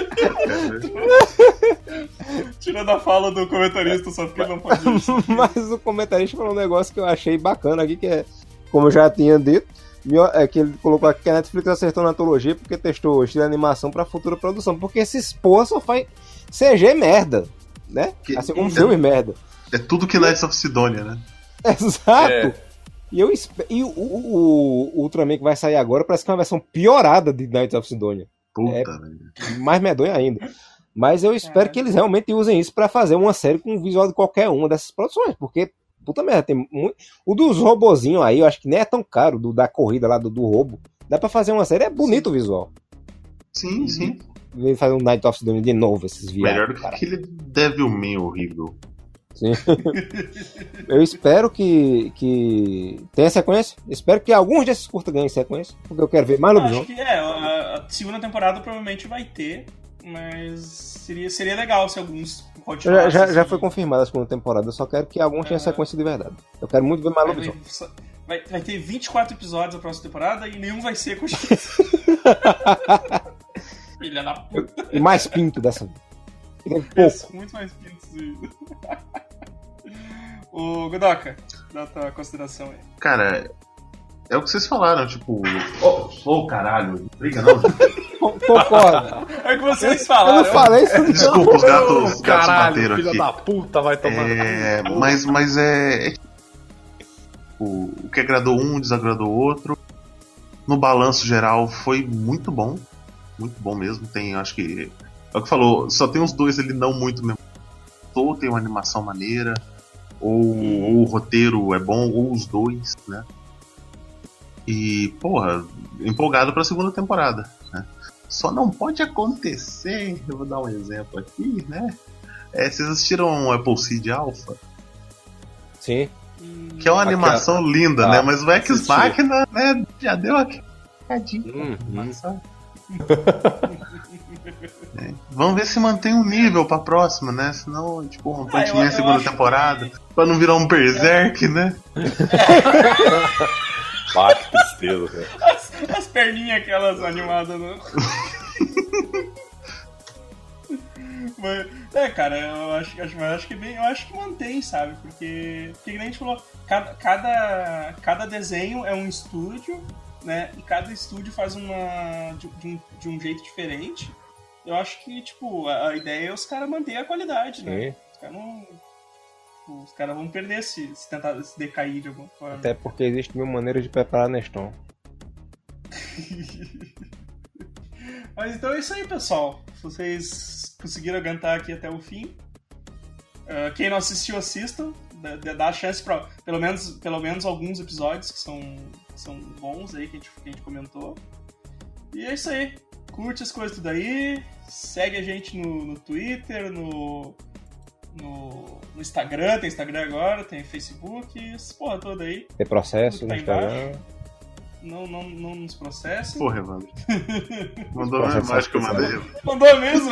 Tirando a fala do comentarista, só porque não pode. Mas o comentarista falou um negócio que eu achei bacana aqui, que é, como eu já tinha dito, é que ele colocou aqui que a Netflix acertou na antologia porque testou estilo de animação pra futura produção. Porque esses porra só faz CG merda, né? Que- Assim como filme merda. é tudo que Knights of Sidonia, né? Exato. É. E, eu e o, o, o Ultraman que vai sair agora parece que é uma versão piorada de Knights of Sidonia. Puta, É. velho. mais medonho ainda. Mas eu espero É. que eles realmente usem isso pra fazer uma série com o visual de qualquer uma dessas produções, porque puta merda, tem muito... o dos robozinhos aí, eu acho que nem é tão caro do da corrida lá do, do roubo. Dá pra fazer uma série, é bonito o visual. Sim, sim. Vem fazer um Night of Sidonia de novo esses viados. Melhor do que cara. aquele Devilman horrível. Sim. eu espero que, que tenha sequência. Espero que alguns desses curtas ganhem sequência, porque eu quero ver mais Acho lobisomem. que é, a, a segunda temporada provavelmente vai ter, mas seria, seria legal se alguns Já, continuassem. já, já assim. foi confirmada a segunda temporada, eu só quero que alguns tenham É. sequência de verdade. Eu quero muito ver mais lobisomem. vai, vai ter 24 episódios a próxima temporada e nenhum vai ser continuação. Filha da puta. E mais pinto dessa vez. Muito mais pintos. O Godoka, dá a tua consideração aí. Cara, é o que vocês falaram, tipo. Ô, oh, caralho, briga não. Concordo. É o que vocês Eu falaram. não falei isso. não. Desculpa, os gatos, os gatos Caralho, bateram filha aqui. da puta, vai tomar. É, no cu. mas, mas é. é o, o que agradou um desagradou o outro. No balanço geral foi muito bom. Muito bom mesmo. Tem, acho que. É o que falou, só tem os dois ali não muito mesmo. Tem uma animação maneira, ou, ou o roteiro é bom, ou os dois, né? E, porra, empolgado pra segunda temporada. Né? Só não pode acontecer, eu vou dar um exemplo aqui, né? É, vocês assistiram Apple Seed Alpha? Sim. Hum, Que é uma animação linda, Ah, né? Mas o Ex assisti. Machina, né, já deu. Tadinho. Uhum. É, Vamos ver se mantém um nível pra próxima, né? Senão, tipo, um Ah, Punch Man segunda temporada. Pra não virar um Berserk, né? Ah, que tristeza, cara. As, as perninhas aquelas animadas, né? Mas, é, cara, eu acho, acho, mas acho que bem, eu acho que mantém, sabe? Porque, porque que nem a gente falou, cada, cada, cada desenho é um estúdio, né? E cada estúdio faz uma de, de um, de um jeito diferente. Eu acho que, tipo, a, a ideia é os caras manterem a qualidade, né? Sim. Os caras não. Os caras vão perder se, se tentar se decair de alguma forma. Até porque existe mil maneiras de preparar Neston. Mas então é isso aí, pessoal. Vocês conseguiram aguentar aqui até o fim, ah, quem não assistiu, assistam. Dá, a chance pra pelo menos, pelo menos alguns episódios que são, que são bons aí, que a, gente, que a gente comentou. E é isso aí. Curte as coisas tudo aí. Segue a gente no, no Twitter, no, no, no Instagram. Tem Instagram agora, tem Facebook, essa porra toda aí. Tem processo Tudo no tá Instagram. embaixo. não, não, não nos processem. Porra, Evandro. Mandou a imagem que eu mandei. Mandou mesmo?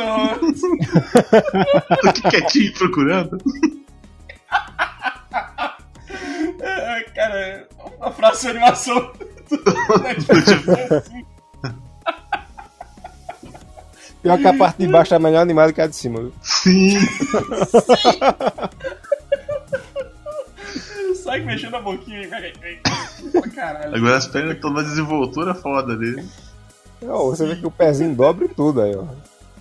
Tô aqui quietinho procurando. É, cara, a próxima animação do Netflix é assim. Pior que a parte de baixo é melhor animada que a de cima, viu? Sim. Sai mexendo a boquinha. Pra Caralho. Agora as pernas estão numa desenvoltura foda ali. Ó, você vê que o pezinho dobra e tudo aí, ó.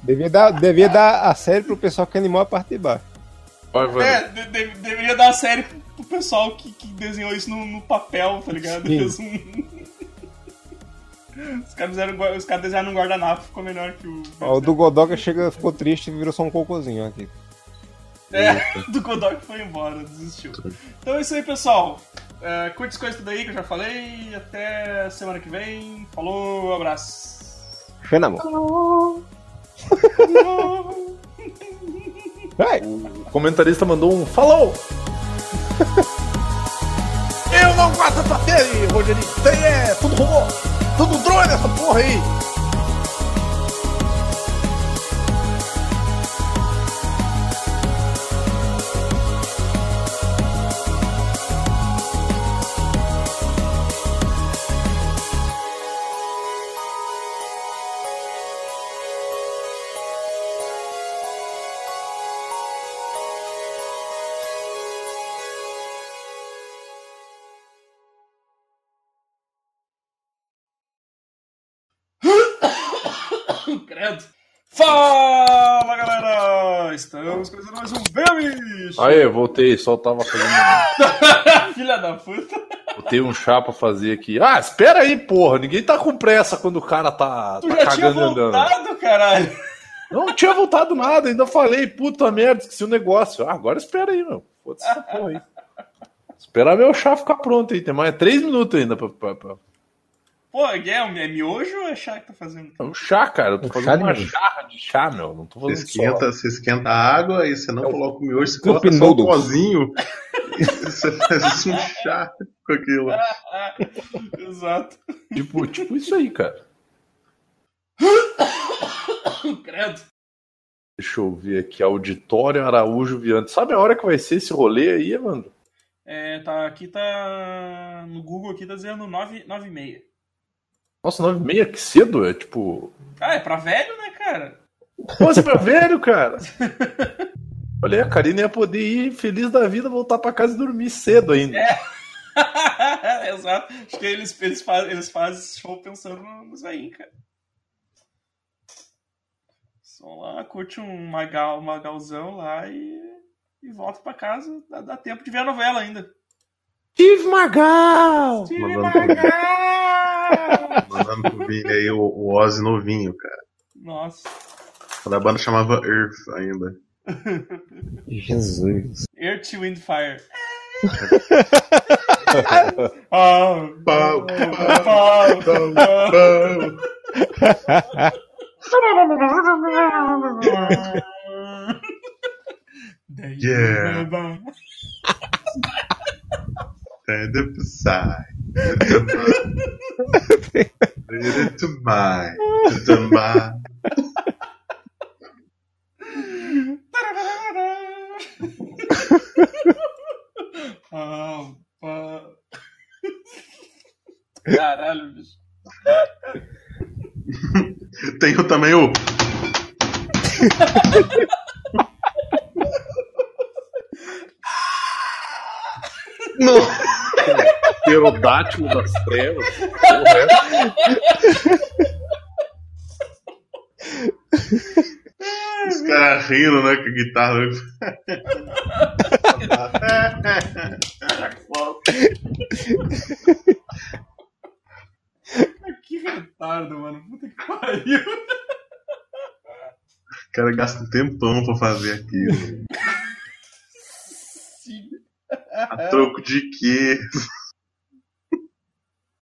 Devia dar, devia dar a série pro pessoal que animou a parte de baixo. Vai, vai. É, de- de- deveria dar a série pro, pessoal que, que desenhou isso no, no papel, tá ligado? Fez um- Os caras, fizeram, os caras desenharam um guardanapo, ficou melhor que o. Ó, o do Godoka chega, ficou triste e virou só um cocôzinho aqui. É, do Godok foi embora, desistiu. Então é isso aí, pessoal. É, curte as coisas tudo aí que eu já falei. Até semana que vem. Falou, abraço. Fê na mão. Vai! O comentarista mandou um falou! Eu não gosto dessa série, Rogerinho. Aí é tudo robô. Tudo drone essa porra aí. Fala, galera! Estamos começando mais um Bebish! Aê, voltei, só tava fazendo. Filha da puta! Botei um chá pra fazer aqui. Ah, espera aí, porra. Ninguém tá com pressa quando o cara tá, Tu tá já tinha cagando andando. voltado, caralho! Não tinha voltado nada, ainda falei, puta merda, esqueci o negócio. Ah, agora espera aí, meu. Foda-se essa porra aí. Esperar meu chá ficar pronto aí. Tem mais três minutos ainda pra. pra, pra... Pô, é, é miojo ou é chá que tá fazendo? É um chá, cara. Eu tô Um fazendo uma jarra de chá, meu. Não tô Você fazendo esquenta, você esquenta a água, aí você não coloca o miojo, você coloca só o pozinho. e você faz um chá com aquilo. Exato. só. Tipo, tipo isso aí, cara. Credo. Deixa eu ver aqui. Auditório Araújo Viante. Sabe a hora que vai ser esse rolê aí, Evandro? É, tá, aqui tá. No Google aqui tá dizendo 9, 9 e meia. Nossa, nove e meia, que cedo. É tipo. Ah, é pra velho, né, cara? Pô, você é pra velho, cara. Olha aí, a Karina ia poder ir feliz da vida, voltar pra casa e dormir cedo ainda. Exato. Acho que eles, eles, fazem, eles fazem show pensando nos velhinhos, cara. Só lá, curte um magal, magalzão lá e, e volta pra casa. Dá, dá tempo de ver a novela ainda. Steve Magal! Tive Mandando magal! Mandando pro Vini aí o, o Ozzy novinho, cara. Nossa. Quando a banda chamava Earth ainda. Jesus. Earth, Wind, Fire. Ah, Pau, pau, pau. pau. Daí, Yeah. baba. And the side. To my. To my. Ah, pá. Caralho, bicho. Tenho também o. Não. Pterodátilo das trevas. Os caras rindo, né? Com a guitarra. Que retardo, mano. Puta que pariu. O cara gasta um tempão pra fazer aquilo. Sim. A troco de quê?